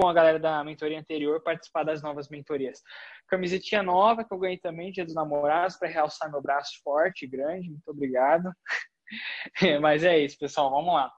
bom a galera da mentoria anterior participar das novas mentorias. Camisetinha nova que eu ganhei também, dia dos namorados, para realçar meu braço forte, grande. Muito obrigado. Mas é isso, pessoal, vamos lá.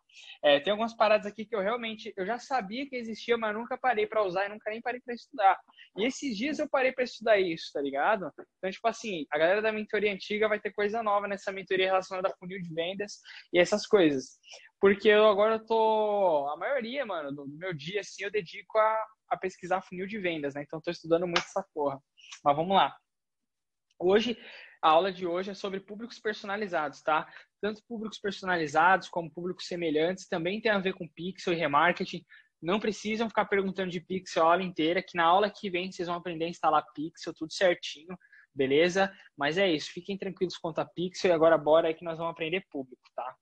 É, tem algumas paradas aqui que eu realmente eu já sabia que existia, mas nunca parei para usar e nunca nem parei para estudar. E esses dias eu parei para estudar isso, tá ligado? Então, tipo assim, a galera da mentoria antiga vai ter coisa nova nessa mentoria relacionada a funil de vendas e essas coisas. Porque eu agora tô. A maioria, mano, do meu dia, assim, eu dedico a, a pesquisar funil de vendas, né? Então, tô estudando muito essa porra. Mas vamos lá. Hoje, a aula de hoje é sobre públicos personalizados, tá? Tanto públicos personalizados como públicos semelhantes também tem a ver com pixel e remarketing. Não precisam ficar perguntando de pixel a aula inteira, que na aula que vem vocês vão aprender a instalar pixel, tudo certinho, beleza? Mas é isso, fiquem tranquilos quanto a pixel e agora bora aí que nós vamos aprender público, tá?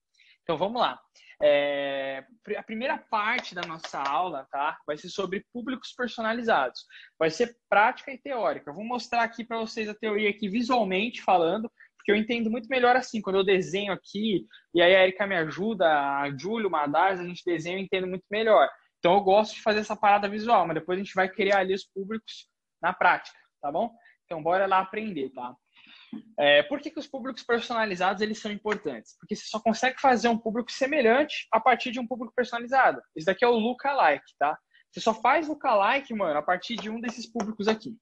Então vamos lá. É, a primeira parte da nossa aula, tá? Vai ser sobre públicos personalizados. Vai ser prática e teórica. Eu vou mostrar aqui para vocês a teoria aqui visualmente falando, porque eu entendo muito melhor assim, quando eu desenho aqui, e aí a Erika me ajuda, a Júlio, o Madars, a gente desenha, eu entendo muito melhor. Então eu gosto de fazer essa parada visual, mas depois a gente vai criar ali os públicos na prática, tá bom? Então bora lá aprender, tá? É, por que, que os públicos personalizados eles são importantes? Porque você só consegue fazer um público semelhante a partir de um público personalizado. Esse daqui é o lookalike, tá? Você só faz lookalike, mano, a partir de um desses públicos aqui.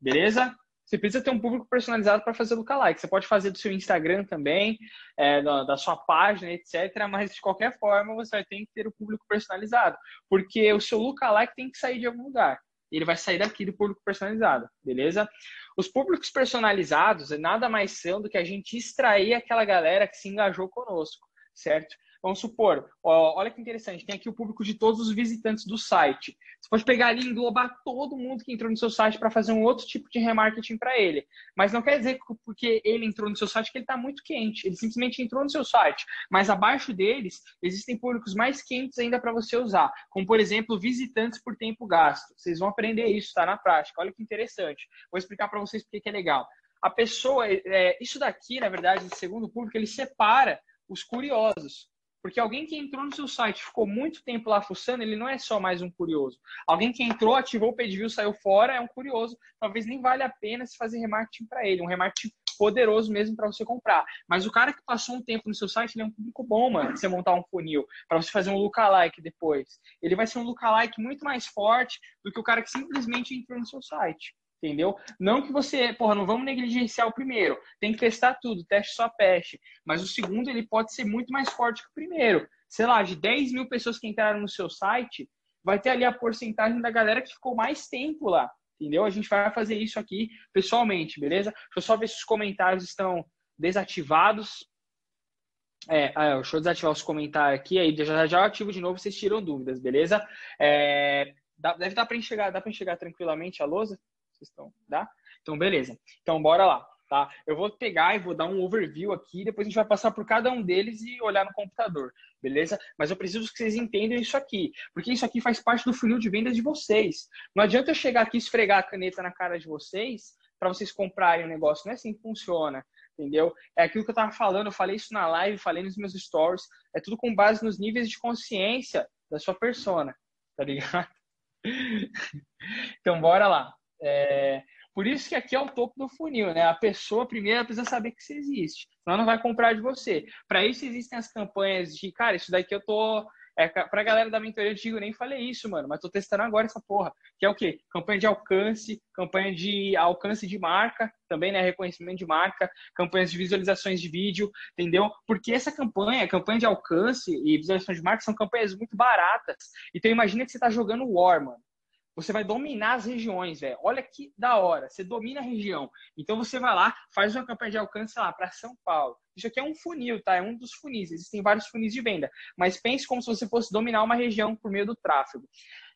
Beleza? Você precisa ter um público personalizado para fazer lookalike. Você pode fazer do seu Instagram também, é, da, da, sua página, etc. Mas de qualquer forma, você vai ter que ter o público personalizado. Porque o seu lookalike tem que sair de algum lugar ele vai sair daqui do público personalizado, beleza? Os públicos personalizados nada mais são do que a gente extrair aquela galera que se engajou conosco, certo? Vamos supor, ó, olha que interessante, tem aqui o público de todos os visitantes do site. Você pode pegar ali e englobar todo mundo que entrou no seu site para fazer um outro tipo de remarketing para ele. Mas não quer dizer que porque ele entrou no seu site que ele está muito quente. Ele simplesmente entrou no seu site. Mas abaixo deles existem públicos mais quentes ainda para você usar, como por exemplo visitantes por tempo gasto. Vocês vão aprender isso, tá na prática. Olha que interessante. Vou explicar para vocês porque que é legal. A pessoa, é, isso daqui, na verdade, segundo o público, ele separa os curiosos. Porque alguém que entrou no seu site, ficou muito tempo lá fuçando, ele não é só mais um curioso. Alguém que entrou, ativou o page view, saiu fora, é um curioso. Talvez nem vale a pena se fazer remarketing para ele. Um remarketing poderoso mesmo para você comprar. Mas o cara que passou um tempo no seu site, ele é um público bom, mano, você montar um funil, para você fazer um lookalike depois. Ele vai ser um lookalike muito mais forte do que o cara que simplesmente entrou no seu site entendeu? Não que você, porra, não vamos negligenciar o primeiro, tem que testar tudo, teste só peste, mas o segundo ele pode ser muito mais forte que o primeiro. Sei lá, de 10 mil pessoas que entraram no seu site, vai ter ali a porcentagem da galera que ficou mais tempo lá, entendeu? A gente vai fazer isso aqui pessoalmente, beleza? Deixa eu só ver se os comentários estão desativados. É, ah, deixa eu desativar os comentários aqui, aí já, já ativo de novo, vocês tiram dúvidas, beleza? É, deve dar para enxergar, dá para enxergar tranquilamente a lousa? Vocês estão, tá? Então, beleza. Então, bora lá, tá? Eu vou pegar e vou dar um overview aqui, depois a gente vai passar por cada um deles e olhar no computador, beleza? Mas eu preciso que vocês entendam isso aqui, porque isso aqui faz parte do funil de vendas de vocês. Não adianta eu chegar aqui e esfregar a caneta na cara de vocês para vocês comprarem o negócio. Não é assim que funciona, entendeu? É aquilo que eu tava falando, eu falei isso na live, falei nos meus stories. É tudo com base nos níveis de consciência da sua persona, tá ligado? então, bora lá. É, por isso que aqui é o topo do funil, né? A pessoa primeiro precisa saber que isso existe, senão não vai comprar de você. Para isso existem as campanhas de, cara, isso daqui eu tô é, pra galera da mentoria, eu digo, nem falei isso, mano, mas tô testando agora essa porra. Que é o quê? Campanha de alcance, campanha de alcance de marca, também, né? Reconhecimento de marca, campanhas de visualizações de vídeo, entendeu? Porque essa campanha, campanha de alcance e visualização de marca são campanhas muito baratas. Então imagina que você tá jogando War, mano. Você vai dominar as regiões, velho. Olha que da hora. Você domina a região. Então você vai lá, faz uma campanha de alcance lá para São Paulo. Isso aqui é um funil, tá? É um dos funis. Existem vários funis de venda. Mas pense como se você fosse dominar uma região por meio do tráfego.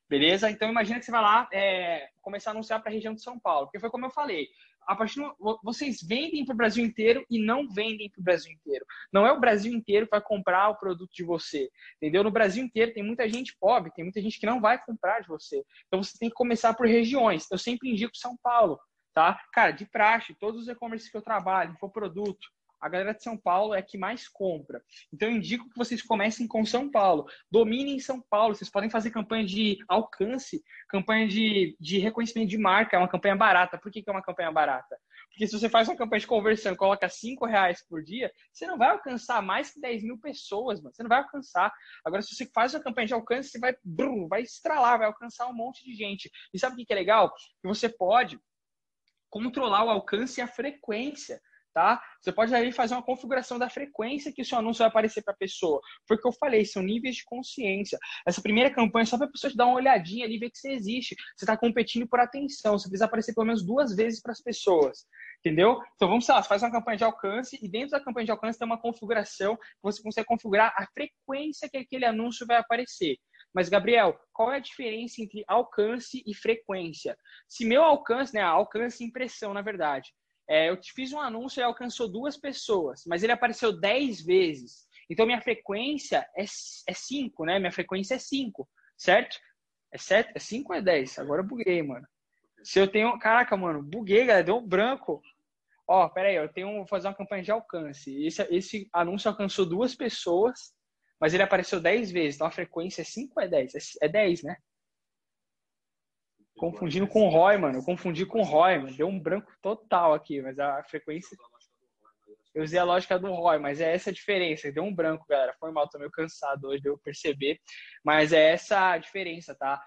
Beleza? Então imagina que você vai lá é, começar a anunciar para a região de São Paulo. Porque foi como eu falei a partir do, vocês vendem para o Brasil inteiro e não vendem para o Brasil inteiro. Não é o Brasil inteiro que vai comprar o produto de você, entendeu? No Brasil inteiro tem muita gente pobre, tem muita gente que não vai comprar de você. Então você tem que começar por regiões. Eu sempre indico São Paulo, tá? Cara, de praxe, todos os e-commerce que eu trabalho, produto a galera de São Paulo é que mais compra. Então, eu indico que vocês comecem com São Paulo. Dominem São Paulo. Vocês podem fazer campanha de alcance, campanha de, de reconhecimento de marca. É uma campanha barata. Por que, que é uma campanha barata? Porque se você faz uma campanha de conversão e coloca 5 reais por dia, você não vai alcançar mais que 10 mil pessoas, mano. Você não vai alcançar. Agora, se você faz uma campanha de alcance, você vai, brum, vai estralar, vai alcançar um monte de gente. E sabe o que é legal? Que você pode controlar o alcance e a frequência tá? Você pode aí fazer uma configuração da frequência que o seu anúncio vai aparecer para a pessoa. Foi o que eu falei, são níveis de consciência. Essa primeira campanha é só para a pessoa te dar uma olhadinha ali, ver que você existe. Você está competindo por atenção, você precisa aparecer pelo menos duas vezes para as pessoas. Entendeu? Então vamos lá, você faz uma campanha de alcance e dentro da campanha de alcance tem uma configuração que você consegue configurar a frequência que aquele anúncio vai aparecer. Mas, Gabriel, qual é a diferença entre alcance e frequência? Se meu alcance, né, alcance e impressão, na verdade, é, eu fiz um anúncio e alcançou duas pessoas, mas ele apareceu dez vezes. Então, minha frequência é, é cinco, né? Minha frequência é cinco, certo? É sete? É cinco ou é dez? Agora eu buguei, mano. Se eu tenho... Caraca, mano, buguei, galera, deu um branco. Ó, pera aí, eu tenho vou fazer uma campanha de alcance. Esse, esse anúncio alcançou duas pessoas, mas ele apareceu dez vezes. Então, a frequência é cinco ou é dez? É, é dez, né? Confundindo com o Roy, mano. Eu confundi com o Roy, mano. Deu um branco total aqui, mas a frequência. Eu usei a lógica do Roy, mas é essa a diferença. Deu um branco, galera. Foi mal, tô meio cansado hoje, deu perceber. Mas é essa a diferença, tá?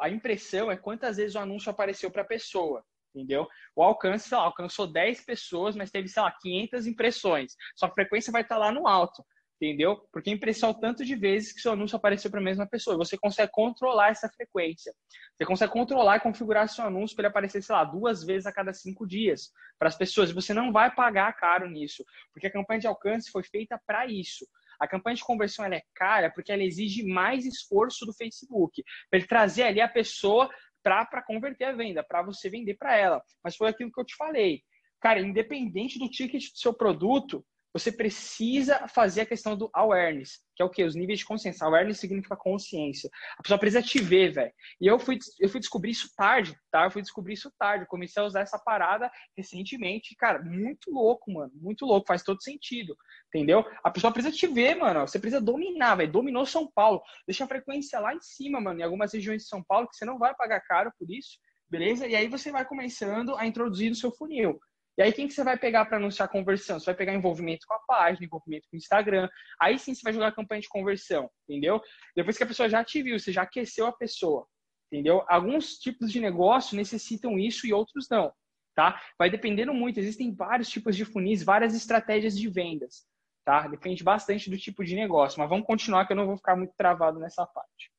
A impressão é quantas vezes o anúncio apareceu para a pessoa, entendeu? O alcance, sei lá, alcançou 10 pessoas, mas teve, sei lá, 500 impressões. Sua frequência vai estar tá lá no alto entendeu? Porque impressão tanto de vezes que seu anúncio apareceu para a mesma pessoa. Você consegue controlar essa frequência. Você consegue controlar e configurar seu anúncio para ele aparecer, sei lá, duas vezes a cada cinco dias para as pessoas. Você não vai pagar caro nisso, porque a campanha de alcance foi feita para isso. A campanha de conversão é cara porque ela exige mais esforço do Facebook, para ele trazer ali a pessoa para converter a venda, para você vender para ela. Mas foi aquilo que eu te falei. Cara, independente do ticket do seu produto, você precisa fazer a questão do awareness, que é o quê? Os níveis de consciência. Awareness significa consciência. A pessoa precisa te ver, velho. E eu fui, eu fui descobrir isso tarde, tá? Eu fui descobrir isso tarde. Eu comecei a usar essa parada recentemente. Cara, muito louco, mano. Muito louco. Faz todo sentido. Entendeu? A pessoa precisa te ver, mano. Você precisa dominar, velho. Dominou São Paulo. Deixa a frequência lá em cima, mano. Em algumas regiões de São Paulo, que você não vai pagar caro por isso. Beleza? E aí você vai começando a introduzir no seu funil. E aí, quem que você vai pegar para anunciar conversão? Você vai pegar envolvimento com a página, envolvimento com o Instagram. Aí sim você vai jogar campanha de conversão, entendeu? Depois que a pessoa já te viu, você já aqueceu a pessoa, entendeu? Alguns tipos de negócio necessitam isso e outros não, tá? Vai dependendo muito. Existem vários tipos de funis, várias estratégias de vendas, tá? Depende bastante do tipo de negócio. Mas vamos continuar que eu não vou ficar muito travado nessa parte.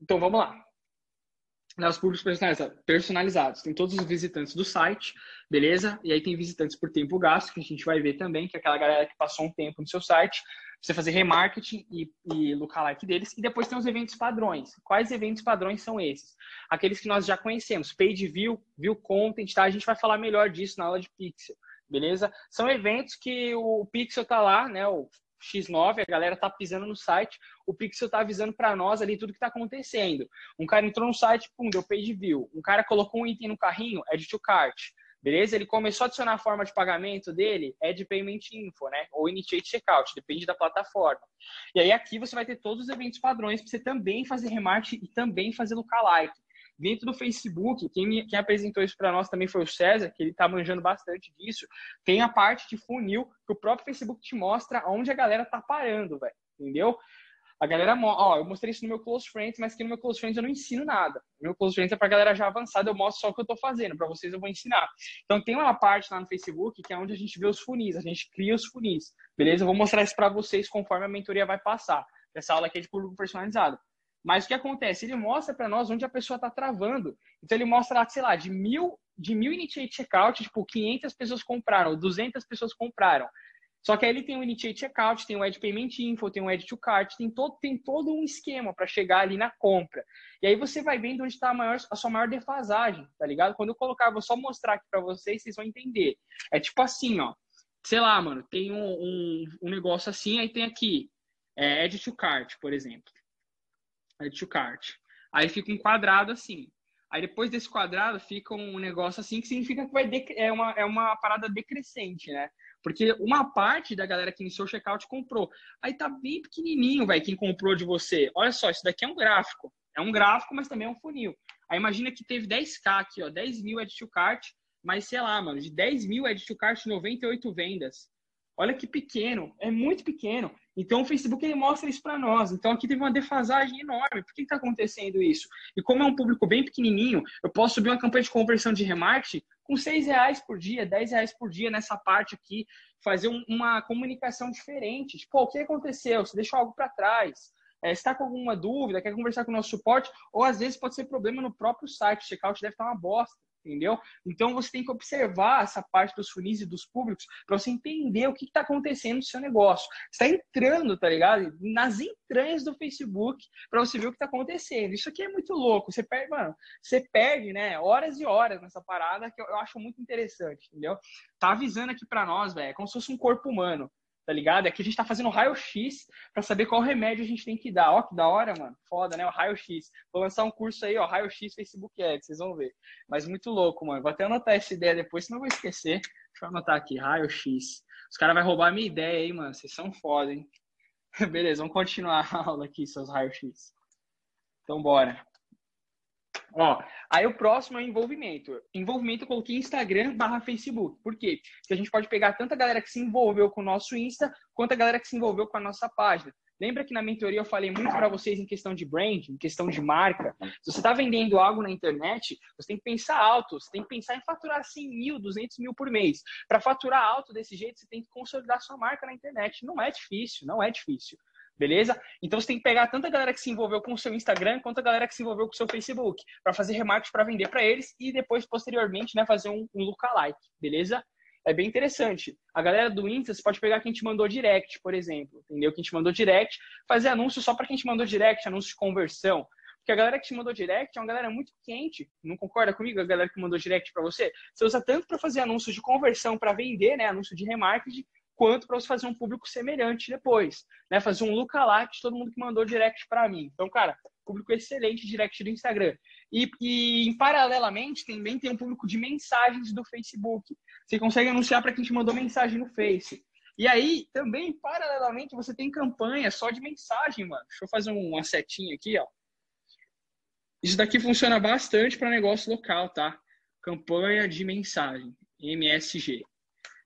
Então, vamos lá né, os públicos personalizados. Tem todos os visitantes do site, beleza? E aí tem visitantes por tempo gasto, que a gente vai ver também, que é aquela galera que passou um tempo no seu site, você fazer remarketing e, e lookalike deles. E depois tem os eventos padrões. Quais eventos padrões são esses? Aqueles que nós já conhecemos, page view, view content, tá? A gente vai falar melhor disso na aula de Pixel, beleza? São eventos que o Pixel tá lá, né? O X9, a galera tá pisando no site, o Pixel tá avisando para nós ali tudo que tá acontecendo. Um cara entrou no site, pum, deu page view. Um cara colocou um item no carrinho, add to cart. Beleza? Ele começou a adicionar a forma de pagamento dele, é de payment info, né? Ou initiate checkout, depende da plataforma. E aí aqui você vai ter todos os eventos padrões para você também fazer remarketing e também fazer lookalike. Dentro do Facebook, quem, me, quem apresentou isso para nós também foi o César, que ele está manjando bastante disso. Tem a parte de funil que o próprio Facebook te mostra onde a galera tá parando, velho. Entendeu? A galera, ó, eu mostrei isso no meu Close Friends, mas aqui no meu Close Friends eu não ensino nada. Meu Close Friends é pra galera já avançada, eu mostro só o que eu tô fazendo, para vocês eu vou ensinar. Então tem uma parte lá no Facebook que é onde a gente vê os funis, a gente cria os funis, beleza? Eu vou mostrar isso para vocês conforme a mentoria vai passar. Essa aula aqui é de público personalizado. Mas o que acontece? Ele mostra para nós onde a pessoa está travando. Então ele mostra lá, sei lá, de mil, de mil initiate checkout, tipo, 500 pessoas compraram, 200 pessoas compraram. Só que aí ele tem o initiate checkout, tem o Edge Payment Info, tem o Edge to Cart, tem todo, tem todo um esquema para chegar ali na compra. E aí você vai vendo onde está a, a sua maior defasagem, tá ligado? Quando eu colocar, vou só mostrar aqui para vocês, vocês vão entender. É tipo assim, ó. Sei lá, mano, tem um, um, um negócio assim, aí tem aqui, é, Edge to Cart, por exemplo add to cart. Aí fica um quadrado assim. Aí depois desse quadrado fica um negócio assim que significa que vai é uma é uma parada decrescente, né? Porque uma parte da galera que iniciou o checkout comprou. Aí tá bem pequenininho, velho, quem comprou de você. Olha só, isso daqui é um gráfico. É um gráfico, mas também é um funil. Aí imagina que teve 10k aqui, ó, 10 mil add to cart, mas sei lá, mano, de 10 mil add to cart, 98 vendas. Olha que pequeno, é muito pequeno. Então o Facebook ele mostra isso para nós. Então aqui teve uma defasagem enorme. Por que está acontecendo isso? E como é um público bem pequenininho, eu posso subir uma campanha de conversão de remarketing com seis reais por dia, 10 reais por dia nessa parte aqui, fazer um, uma comunicação diferente. Tipo, o que aconteceu? Você deixou algo para trás? É, está com alguma dúvida, quer conversar com o nosso suporte, ou às vezes pode ser problema no próprio site, o checkout deve estar uma bosta entendeu? Então você tem que observar essa parte dos funis e dos públicos para você entender o que está acontecendo no seu negócio. Está entrando, tá ligado? Nas entranhas do Facebook para você ver o que está acontecendo. Isso aqui é muito louco. Você perde, mano, você perde, né, horas e horas nessa parada que eu acho muito interessante, entendeu? Tá avisando aqui para nós, velho, é como se fosse um corpo humano tá ligado? É que a gente tá fazendo raio-x para saber qual remédio a gente tem que dar. Ó, que da hora, mano. Foda, né? O raio-x. Vou lançar um curso aí, ó, raio-x Facebook Ads, vocês vão ver. Mas muito louco, mano. Vou até anotar essa ideia depois, senão eu vou esquecer. Deixa eu anotar aqui, raio-x. Os caras vão roubar a minha ideia aí, mano. Vocês são foda, hein? Beleza, vamos continuar a aula aqui, seus raio-x. Então, bora. Ó, aí o próximo é envolvimento. Envolvimento eu coloquei Instagram barra Facebook. Por quê? Porque a gente pode pegar tanta galera que se envolveu com o nosso Insta, quanto a galera que se envolveu com a nossa página. Lembra que na mentoria eu falei muito para vocês em questão de brand, em questão de marca? Se você está vendendo algo na internet, você tem que pensar alto, você tem que pensar em faturar 100 mil, 200 mil por mês. Para faturar alto desse jeito, você tem que consolidar sua marca na internet. Não é difícil, não é difícil beleza? Então você tem que pegar tanta galera que se envolveu com o seu Instagram quanto a galera que se envolveu com o seu Facebook para fazer remarketing para vender para eles e depois posteriormente, né, fazer um, um lookalike, beleza? É bem interessante. A galera do Insta, você pode pegar quem te mandou direct, por exemplo, entendeu? Quem te mandou direct, fazer anúncio só para quem te mandou direct, anúncio de conversão. Porque a galera que te mandou direct é uma galera muito quente. Não concorda comigo? A galera que mandou direct para você. Você usa tanto para fazer anúncios de conversão para vender, né? Anúncio de remarketing, quanto para você fazer um público semelhante depois, né? Fazer um lookalike de todo mundo que mandou direct para mim. Então, cara, público excelente direct do Instagram. E, e paralelamente também tem um público de mensagens do Facebook. Você consegue anunciar para quem te mandou mensagem no Face. E aí, também, paralelamente, você tem campanha só de mensagem, mano. Deixa eu fazer uma setinha aqui, ó. Isso daqui funciona bastante para negócio local, tá? Campanha de mensagem, MSG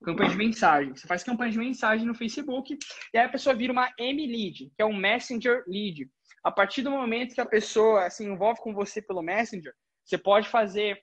campanha de mensagem. Você faz campanha de mensagem no Facebook e aí a pessoa vira uma M-Lead, que é um Messenger Lead. A partir do momento que a pessoa se envolve com você pelo Messenger, você pode fazer,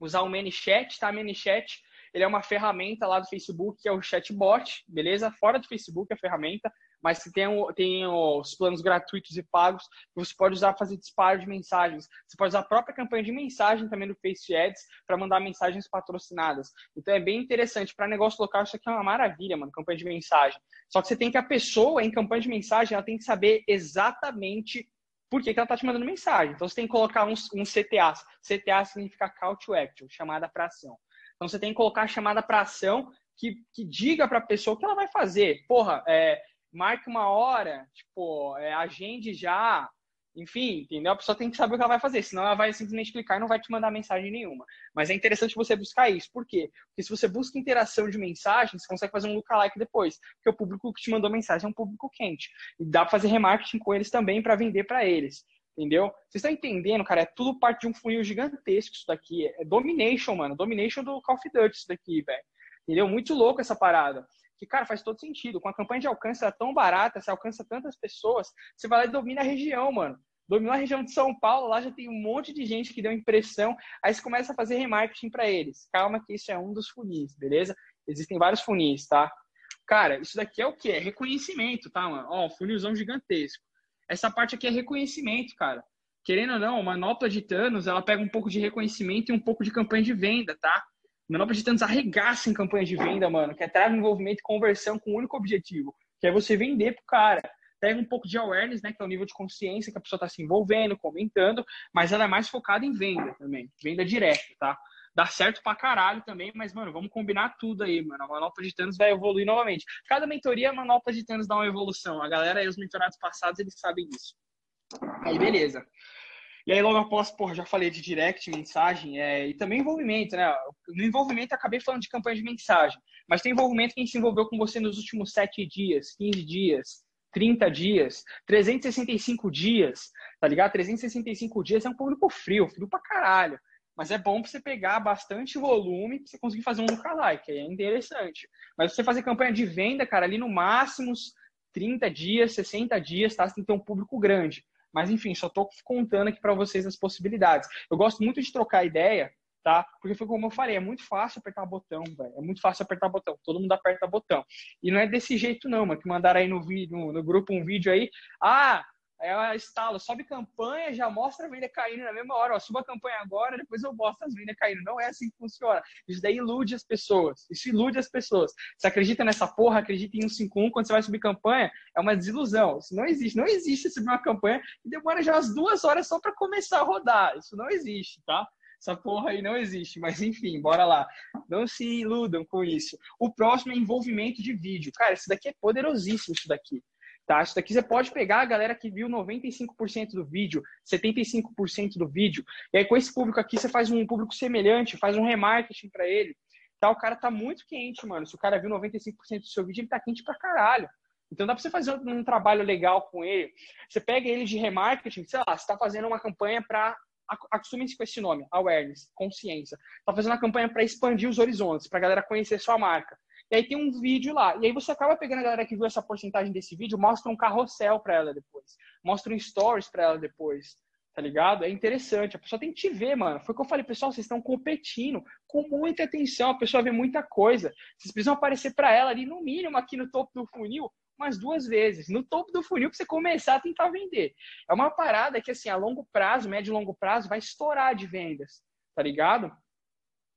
usar o ManyChat, tá? ManyChat, ele é uma ferramenta lá do Facebook, que é o chatbot, beleza? Fora do Facebook a ferramenta, mas que tem, tem os planos gratuitos e pagos que você pode usar para fazer disparo de mensagens. Você pode usar a própria campanha de mensagem também do Face Ads para mandar mensagens patrocinadas. Então é bem interessante. Para negócio local, isso aqui é uma maravilha, mano, campanha de mensagem. Só que você tem que a pessoa, em campanha de mensagem, ela tem que saber exatamente por que, que ela está te mandando mensagem. Então você tem que colocar um, um CTA. CTA significa Call to Action, chamada para ação. Então você tem que colocar a chamada para ação que, que diga para a pessoa o que ela vai fazer. Porra, é, marque uma hora, tipo, é, agende já, enfim, entendeu? A pessoa tem que saber o que ela vai fazer, senão ela vai simplesmente clicar e não vai te mandar mensagem nenhuma. Mas é interessante você buscar isso. Por quê? Porque se você busca interação de mensagem, você consegue fazer um lookalike depois, porque o público que te mandou mensagem é um público quente. E dá para fazer remarketing com eles também para vender para eles. Entendeu? Vocês estão entendendo, cara? É tudo parte de um funil gigantesco isso daqui. É domination, mano. Domination do Call of Duty isso daqui, velho. Entendeu? Muito louco essa parada que, cara, faz todo sentido. Com a campanha de alcance tão barata, você alcança tantas pessoas, você vai lá e domina a região, mano. Domina a região de São Paulo, lá já tem um monte de gente que deu impressão, aí você começa a fazer remarketing para eles. Calma que isso é um dos funis, beleza? Existem vários funis, tá? Cara, isso daqui é o quê? É reconhecimento, tá, mano? Ó, um funilzão gigantesco. Essa parte aqui é reconhecimento, cara. Querendo ou não, a manopla de Thanos, ela pega um pouco de reconhecimento e um pouco de campanha de venda, tá? Manopla de Thanos arregaça em campanhas de venda, mano, que é traz envolvimento e conversão com um único objetivo, que é você vender pro cara. Pega um pouco de awareness, né, que é o nível de consciência que a pessoa está se envolvendo, comentando, mas ela é mais focada em venda também, venda direta, tá? Dá certo pra caralho também, mas, mano, vamos combinar tudo aí, mano. A manopla de Thanos vai evoluir novamente. Cada mentoria, a manopla de Thanos dá uma evolução. A galera e os mentorados passados, eles sabem disso. Aí, beleza. E aí, logo após, porra, já falei de direct, mensagem, é, e também envolvimento, né? No envolvimento, acabei falando de campanha de mensagem. Mas tem envolvimento que a gente se envolveu com você nos últimos 7 dias, 15 dias, 30 dias, 365 dias, tá ligado? 365 dias é um público frio, frio pra caralho. Mas é bom pra você pegar bastante volume pra você conseguir fazer um lookalike, é interessante. Mas você fazer campanha de venda, cara, ali no máximo 30 dias, 60 dias, tá? Você tem que ter um público grande. Mas enfim, só tô contando aqui para vocês as possibilidades. Eu gosto muito de trocar ideia, tá? Porque foi como eu falei, é muito fácil apertar botão, velho. É muito fácil apertar botão. Todo mundo aperta botão. E não é desse jeito não, mano, que mandaram aí no vídeo, no grupo um vídeo aí, ah, ela instala, sobe campanha, já mostra a venda caindo na mesma hora. Ó, suba a campanha agora, depois eu mostro as vendas caindo. Não é assim que funciona. Isso daí ilude as pessoas. Isso ilude as pessoas. Você acredita nessa porra, acredita em 151, quando você vai subir campanha, é uma desilusão. Isso não existe. Não existe subir uma campanha e demora já umas duas horas só para começar a rodar. Isso não existe, tá? Essa porra aí não existe, mas enfim, bora lá. Não se iludam com isso. O próximo é envolvimento de vídeo. Cara, isso daqui é poderosíssimo, isso daqui. Tá? Isso daqui você pode pegar a galera que viu 95% do vídeo, 75% do vídeo, e aí com esse público aqui você faz um público semelhante, faz um remarketing para ele. Tá? O cara tá muito quente, mano. Se o cara viu 95% do seu vídeo, ele tá quente pra caralho. Então dá pra você fazer um, trabalho legal com ele. Você pega ele de remarketing, sei lá, você tá fazendo uma campanha para acostume-se com esse nome, awareness, consciência. Tá fazendo uma campanha para expandir os horizontes, para a galera conhecer sua marca. E aí tem um vídeo lá. E aí você acaba pegando a galera que viu essa porcentagem desse vídeo, mostra um carrossel para ela depois. Mostra um stories para ela depois. Tá ligado? É interessante. A pessoa tem que te ver, mano. Foi o que eu falei, pessoal, vocês estão competindo com muita atenção. A pessoa vê muita coisa. Vocês precisam aparecer para ela ali, no mínimo, aqui no topo do funil, umas duas vezes. No topo do funil para você começar a tentar vender. É uma parada que, assim, a longo prazo, médio e longo prazo, vai estourar de vendas. Tá ligado?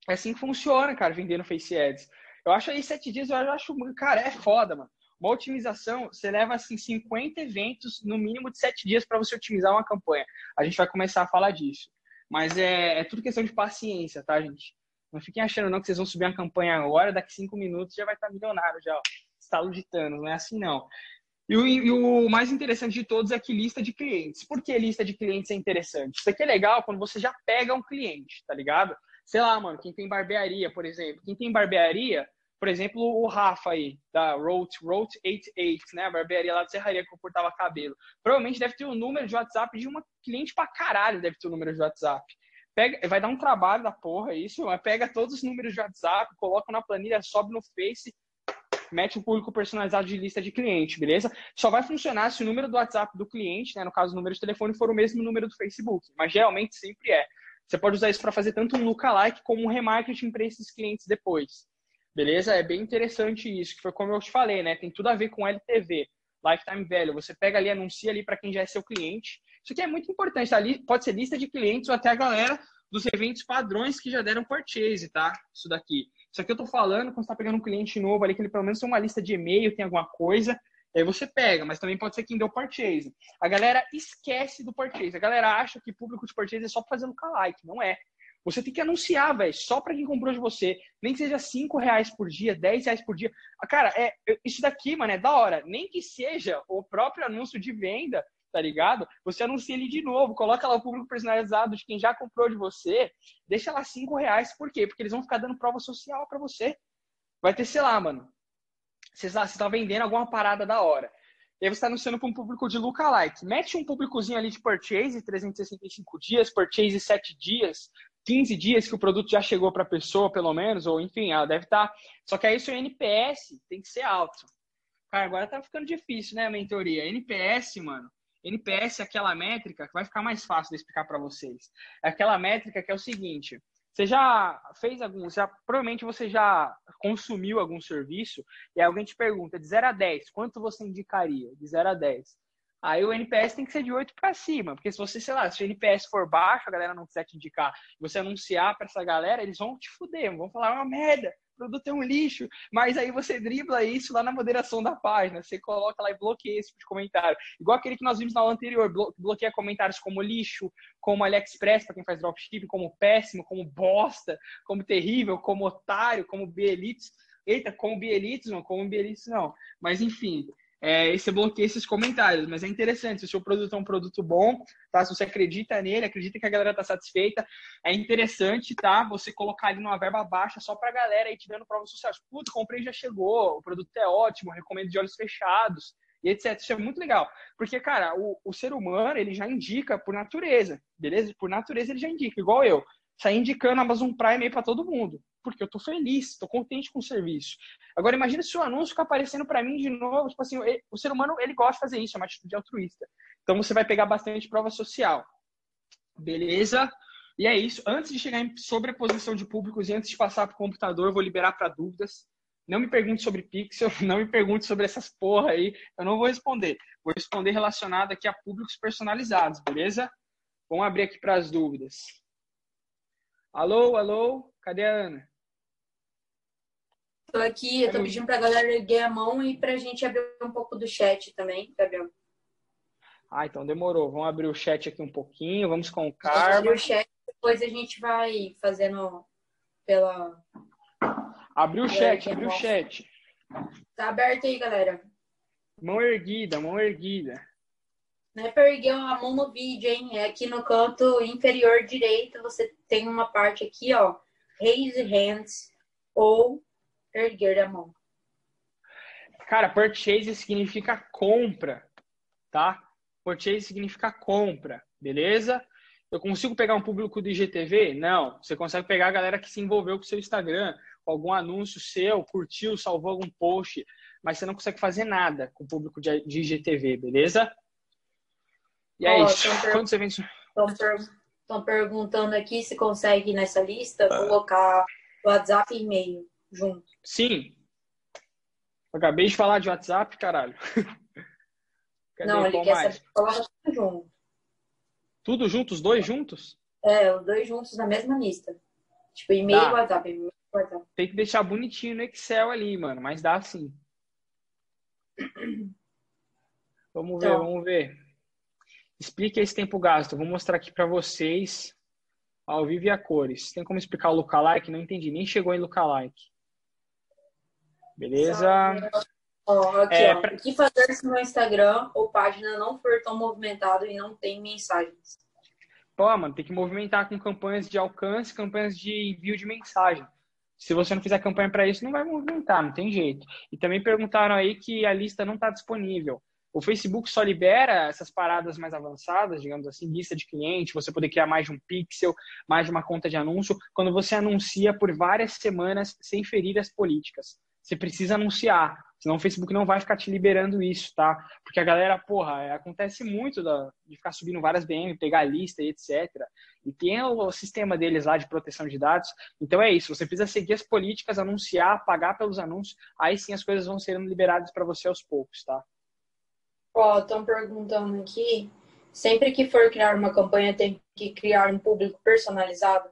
É assim que funciona, cara, vender no Face Ads. Eu acho aí sete dias, eu acho, cara, é foda, mano. Uma otimização, você leva assim 50 eventos no mínimo de sete dias para você otimizar uma campanha. A gente vai começar a falar disso. Mas é, é tudo questão de paciência, tá, gente? Não fiquem achando não que vocês vão subir uma campanha agora, daqui cinco minutos já vai estar milionário já, ó. Estalo de Thanos, não é assim não. E o, e o, mais interessante de todos é que lista de clientes. Por que lista de clientes é interessante? Isso aqui é legal quando você já pega um cliente, tá ligado? Sei lá, mano, quem tem barbearia, por exemplo. Quem tem barbearia, por exemplo, o Rafa aí, da Rote, Rote 88, né? A barbearia lá de Serraria que eu cortava cabelo. Provavelmente deve ter o um número de WhatsApp de uma cliente pra caralho, deve ter o um número de WhatsApp. Pega, vai dar um trabalho da porra isso, mas pega todos os números de WhatsApp, coloca na planilha, sobe no Face, mete um público personalizado de lista de cliente, beleza? Só vai funcionar se o número do WhatsApp do cliente, né, no caso o número de telefone, for o mesmo número do Facebook, mas geralmente sempre é. Você pode usar isso para fazer tanto um lookalike como um remarketing para esses clientes depois. Beleza? É bem interessante isso, que foi como eu te falei, né? Tem tudo a ver com LTV, Lifetime Value. Você pega ali, anuncia ali para quem já é seu cliente. Isso aqui é muito importante, tá? Pode ser lista de clientes ou até a galera dos eventos padrões que já deram purchase, tá? Isso daqui. Isso aqui eu tô falando quando você tá pegando um cliente novo ali, que ele pelo menos tem uma lista de e-mail, tem alguma coisa. Aí você pega, mas também pode ser quem deu purchase. A galera esquece do purchase. A galera acha que público de purchase é só fazendo like. Não é. Você tem que anunciar, velho, só para quem comprou de você. Nem que seja 5 reais por dia, 10 reais por dia. Ah, cara, é, isso daqui, mano, é da hora. Nem que seja o próprio anúncio de venda, tá ligado? Você anuncia ele de novo, coloca lá o público personalizado de quem já comprou de você, deixa lá 5 reais. Por quê? Porque eles vão ficar dando prova social para você. Vai ter, sei lá, mano, você está vendendo alguma parada da hora. E aí você está anunciando para um público de lookalike. Mete um públicozinho ali de purchase, 365 dias, purchase 7 dias, 15 dias que o produto já chegou para a pessoa, pelo menos, ou enfim, ela deve estar. Tá... Só que aí seu NPS tem que ser alto. Cara, agora tá ficando difícil, né, a mentoria? NPS, mano. NPS é aquela métrica que vai ficar mais fácil de explicar para vocês. É aquela métrica que é o seguinte: você já fez algum, já, provavelmente você já consumiu algum serviço e alguém te pergunta de 0 a 10, quanto você indicaria? De 0 a 10. Aí o NPS tem que ser de 8 para cima, porque se você, sei lá, se o NPS for baixo, a galera não quiser te indicar, você anunciar para essa galera, eles vão te fuder, vão falar uma merda, produto é um lixo, mas aí você dribla isso lá na moderação da página, você coloca lá e bloqueia esse tipo de comentário. Igual aquele que nós vimos na aula anterior, bloqueia comentários como lixo, como AliExpress, para quem faz dropshipping, como péssimo, como bosta, como terrível, como otário, como bielites. Eita, como bielites, não, como bielites não. Mas enfim, é, você bloqueia esses comentários. Mas é interessante, se o seu produto é um produto bom, tá? Se você acredita nele, acredita que a galera tá satisfeita, é interessante, tá? Você colocar ali numa verba baixa só pra galera aí te dando provas sociais. Putz, comprei já chegou, o produto é ótimo, recomendo de olhos fechados e etc. Isso é muito legal. Porque, cara, o, o ser humano, ele já indica por natureza, beleza? Por natureza ele já indica, igual eu. Sair indicando Amazon Prime aí pra todo mundo. Porque eu tô feliz, tô contente com o serviço. Agora, imagina se o anúncio ficar aparecendo para mim de novo. Tipo assim, o ser humano, ele gosta de fazer isso, é uma atitude altruísta. Então, você vai pegar bastante prova social. Beleza? E é isso. Antes de chegar em sobreposição de públicos e antes de passar para o computador, vou liberar para dúvidas. Não me pergunte sobre pixel, não me pergunte sobre essas porra aí, eu não vou responder. Vou responder relacionado aqui a públicos personalizados, beleza? Vamos abrir aqui para as dúvidas. Alô, alô, cadê a Ana? Tô aqui, eu tô pedindo pra galera erguer a mão e pra gente abrir um pouco do chat também, Gabriel. Ah, então demorou. Vamos abrir o chat aqui um pouquinho, vamos com o Carlos. Abrir o chat, depois a gente vai fazendo pela Abriu o chat, abriu o chat. Tá aberto aí, galera. Mão erguida, mão erguida. Não é para erguer a mão no vídeo, hein? É aqui no canto inferior direito, você tem uma parte aqui, ó. Raise hands ou erguer a mão. Cara, purchase significa compra, tá? Purchase significa compra, beleza? Eu consigo pegar um público do IGTV? Não. Você consegue pegar a galera que se envolveu com o seu Instagram, algum anúncio seu, curtiu, salvou algum post, mas você não consegue fazer nada com o público de, IGTV, beleza? E é oh, isso. Quando você vem... Estão perguntando aqui se consegue nessa lista ah. colocar WhatsApp e e-mail junto. Sim. Acabei de falar de WhatsApp, caralho. Cadê não, ele quer mais? saber coloca tudo junto. Tudo junto, os dois juntos? É, os dois juntos na mesma lista. Tipo, e-mail e tá. WhatsApp. E-mail tem que deixar bonitinho no Excel ali, mano, mas dá sim. Vamos ver, então. vamos ver. Explique esse tempo gasto. Vou mostrar aqui para vocês ao vivo e a cores. Tem como explicar o lookalike? Não entendi, nem chegou em lookalike. Beleza? Ó, aqui, é, ó. Pra... O que fazer se no Instagram ou página não for tão movimentado e não tem mensagens? Pô, mano, tem que movimentar com campanhas de alcance, campanhas de envio de mensagem. Se você não fizer campanha para isso, não vai movimentar, não tem jeito. E também perguntaram aí que a lista não está disponível. O Facebook só libera essas paradas mais avançadas, digamos assim, lista de cliente, você poder criar mais de um pixel, mais de uma conta de anúncio, quando você anuncia por várias semanas sem ferir as políticas. Você precisa anunciar. Senão o Facebook não vai ficar te liberando isso, tá? Porque a galera, porra, é, acontece muito de ficar subindo várias BM, pegar lista e etc. E tem o, o, sistema deles lá de proteção de dados. Então é isso, você precisa seguir as políticas, anunciar, pagar pelos anúncios, aí sim as coisas vão sendo liberadas para você aos poucos, tá? Ó, estão perguntando aqui, sempre que for criar uma campanha tem que criar um público personalizado?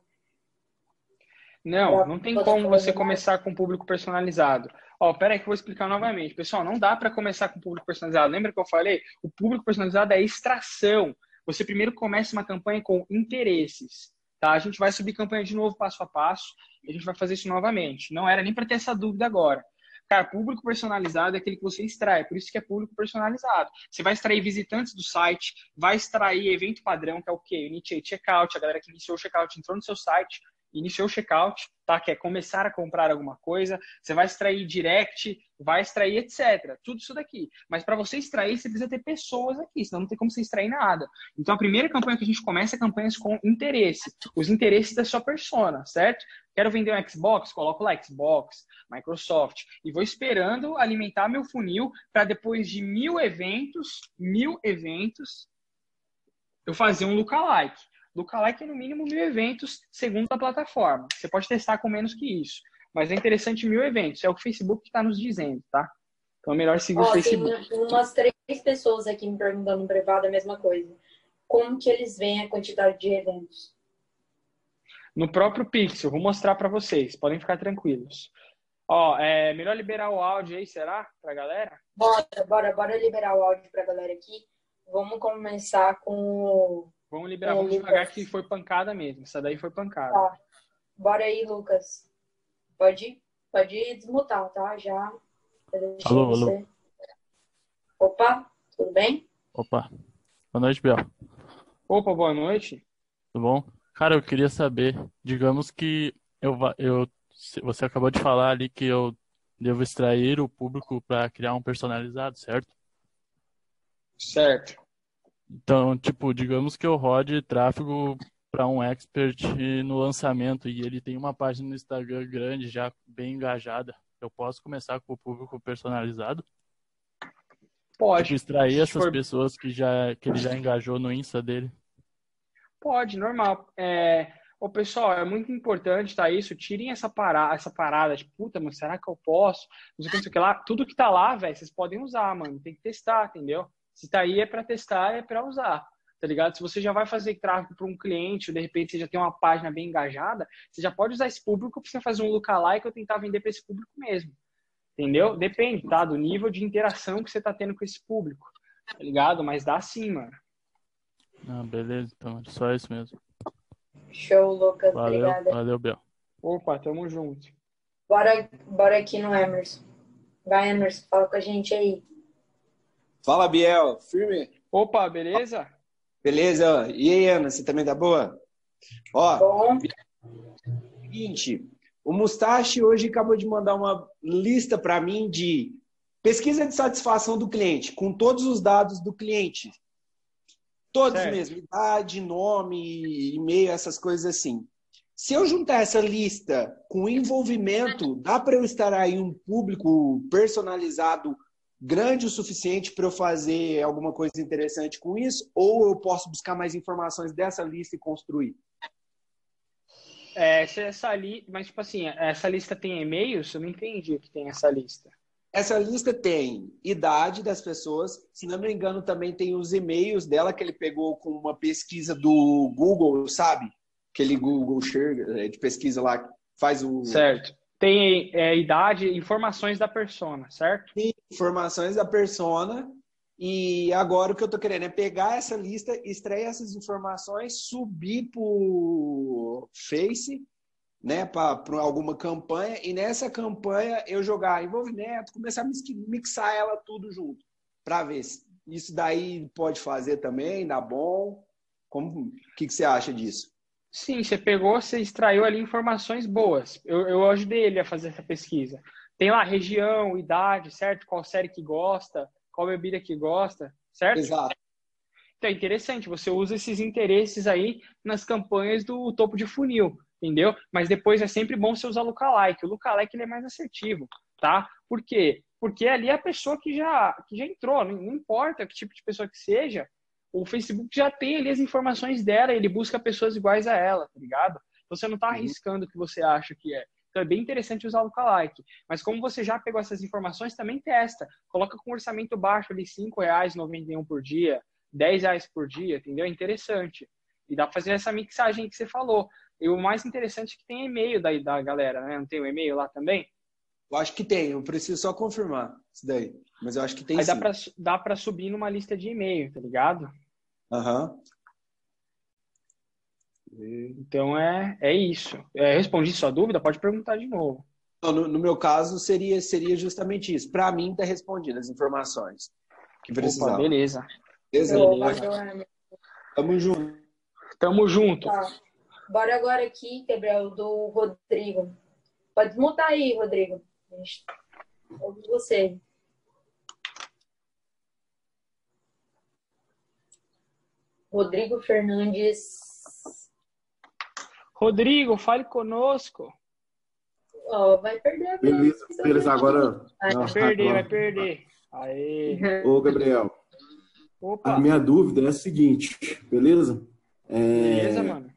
Não, não tem como você começar com público personalizado. Ó, pera aí que eu vou explicar novamente. Pessoal, não dá para começar com público personalizado. Lembra que eu falei? O público personalizado é extração. Você primeiro começa uma campanha com interesses. Tá? A gente vai subir campanha de novo passo a passo e a gente vai fazer isso novamente. Não era nem para ter essa dúvida agora. Cara, público personalizado é aquele que você extrai, por isso que é público personalizado. Você vai extrair visitantes do site, vai extrair evento padrão, que é o quê? Initiate checkout, a galera que iniciou o checkout entrou no seu site, iniciou o checkout, tá? Que é começar a comprar alguma coisa, você vai extrair direct, vai extrair etc. Tudo isso daqui. Mas para você extrair, você precisa ter pessoas aqui, senão não tem como você extrair nada. Então a primeira campanha que a gente começa é campanhas com interesse, os interesses da sua persona, certo? Quero vender um Xbox, coloco lá Xbox, Microsoft e vou esperando alimentar meu funil para depois de mil eventos, mil eventos, eu fazer um lookalike. Lookalike é no mínimo mil eventos, segundo a plataforma. Você pode testar com menos que isso. Mas é interessante mil eventos. É o que Facebook está nos dizendo, tá? Então é melhor seguir o Facebook. Tem umas três pessoas aqui me perguntando no privado a mesma coisa. Como que eles veem a quantidade de eventos? No próprio Pixel, vou mostrar para vocês. Podem ficar tranquilos. Ó, é melhor liberar o áudio aí, será? Pra galera? Bora, bora, bora liberar o áudio pra galera aqui. Vamos começar com Vamos liberar, é, vamos devagar que foi pancada mesmo. Essa daí foi pancada. Tá. Bora aí, Lucas. Pode, pode desmutar, tá? Já. Alô, alô. Opa, tudo bem? Opa, boa noite, Biel. Opa, boa noite. Tudo bom? Cara, eu queria saber, digamos que eu, eu, você acabou de falar ali que eu devo extrair o público para criar um personalizado, certo? Certo. Então, tipo, digamos que eu rode tráfego para um expert no lançamento e ele tem uma página no Instagram grande, já bem engajada. Eu posso começar com o público personalizado? Pode. Tipo, extrair essas for... pessoas que, já, que ele já engajou no Insta dele? Pode, normal. É, Ô, pessoal, é muito importante, tá? Isso, tirem essa parada, essa parada de puta, mas será que eu posso? Não sei o que, não sei o que lá. Tudo que tá lá, velho, vocês podem usar, mano. Tem que testar, entendeu? Se tá aí é para testar, é para usar. Tá ligado? Se você já vai fazer tráfego para um cliente, ou de repente você já tem uma página bem engajada, você já pode usar esse público para você fazer um lookalike ou tentar vender para esse público mesmo. Entendeu? Depende, tá? Do nível de interação que você tá tendo com esse público. Tá ligado? Mas dá sim, mano. Ah, beleza, então. É só isso mesmo. Show, Lucas. Valeu, Obrigada. valeu, Bel. Opa, tamo junto. Bora, bora aqui no Emerson. Vai, Emerson, fala com a gente aí. Fala, Biel. Firme? Opa, beleza? Beleza. E aí, Ana, você também tá boa? Ó, Bom. seguinte, o Mustache hoje acabou de mandar uma lista para mim de pesquisa de satisfação do cliente, com todos os dados do cliente. Todos Certo. mesmo, idade, nome, e-mail, essas coisas assim. Se eu juntar essa lista com envolvimento, dá para eu estar aí um público personalizado grande o suficiente para eu fazer alguma coisa interessante com isso? Ou eu posso buscar mais informações dessa lista e construir? É, se essa li... Mas, tipo assim, essa lista tem e-mails? Eu não entendi o que tem essa lista. Essa lista tem idade das pessoas, se não me engano, também tem os e-mails dela que ele pegou com uma pesquisa do Google, sabe? Aquele Google Share eh, de pesquisa lá faz o Certo. Tem é, idade, informações da persona, certo? informações da persona. E agora o que eu tô querendo é pegar essa lista, extrair essas informações, subir pro Face, né, para alguma campanha, e nessa campanha eu jogar envolvimento, começar a mixar ela tudo junto, para ver se isso daí pode fazer também, dá bom. Como, o que, que você acha disso? Sim, você pegou, você extraiu ali informações boas. Eu, eu ajudei ele a fazer essa pesquisa. Tem lá região, idade, certo? Qual série que gosta, qual bebida que gosta, certo? Exato. Então é interessante, você usa esses interesses aí nas campanhas do topo de funil, entendeu? Mas depois é sempre bom você usar o lookalike. O lookalike ele é mais assertivo, tá? Por quê? Porque ali é a pessoa que já, que já entrou, não importa que tipo de pessoa que seja, o Facebook já tem ali as informações dela, ele busca pessoas iguais a ela, tá ligado? Então você não tá arriscando o que você acha que é. Então é bem interessante usar o lookalike. Mas como você já pegou essas informações, também testa. Coloca com orçamento baixo ali, R$ 5,91 por dia, 10 reais por dia, entendeu? É interessante. E dá pra fazer essa mixagem que você falou. E o mais interessante é que tem e-mail da, da galera, né? Não tem o e-mail lá também? Eu acho que tem, eu preciso só confirmar isso daí. Mas eu acho que tem Aí dá sim. pra, dá pra subir numa lista de e-mail, tá ligado? Aham. Então é, é isso. É, respondi sua dúvida? Pode perguntar de novo. Não, No, no meu caso, seria, seria justamente isso. Para mim, tá respondido as informações que Opa, precisava. beleza. Beleza? Beleza. Emerson. Tamo junto. Tamo junto. Tá. Bora agora aqui, Gabriel, do Rodrigo. Pode mutar aí, Rodrigo. A ouve você. Rodrigo Fernandes. Rodrigo, fale conosco. Ó, vai perder a Beleza, beleza. Agora, Vai Não, Vai perder, agora- vai perder. Aê. ô Gabriel, a Opa, minha dúvida é a seguinte, beleza? É, beleza, mano?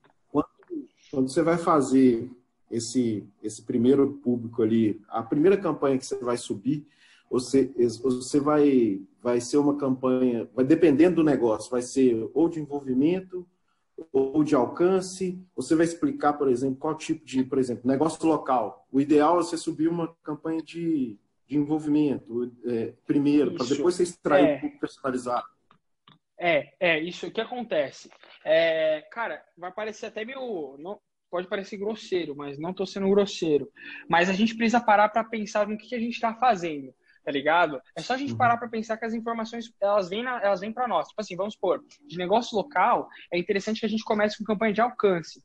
quando você vai fazer esse, esse primeiro público ali, a primeira campanha que você vai subir, você, você vai, vai ser uma campanha, vai dependendo do negócio, vai ser ou de envolvimento ou de alcance. Você vai explicar, por exemplo, qual tipo de, por exemplo, negócio local. O ideal é você subir uma campanha de, de envolvimento é, primeiro, para depois você extrair É. o público personalizado. É, é, isso que acontece. É, cara, vai parecer até meio. Não, pode parecer grosseiro, mas não tô sendo grosseiro. Mas a gente precisa parar para pensar no que, que a gente está fazendo. tá ligado? É só a gente parar para pensar que as informações, elas vêm, na, elas vêm para nós. Tipo assim, vamos supor, de negócio local, é interessante que a gente comece com campanha de alcance.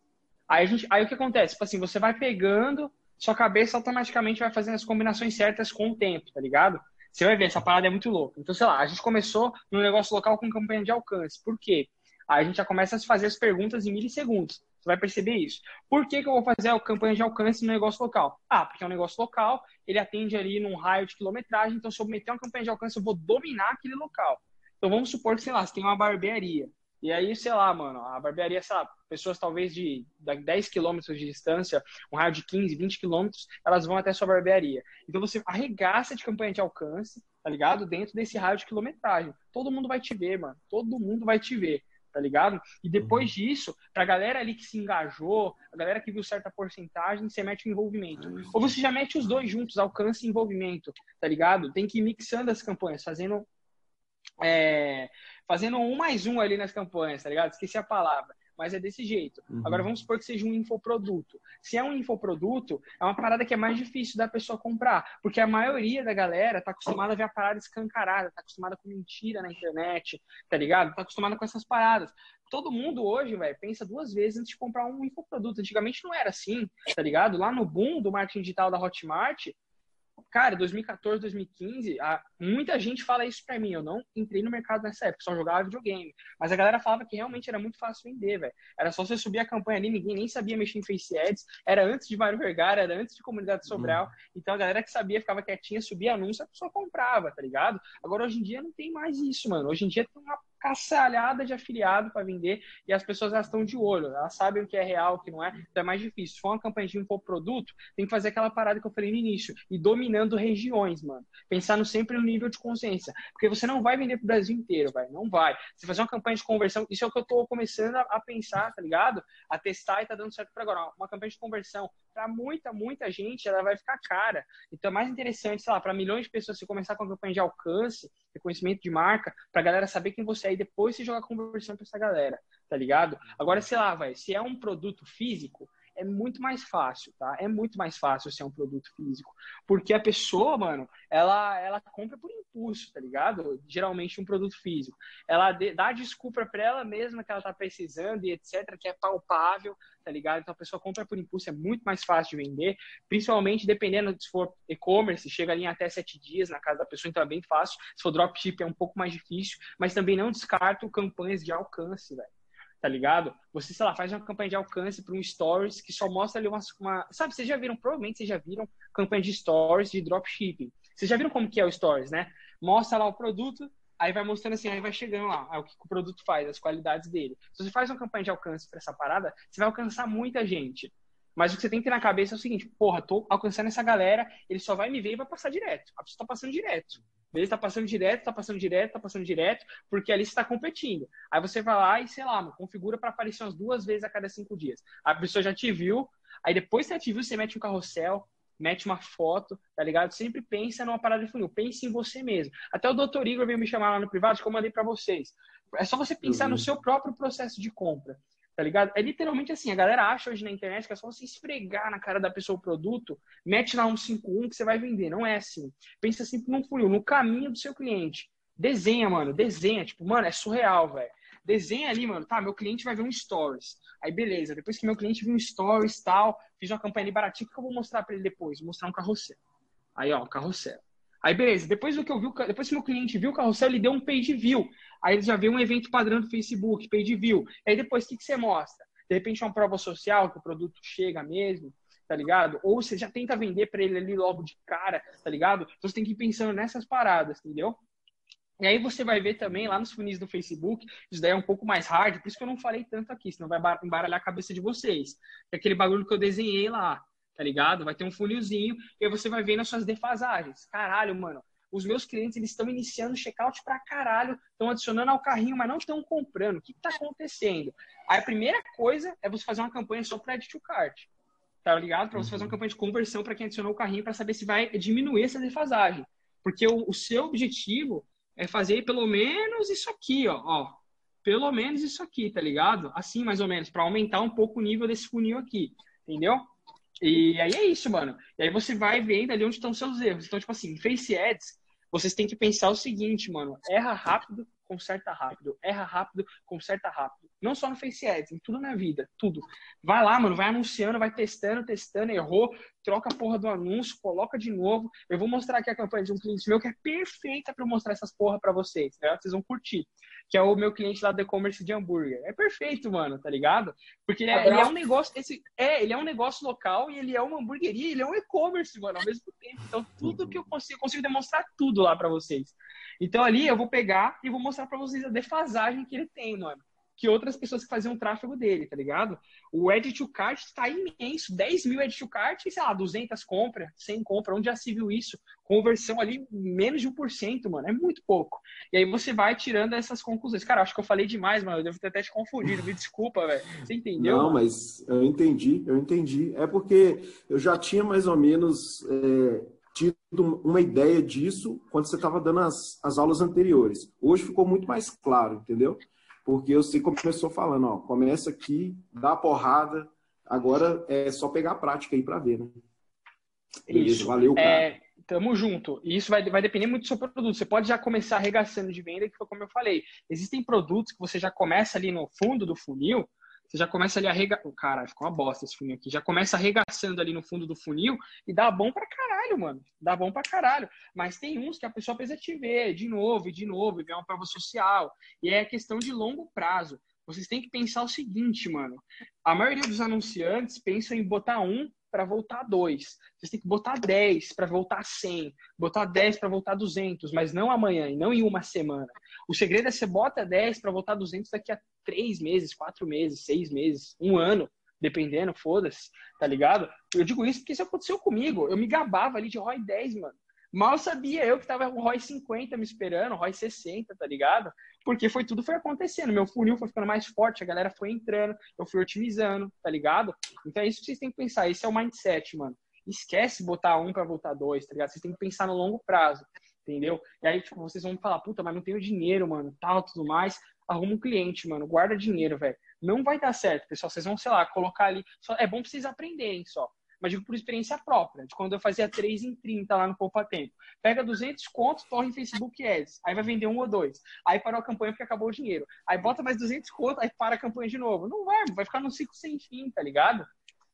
Aí, a gente, aí o que acontece? Tipo assim, você vai pegando, sua cabeça automaticamente vai fazendo as combinações certas com o tempo, tá ligado? Você vai ver, essa parada é muito louca. Então, sei lá, a gente começou no negócio local com campanha de alcance. Por quê? Aí a gente já começa a fazer as perguntas em milissegundos. Vai perceber isso. Por que, que eu vou fazer a campanha de alcance no negócio local? Ah, porque é um negócio local, ele atende ali num raio de quilometragem, então se eu meter uma campanha de alcance, eu vou dominar aquele local. Então vamos supor que, sei lá, você tem uma barbearia. E aí, sei lá, mano, a barbearia, sei lá, pessoas talvez de 10 quilômetros de distância, um raio de 15, 20 quilômetros, elas vão até sua barbearia. Então você arregaça de campanha de alcance, tá ligado? Dentro desse raio de quilometragem. Todo mundo vai te ver, mano. Todo mundo vai te ver tá ligado? E depois uhum. disso, pra galera ali que se engajou, a galera que viu certa porcentagem, você mete o envolvimento. Uhum. Ou você já mete os dois juntos, alcance e envolvimento, tá ligado? Tem que ir mixando as campanhas, fazendo. É, fazendo um mais um ali nas campanhas, tá ligado? Esqueci a palavra mas é desse jeito. Uhum. Agora vamos supor que seja um infoproduto. Se é um infoproduto, é uma parada que é mais difícil da pessoa comprar, porque a maioria da galera tá acostumada a ver a parada escancarada, tá acostumada com mentira na internet, tá ligado? Tá acostumada com essas paradas. Todo mundo hoje, velho, pensa duas vezes antes de comprar um infoproduto. Antigamente não era assim, tá ligado? Lá no boom do marketing digital da Hotmart, Cara, 2014, 2015, a, muita gente fala isso pra mim. Eu não entrei no mercado nessa época, só jogava videogame. Mas a galera falava que realmente era muito fácil vender, velho. Era só você subir a campanha ali, ninguém nem sabia mexer em Face Ads. Era antes de Mário Vergara, era antes de Comunidade Sobral. Uhum. Então a galera que sabia ficava quietinha, subia anúncio, a pessoa comprava, tá ligado? Agora hoje em dia não tem mais isso, mano. Hoje em dia tem uma caçalhada de afiliado para vender e as pessoas elas estão de olho, elas sabem o que é real, o que não é, então é mais difícil. Se for uma campanha de produto tem que fazer aquela parada que eu falei no início, e dominando regiões, mano. Pensando sempre no nível de consciência, porque você não vai vender pro Brasil inteiro, vai, não vai. Você fazer uma campanha de conversão, isso é o que eu tô começando a pensar, tá ligado? A testar e tá dando certo para agora. Uma campanha de conversão para muita, muita gente, ela vai ficar cara. Então é mais interessante, sei lá, para milhões de pessoas, você começar com uma campanha de alcance, reconhecimento de marca, pra galera saber quem você é e depois você jogar conversão pra essa galera, tá ligado? Agora, sei lá, vai, se é um produto físico, é muito mais fácil, tá? É muito mais fácil ser um produto físico. Porque a pessoa, mano, ela, ela compra por impulso, tá ligado? Geralmente um produto físico. Ela dá desculpa para ela mesma que ela tá precisando e etc, que é palpável, tá ligado? Então a pessoa compra por impulso, é muito mais fácil de vender, principalmente dependendo se for e-commerce, chega ali em até sete dias na casa da pessoa, então é bem fácil. Se for dropship é um pouco mais difícil, mas também não descarto campanhas de alcance, velho tá ligado? Você, sei lá, faz uma campanha de alcance para um stories que só mostra ali uma, uma, Sabe, vocês já viram, provavelmente vocês já viram campanha de stories de dropshipping. Vocês já viram como que é o stories, né? Mostra lá o produto, aí vai mostrando assim, aí vai chegando lá, o que o produto faz, as qualidades dele. Se você faz uma campanha de alcance para essa parada, você vai alcançar muita gente. Mas o que você tem que ter na cabeça é o seguinte, porra, tô alcançando essa galera, ele só vai me ver e vai passar direto. A pessoa tá passando direto. Ele tá passando direto, tá passando direto, tá passando direto, porque ali você tá competindo. Aí você vai lá e, sei lá, configura para aparecer umas duas vezes a cada cinco dias. A pessoa já te viu, aí depois que ela te viu, você mete um carrossel, mete uma foto, tá ligado? Sempre pensa numa parada de funil, pense em você mesmo. Até o doutor Igor veio me chamar lá no privado, que eu mandei para vocês. É só você pensar uhum. no seu próprio processo de compra tá ligado? É literalmente assim, a galera acha hoje na internet que é só você esfregar na cara da pessoa o produto, mete lá um 5-1 que você vai vender. Não é assim. Pensa sempre num funil, no caminho do seu cliente. Desenha, mano, desenha. Tipo, mano, é surreal, velho. Desenha ali, mano, tá, meu cliente vai ver um stories. Aí, beleza, depois que meu cliente viu um stories tal, fiz uma campanha ali baratinha, o que eu vou mostrar para ele depois? Vou mostrar um carrossel. Aí, ó, carrossel. Aí, beleza, depois do que eu vi, depois que meu cliente viu o carrossel, ele deu um page view. Aí ele já vê um evento padrão do Facebook, page view. Aí depois, o que, que você mostra? De repente, uma prova social, que o produto chega mesmo, tá ligado? Ou você já tenta vender para ele ali logo de cara, tá ligado? Então você tem que ir pensando nessas paradas, entendeu? E aí você vai ver também lá nos funis do Facebook, isso daí é um pouco mais hard, por isso que eu não falei tanto aqui, senão vai embaralhar a cabeça de vocês. É aquele bagulho que eu desenhei lá, tá ligado? Vai ter um funilzinho e aí você vai ver nas suas defasagens. Caralho, mano, os meus clientes eles estão iniciando checkout pra caralho, estão adicionando ao carrinho, mas não estão comprando. O que está acontecendo? Aí a primeira coisa é você fazer uma campanha só para to cart. Tá ligado? Para você fazer uma uhum. campanha de conversão para quem adicionou o carrinho para saber se vai diminuir essa defasagem. Porque o, o, seu objetivo é fazer pelo menos isso aqui, ó, ó. Pelo menos isso aqui, tá ligado? Assim, mais ou menos, para aumentar um pouco o nível desse funil aqui. Entendeu? E aí é isso, mano. E aí você vai vendo ali onde estão seus erros. Então, tipo assim, Face Ads Vocês têm que pensar o seguinte, mano. Erra rápido, conserta rápido. Erra rápido, conserta rápido. Não só no Face Ads, em tudo na vida, tudo. Vai lá, mano, vai anunciando, vai testando, testando, errou, troca a porra do anúncio, coloca de novo. Eu vou mostrar aqui a campanha de um cliente meu que é perfeita para mostrar essas porra para vocês, né? Vocês vão curtir. Que é o meu cliente lá do e-commerce de hambúrguer. É perfeito, mano, tá ligado? Porque ele é, ele é um negócio, esse, é, ele é um negócio local e ele é uma hamburgueria, ele é um e-commerce, mano, ao mesmo tempo. Então, tudo que eu consigo, eu consigo demonstrar tudo lá para vocês. Então, ali eu vou pegar e vou mostrar para vocês a defasagem que ele tem, mano que outras pessoas que faziam o tráfego dele, tá ligado? O Edit to Cart está imenso. 10 mil Edit to Cart sei lá, 200 compra, 100 compra. Onde já se viu isso? Conversão ali, menos de 1%, mano. É muito pouco. E aí você vai tirando essas conclusões. Cara, acho que eu falei demais, mano. Eu devo ter até te confundido. Me desculpa, velho. Você entendeu? Não, mano? mas eu entendi, eu entendi. É porque eu já tinha mais ou menos... É tido uma ideia disso quando você estava dando as, as aulas anteriores. Hoje ficou muito mais claro, entendeu? Porque você começou falando, ó, começa aqui, dá a porrada, agora é só pegar a prática aí para ver, né? Beleza, isso. valeu, cara. É, tamo junto. E isso vai, vai depender muito do seu produto. Você pode já começar arregaçando de venda, que foi como eu falei. Existem produtos que você já começa ali no fundo do funil, você já começa ali a arregaçar. Caralho, ficou uma bosta esse funil aqui. Já começa arregaçando ali no fundo do funil e dá bom pra caralho, mano. Dá bom pra caralho. Mas tem uns que a pessoa precisa te ver de novo e de novo, e ver uma prova social. E é questão de longo prazo. Vocês têm que pensar o seguinte, mano. A maioria dos anunciantes pensa em botar um para voltar 2. Vocês têm que botar 10 para voltar 100, botar 10 para voltar 200, mas não amanhã e não em uma semana. O segredo é você bota 10 para voltar 200 daqui a 3 meses, 4 meses, 6 meses, um ano, dependendo, foda-se, tá ligado? Eu digo isso porque isso aconteceu comigo. Eu me gabava ali de ROI 10, mano. Mal sabia eu que tava com ROI 50 me esperando, ROI 60, tá ligado? Porque foi tudo foi acontecendo. Meu funil foi ficando mais forte, a galera foi entrando, eu fui otimizando, tá ligado? Então é isso que vocês têm que pensar. Esse é o mindset, mano. Esquece botar um para voltar dois, tá ligado? Vocês têm que pensar no longo prazo, entendeu? E aí, tipo, vocês vão falar, puta, mas não tenho dinheiro, mano, tal, tudo mais. Arruma um cliente, mano, guarda dinheiro, velho. Não vai dar certo, pessoal. Vocês vão, sei lá, colocar ali. É bom pra vocês aprenderem só mas digo por experiência própria, de quando eu fazia 3 em 30 lá no Poupa Tempo. Pega 200 contos, torre em Facebook Ads, aí vai vender um ou dois. Aí parou a campanha porque acabou o dinheiro. Aí bota mais 200 contos, aí para a campanha de novo. Não vai, vai ficar num ciclo sem fim, tá ligado?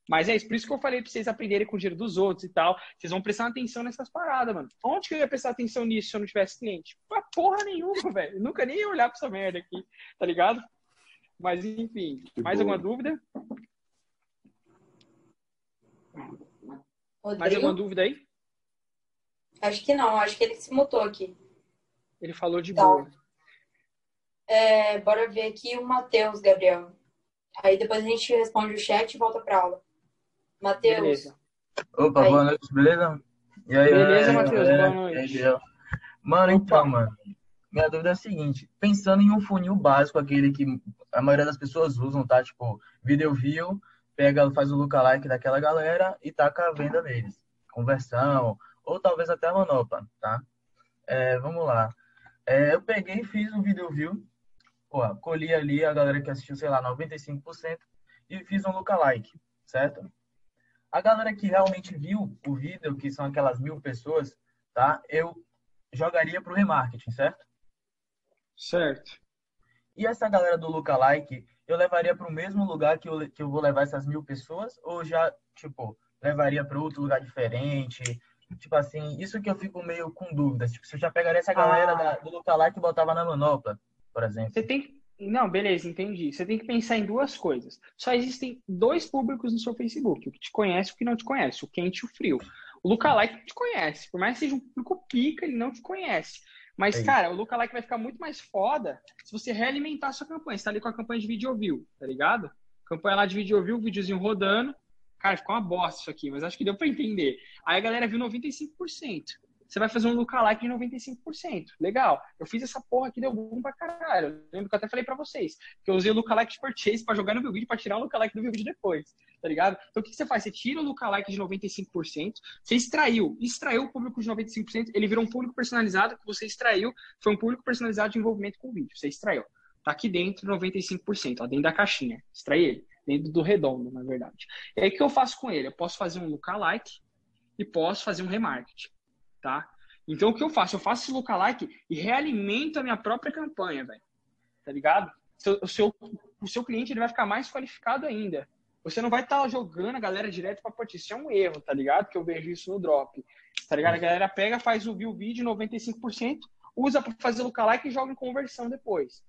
Mas é isso, por isso que eu falei pra vocês aprenderem com o dinheiro dos outros e tal. Vocês vão prestar atenção nessas paradas, mano. Onde que eu ia prestar atenção nisso se eu não tivesse cliente? Pra porra nenhuma, velho. Nunca nem ia olhar pra essa merda aqui, tá ligado? Mas enfim, mais alguma dúvida? Rodrigo? Mais alguma dúvida aí? Acho que não, acho que ele se mutou aqui. Ele falou de tá. boa. É, bora ver aqui o Matheus, Gabriel. Aí depois a gente responde o chat e volta pra aula. Matheus. Opa, aí. boa noite, beleza? E aí, beleza, é, Matheus, é, boa noite. mano, então, mano, minha dúvida é a seguinte: pensando em um funil básico, aquele que a maioria das pessoas usam, tá? Tipo, video view pega, faz o lookalike daquela galera e taca a venda deles. Conversão, ou talvez até a manopla, tá? É, vamos lá. É, eu peguei e fiz um vídeo view, pô, colhi ali a galera que assistiu, sei lá, 95% e fiz um lookalike, certo? A galera que realmente viu o vídeo, que são aquelas mil pessoas, tá? Eu jogaria para o remarketing, certo? Certo. E essa galera do lookalike, eu levaria para o mesmo lugar que eu, que eu vou levar essas mil pessoas? Ou já, tipo, levaria para outro lugar diferente? Tipo assim, isso que eu fico meio com dúvidas. Tipo, se eu já pegaria essa galera ah. da, do lookalike e botava na manopla, por exemplo. Você tem não, beleza, entendi. Você tem que pensar em duas coisas. Só existem dois públicos no seu Facebook: o que te conhece e o que não te conhece, o quente e o frio. O lookalike te conhece, por mais que seja um público pica, ele não te conhece. Mas, é cara, o lookalike vai ficar muito mais foda se você realimentar a sua campanha. Você tá ali com a campanha de vídeo view, tá ligado? Campanha lá de vídeo view, videozinho rodando. Cara, ficou uma bosta isso aqui, mas acho que deu para entender. Aí a galera viu 95% você vai fazer um lookalike de 95%. Legal. Eu fiz essa porra aqui, deu bom pra caralho. Eu lembro que eu até falei pra vocês que eu usei o lookalike de purchase pra jogar no meu vídeo, pra tirar o lookalike do meu vídeo depois. Tá ligado? Então o que você faz? Você tira o lookalike de 95%, você extraiu, extraiu o público de 95%, ele virou um público personalizado que você extraiu, foi um público personalizado de envolvimento com o vídeo. Você extraiu. Tá aqui dentro 95%, ó, dentro da caixinha. Extrai ele. Dentro do redondo, na verdade. E aí o que eu faço com ele? Eu posso fazer um lookalike e posso fazer um remarketing tá? Então, o que eu faço? Eu faço esse lookalike e realimento a minha própria campanha, velho. Tá ligado? O seu, o seu cliente ele vai ficar mais qualificado ainda. Você não vai estar tá jogando a galera direto para partir. Isso é um erro, tá ligado? Que eu vejo isso no drop. Tá ligado? A galera pega, faz o view vídeo 95%, usa para fazer lookalike e joga em conversão depois.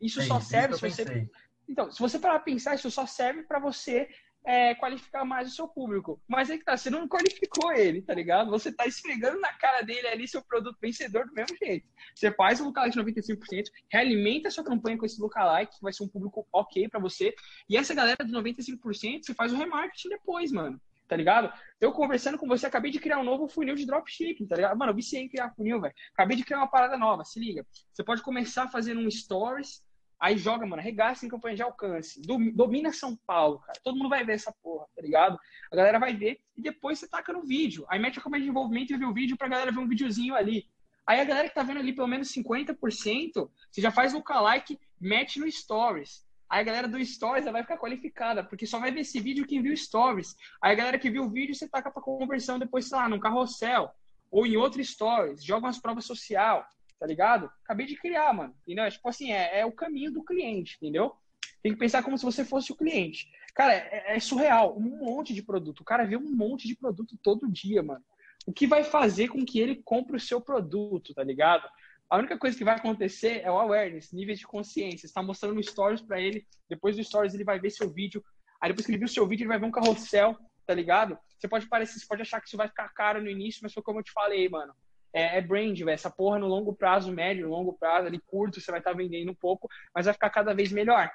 Isso é só isso, serve se você. Então, se você parar pra pensar, isso só serve para você é, qualificar mais o seu público. Mas aí que tá, você não qualificou ele, tá ligado? Você tá esfregando na cara dele ali seu produto vencedor do mesmo jeito. Você faz o lookalike 95%, realimenta a sua campanha com esse lookalike, que vai ser um público ok para você. E essa galera de 95%, você faz o remarketing depois, mano. Tá ligado? Eu conversando com você, acabei de criar um novo funil de dropshipping, tá ligado? Mano, eu viciei em criar funil, velho. Acabei de criar uma parada nova, se liga. Você pode começar fazendo um stories, Aí joga, mano, regaça em campanha de alcance. Domina São Paulo, cara. Todo mundo vai ver essa porra, tá ligado? A galera vai ver e depois você taca no vídeo. Aí mete a campanha de envolvimento e vê o vídeo pra galera ver um videozinho ali. Aí a galera que tá vendo ali pelo menos 50%, você já faz o like, mete no Stories. Aí a galera do Stories vai ficar qualificada, porque só vai ver esse vídeo quem viu Stories. Aí a galera que viu o vídeo, você taca pra conversão depois, sei lá, num carrossel ou em outro Stories. Joga umas provas social tá ligado? Acabei de criar, mano. Entendeu? Tipo assim, é, é o caminho do cliente, entendeu? Tem que pensar como se você fosse o cliente. Cara, é, é, surreal. Um monte de produto. O cara vê um monte de produto todo dia, mano. O que vai fazer com que ele compre o seu produto, tá ligado? A única coisa que vai acontecer é o awareness, nível de consciência. Você está mostrando stories para ele, depois do stories ele vai ver seu vídeo. Aí depois que ele viu seu vídeo, ele vai ver um carrossel, tá ligado? Você pode parecer, você pode achar que isso vai ficar caro no início, mas foi como eu te falei, mano é, é brand, essa porra no longo prazo, médio, longo prazo, ali curto, você vai estar tá vendendo um pouco, mas vai ficar cada vez melhor.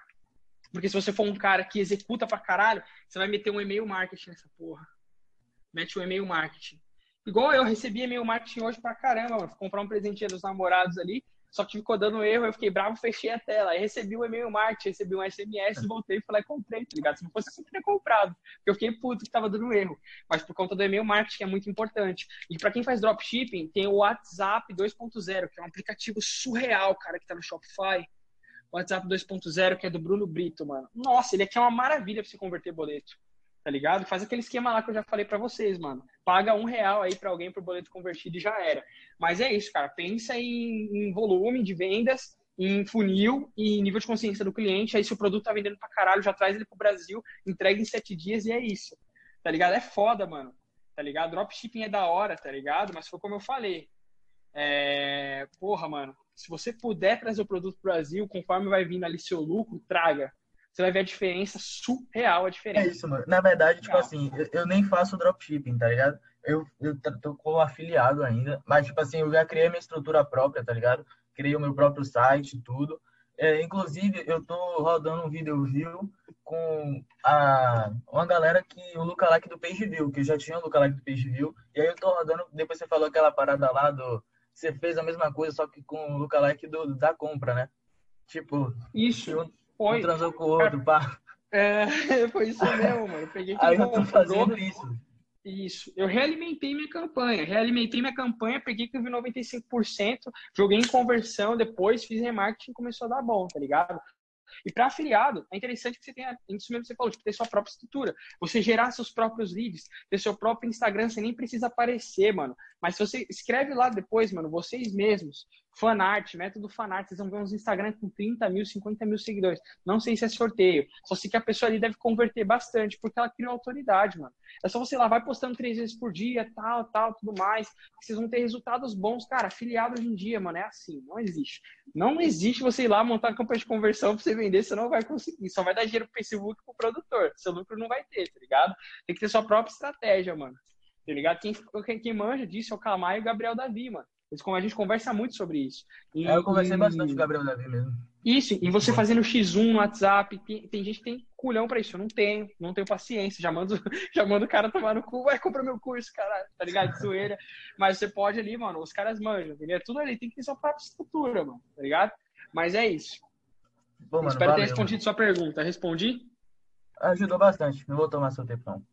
Porque se você for um cara que executa pra caralho, você vai meter um e-mail marketing nessa porra. Mete um e-mail marketing. Igual eu recebi e-mail marketing hoje pra caramba, mano. Comprar um presentinho dos namorados ali. Só que ficou dando erro, eu fiquei bravo, fechei a tela. Aí recebi um e-mail marketing, recebi um SMS, voltei e falei, comprei, tá ligado? Se não fosse eu teria comprado. Porque eu fiquei puto que tava dando erro. Mas por conta do e-mail marketing é muito importante. E para quem faz dropshipping, tem o WhatsApp 2.0, que é um aplicativo surreal, cara, que tá no Shopify. WhatsApp 2.0, que é do Bruno Brito, mano. Nossa, ele aqui é uma maravilha pra você converter boleto tá ligado? Faz aquele esquema lá que eu já falei para vocês, mano. Paga um real aí para alguém pro boleto convertido e já era. Mas é isso, cara. Pensa em, em volume de vendas, em funil e nível de consciência do cliente. Aí se o produto tá vendendo pra caralho, já traz ele pro Brasil, entrega em sete dias e é isso. Tá ligado? É foda, mano. Tá ligado? Dropshipping é da hora, tá ligado? Mas foi como eu falei. É... Porra, mano. Se você puder trazer o produto pro Brasil, conforme vai vindo ali seu lucro, traga você vai ver a diferença surreal, a diferença. É isso, mano. Na verdade, tipo assim, eu, eu, nem faço dropshipping, tá ligado? Eu, eu tô como afiliado ainda, mas, tipo assim, eu já criei minha estrutura própria, tá ligado? Criei o meu próprio site, tudo. É, inclusive, eu tô rodando um vídeo view com a, uma galera que o lookalike do PageView, que eu já tinha o lookalike do PageView, e aí eu tô rodando, depois você falou aquela parada lá do... Você fez a mesma coisa, só que com o lookalike do, da compra, né? Tipo... Isso. Eu, foi. Um transou com o outro, pá. É, foi isso mesmo, mano. Eu peguei Aí eu tô fazendo isso. Isso. Eu realimentei minha campanha. Realimentei minha campanha, peguei que eu vi 95%, joguei em conversão, depois fiz remarketing e começou a dar bom, tá ligado? E para afiliado, é interessante que você tenha, isso mesmo que você falou, tipo, ter sua própria estrutura. Você gerar seus próprios leads, ter seu próprio Instagram, você nem precisa aparecer, mano. Mas se você escreve lá depois, mano, vocês mesmos, fanart, método fanart, vocês vão ver uns Instagram com 30 mil, 50 mil seguidores. Não sei se é sorteio. Só sei que a pessoa ali deve converter bastante, porque ela criou autoridade, mano. É só você lá, vai postando três vezes por dia, tal, tal, tudo mais. Vocês vão ter resultados bons. Cara, afiliado hoje em dia, mano, é assim. Não existe. Não existe você ir lá montar campanha de conversão pra você vender, você não vai conseguir. Só vai dar dinheiro pro Facebook e pro produtor. Seu lucro não vai ter, tá ligado? Tem que ter sua própria estratégia, mano. Tá ligado? Quem, quem, manja disso é o Calamar e o Gabriel Davi, mano. A gente conversa muito sobre isso. É, eu conversei bastante com o Gabriel Davi mesmo. Isso, e você fazendo X1 no WhatsApp, tem, tem gente que tem culhão pra isso. Eu não tenho, não tenho paciência. Já mando, já mando o cara tomar no cu, vai comprar meu curso, cara, tá ligado? De zoeira. Mas você pode ali, mano, os caras manjam, entendeu? Tudo ali tem que ter sua própria estrutura, mano, tá ligado? Mas é isso. Bom, mano, Espero valeu, ter respondido mano. sua pergunta. Respondi? Ajudou bastante. Não vou tomar seu tempo, não.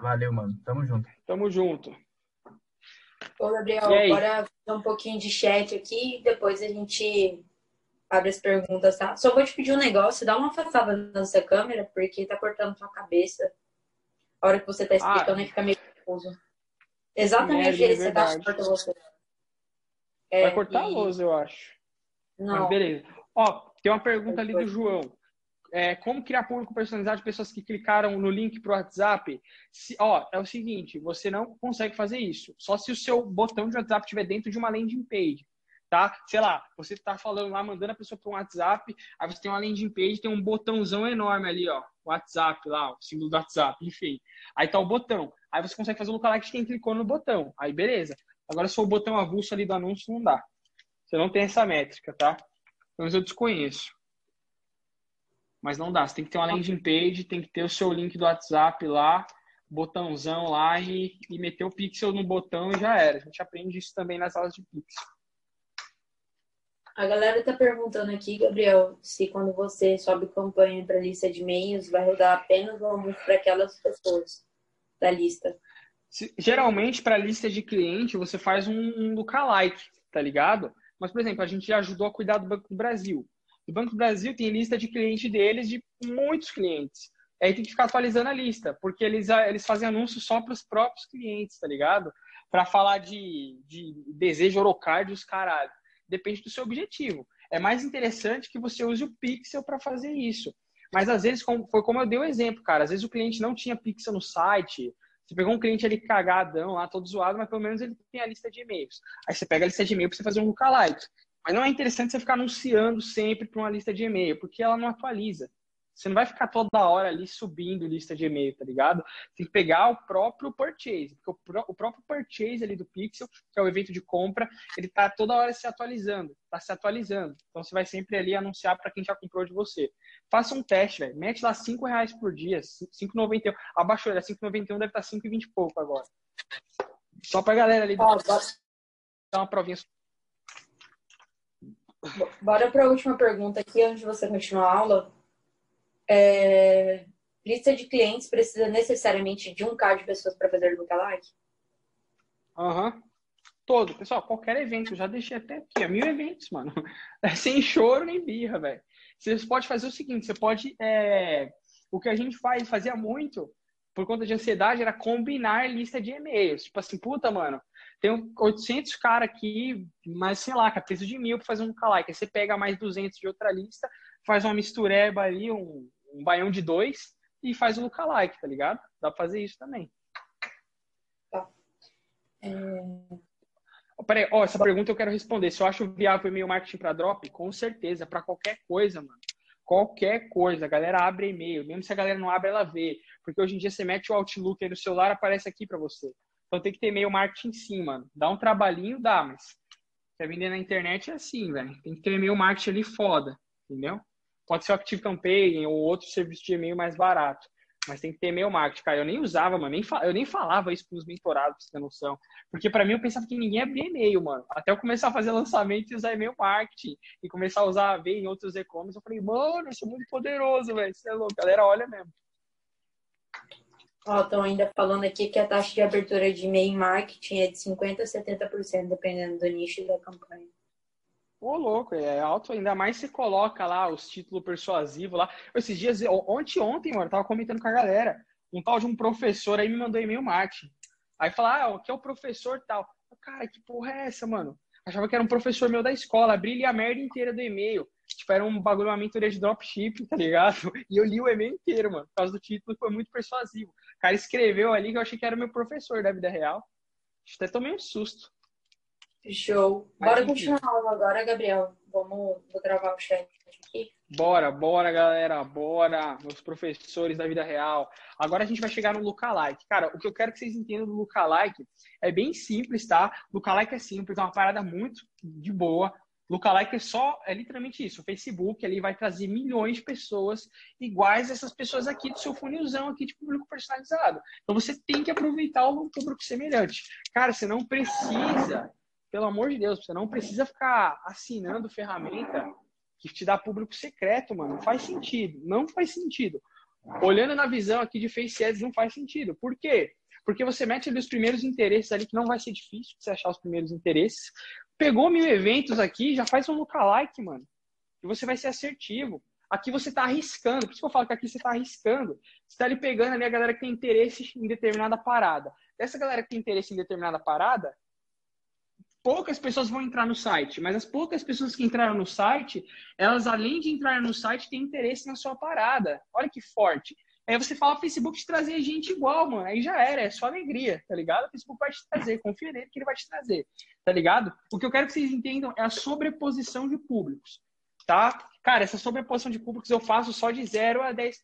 Valeu, mano. Tamo junto. Tamo junto. Ô, Gabriel, agora um pouquinho de chat aqui, depois a gente abre as perguntas, tá? Só vou te pedir um negócio, dá uma afastada nessa câmera, porque tá cortando tua cabeça. A hora que você tá explicando, ah, fica meio confuso. Exatamente Merda, é esse, você tá corta você. Vai É, cortar a e- lousa, eu acho. Não, Mas beleza. Ó, tem uma pergunta ali do João. É, como criar público personalizado de pessoas que clicaram no link pro WhatsApp? Se- ó, é o seguinte, você não consegue fazer isso. Só se o seu botão de WhatsApp estiver dentro de uma landing page. Tá? Sei lá, você tá falando lá, mandando a pessoa para um WhatsApp, aí você tem uma landing page, tem um botãozão enorme ali, ó. WhatsApp lá, o símbolo do WhatsApp, enfim. Aí tá o botão. Aí você consegue fazer o lookalike de quem clicou no botão. Aí beleza. Agora, se for o botão avulso ali do anúncio, não dá. Você não tem essa métrica, tá? Pelo menos eu desconheço. Mas não dá. Você tem que ter uma landing page, tem que ter o seu link do WhatsApp lá, botãozão lá e, e meter o pixel no botão e já era. A gente aprende isso também nas aulas de pixel. A galera tá perguntando aqui, Gabriel, se quando você sobe campanha para lista de e-mails, vai rodar apenas o anúncio para aquelas pessoas da lista. Se- geralmente, para lista de cliente, você faz um, um lookalike, tá ligado? Mas, por exemplo, a gente já ajudou a cuidar do Banco do Brasil. O Banco do Brasil tem lista de cliente deles de muitos clientes. Aí tem que ficar atualizando a lista, porque eles, eles fazem anúncios só para os próprios clientes, tá ligado? Para falar de, de desejo orocard os caralho. Depende do seu objetivo. É mais interessante que você use o Pixel para fazer isso. Mas às vezes, como- foi como eu dei o exemplo, cara. Às vezes o cliente não tinha Pixel no site, você pegou um cliente ali cagadão lá, todo zoado, mas pelo menos ele tem a lista de e-mails. Aí você pega a lista de e-mail para você fazer um lookalike. Mas não é interessante você ficar anunciando sempre para uma lista de e-mail, porque ela não atualiza. Você não vai ficar toda hora ali subindo lista de e-mail, tá ligado? Tem que pegar o próprio purchase, porque o, pró- o próprio purchase ali do Pixel, que é o evento de compra, ele tá toda hora se atualizando, tá se atualizando. Então você vai sempre ali anunciar para quem já comprou de você. Faça um teste, velho. Mete lá 5 reais por dia, 5,91. Abaixou, era 5,91, deve estar 5,20 e pouco agora. Só pra galera ali bora, dar uma provinha. Bora para a última pergunta aqui, antes de você continuar a aula. É, lista de clientes precisa necessariamente de um K de pessoas para fazer lookalike? Aham. Todo. Pessoal, qualquer evento, eu já deixei até aqui, ó, mil eventos, mano. É sem choro nem birra, velho. Você pode fazer o seguinte, você pode... é, O que a gente faz, fazia muito, por conta de ansiedade, era combinar lista de e-mails. Tipo assim, puta, mano, tem 800 caras aqui, mas sei lá, cara, preciso de mil pra fazer um lookalike. Aí você pega mais 200 de outra lista, faz uma mistureba ali, um, um baião de dois e faz o lookalike, tá ligado? Dá pra fazer isso também. Ó, Peraí, ó, essa pergunta eu quero responder. Se eu acho viável o e-mail marketing para drop, com certeza, para qualquer coisa, mano. Qualquer coisa, a galera abre e-mail. Mesmo se a galera não abre, ela vê. Porque hoje em dia você mete o Outlook aí no celular, aparece aqui para você. Então tem que ter e-mail marketing sim, mano. Dá um trabalhinho, dá, mas quer vender na internet é assim, velho. Tem que ter e-mail marketing ali foda, entendeu? Pode ser o Active Campaign ou outro serviço de e-mail mais barato. Mas tem que ter e-mail marketing, cara. Eu nem usava, mano. Nem Eu nem falava isso pros mentorados, pra você ter noção. Porque pra mim eu pensava que ninguém abria e-mail, mano. Até eu começar a fazer lançamento e usar e-mail marketing. E começar a usar a ver em outros e-commerce. Eu falei, mano, isso é muito poderoso, velho. Isso é louco. Galera olha mesmo. Estão ainda falando aqui que a taxa de abertura de e-mail em marketing é de 50% a 70%, dependendo do nicho da campanha. Ô, louco, é alto, ainda mais se coloca lá os títulos persuasivos lá. Esses dias, ontem, ontem, mano, eu tava comentando com a galera. Um tal de um professor aí me mandou e-mail marketing. Aí fala, ah, aqui é o professor tal. Cara, que porra é essa, mano? Achava que era um professor meu da escola, abri a merda inteira do e-mail. Tipo, era um bagulho, uma mentoria de dropship, tá ligado? E eu li o e-mail inteiro, mano, por causa do título, foi muito persuasivo. O cara escreveu ali que eu achei que era meu professor da vida real. Até tomei um susto. Show. Bora continuar a aula agora, Gabriel. Vamos, vou gravar o chat aqui. Bora, bora, galera, bora, meus professores da vida real. Agora a gente vai chegar no lookalike. Cara, o que eu quero que vocês entendam do lookalike é bem simples, tá? Lookalike é simples, é uma parada muito de boa. Lookalike é só, é literalmente isso. O Facebook ali vai trazer milhões de pessoas iguais a essas pessoas aqui do seu funilzão aqui de público personalizado. Então você tem que aproveitar o público semelhante. Cara, você não precisa, pelo amor de Deus, você não precisa ficar assinando ferramenta que te dá público secreto, mano. Não faz sentido. Não faz sentido. Olhando na visão aqui de Face Ads, não faz sentido. Por quê? Porque você mete ali os primeiros interesses ali, que não vai ser difícil você achar os primeiros interesses. Pegou mil eventos aqui, já faz um lookalike, mano. E você vai ser assertivo. Aqui você está arriscando, por isso que eu falo que aqui você está arriscando. Você está ali pegando ali a galera que tem interesse em determinada parada. Essa galera que tem interesse em determinada parada, poucas pessoas vão entrar no site, mas as poucas pessoas que entraram no site, elas além de entrar no site, têm interesse na sua parada. Olha que forte. Aí você fala, Facebook te trazer gente igual, mano. Aí já era, é só alegria, tá ligado? O Facebook vai te trazer, confia nele que ele vai te trazer, tá ligado? O que eu quero que vocês entendam é a sobreposição de públicos tá? Cara, essa sobreposição de públicos eu faço só de 0 a 10%,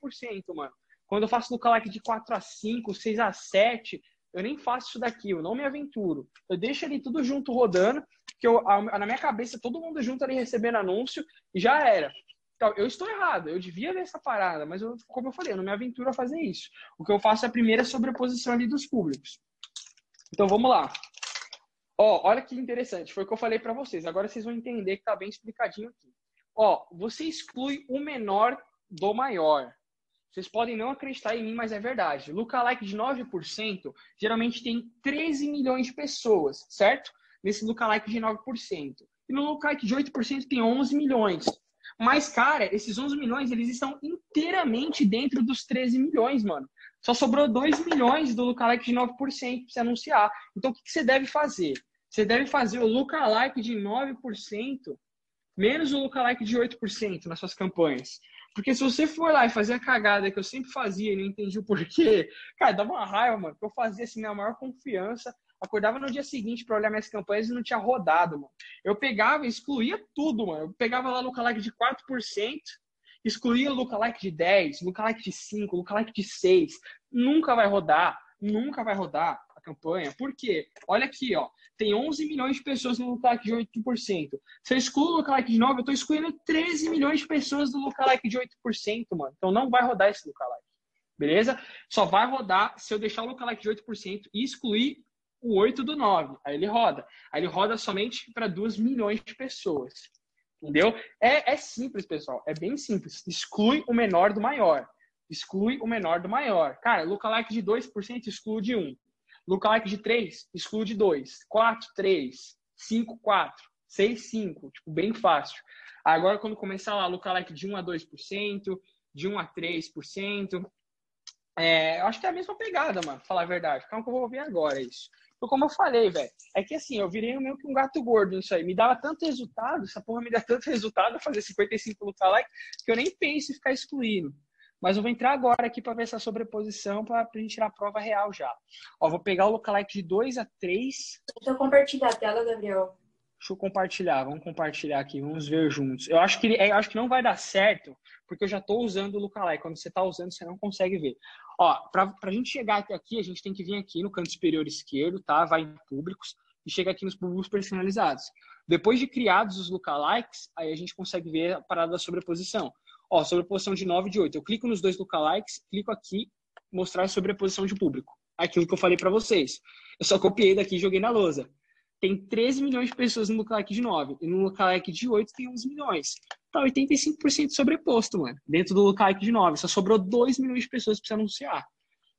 mano. Quando eu faço lookalike de 4 a 5, 6 a 7, eu nem faço isso daqui, eu não me aventuro. Eu deixo ali tudo junto rodando, que eu, na minha cabeça, todo mundo junto ali recebendo anúncio e já era. Então, eu estou errado, eu devia ver essa parada, mas eu, como eu falei, eu não me aventuro a fazer isso. O que eu faço é a primeira sobreposição ali dos públicos. Então vamos lá. Ó, olha que interessante, foi o que eu falei para vocês. Agora vocês vão entender que tá bem explicadinho aqui. Ó, você exclui o menor do maior. Vocês podem não acreditar em mim, mas é verdade. Lookalike de 9% geralmente tem 13 milhões de pessoas, certo? Nesse lookalike de 9%. E no lookalike de 8% tem 11 milhões. Mas, cara, esses 11 milhões, eles estão inteiramente dentro dos 13 milhões, mano. Só sobrou 2 milhões do lookalike de 9% para você anunciar. Então, o que você deve fazer? Você deve fazer o lookalike de 9% menos o lookalike de 8% nas suas campanhas. Porque se você for lá e fazer a cagada que eu sempre fazia e não entendi o porquê, cara, dava uma raiva, mano. Que eu fazia assim na maior confiança, acordava no dia seguinte para olhar minhas campanhas e não tinha rodado, mano. Eu pegava e excluía tudo, mano. Eu pegava lá lookalike de 4%, excluía lookalike de 10, lookalike de 5, lookalike de 6. Nunca vai rodar, nunca vai rodar campanha. Por quê? Olha aqui, ó. Tem 11 milhões de pessoas no lookalike de 8%. Se eu excluo o lookalike de 9%, eu estou excluindo 13 milhões de pessoas do lookalike de 8%, mano. Então não vai rodar esse lookalike. Beleza? Só vai rodar se eu deixar o lookalike de 8% e excluir o 8 do 9. Aí ele roda. Aí ele roda somente para 2 milhões de pessoas. Entendeu? É, é simples, pessoal. É bem simples. Exclui o menor do maior. Exclui o menor do maior. Cara, lookalike de 2% exclui de 1. Lookalike de 3, exclui de 2. 4, 3. 5, 4. 6, 5. Tipo, bem fácil. Agora, quando começar lá, lookalike de 1 a 2%, de 1 a 3%, é, eu acho que é a mesma pegada, mano, pra falar a verdade. Calma que eu vou ver agora isso. Então, como eu falei, velho, é que assim, eu virei meio que um gato gordo nisso aí. Me dava tanto resultado, essa porra me dá tanto resultado fazer 55 lookalike, que eu nem penso em ficar excluindo. Mas eu vou entrar agora aqui para ver essa sobreposição para a gente tirar a prova real já. Ó, vou pegar o lookalike de 2 a 3. Deixa eu compartilhar a tela, Gabriel. Deixa eu compartilhar, vamos compartilhar aqui, vamos ver juntos. Eu acho que, eu acho que não vai dar certo, porque eu já estou usando o lookalike. Quando você está usando, você não consegue ver. Ó, para a gente chegar até aqui, a gente tem que vir aqui no canto superior esquerdo, tá? Vai em públicos e chega aqui nos públicos personalizados. Depois de criados os lookalikes, aí a gente consegue ver a parada da sobreposição. Ó, sobreposição de 9 e de 8. Eu clico nos dois lookalikes, clico aqui, mostrar a sobreposição de público. Aquilo que eu falei para vocês. Eu só copiei daqui e joguei na lousa. Tem 13 milhões de pessoas no lookalike de 9. E no lookalike de 8 tem 11 milhões. Tá 85% sobreposto, mano. Dentro do lookalike de 9. Só sobrou 2 milhões de pessoas para anunciar.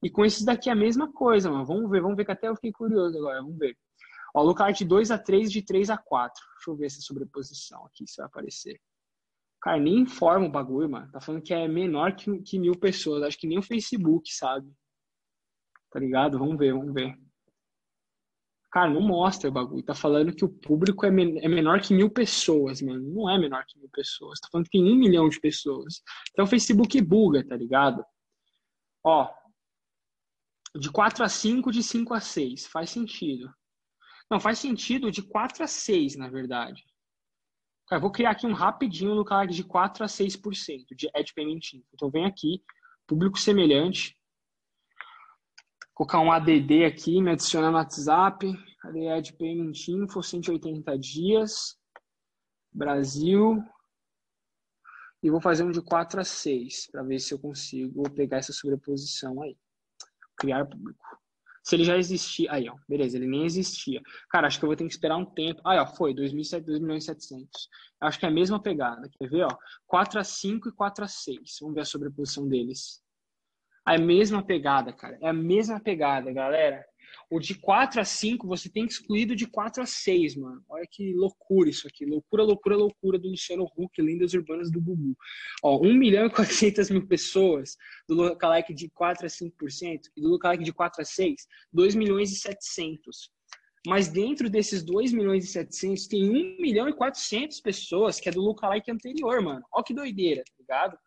E com esses daqui é a mesma coisa, mano. Vamos ver, vamos ver que até eu fiquei curioso agora. Vamos ver. Ó, lookalike de 2 a 3 de 3 a 4. Deixa eu ver essa sobreposição aqui, se vai aparecer. Cara, nem informa o bagulho, mano. Tá falando que é menor que, que mil pessoas. Acho que nem o Facebook, sabe? Tá ligado? Vamos ver, vamos ver. Cara, não mostra o bagulho. Tá falando que o público é, men é menor que mil pessoas, mano. Não é menor que mil pessoas. Tá falando que tem um milhão de pessoas. Então o Facebook buga, tá ligado? Ó. De 4 a 5, de 5 a 6. Faz sentido. Não, faz sentido de 4 a 6, na verdade. Cara, vou criar aqui um rapidinho no canal de 4 a 6% de ad info. Então, vem aqui, público semelhante. Colocar um ADD aqui, me adicionar no WhatsApp. Cadê ad payment info? 180 dias. Brasil. E vou fazer um de 4 a 6 para ver se eu consigo pegar essa sobreposição aí. Criar público. Se ele já existia. Aí, ó. Beleza, ele nem existia. Cara, acho que eu vou ter que esperar um tempo. Aí, ó, foi. 2 milhões e 700. Acho que é a mesma pegada. Quer ver, ó? 4 a 5 e 4 a 6. Vamos ver a sobreposição deles. A mesma pegada, cara. É a mesma pegada, galera. O de 4 a 5 você tem que excluir do de 4 a 6, mano. Olha que loucura isso aqui. Loucura, loucura, loucura do Luciano Huck, Lendas Urbanas do Bubu. Ó, 1 milhão e 400 mil pessoas do lookalike de 4 a 5% e do lookalike de 4 a 6, 2 milhões e 700. Mas dentro desses 2 milhões e 700 tem 1 milhão e 400 pessoas que é do lookalike anterior, mano. Ó que doideira, tá ligado?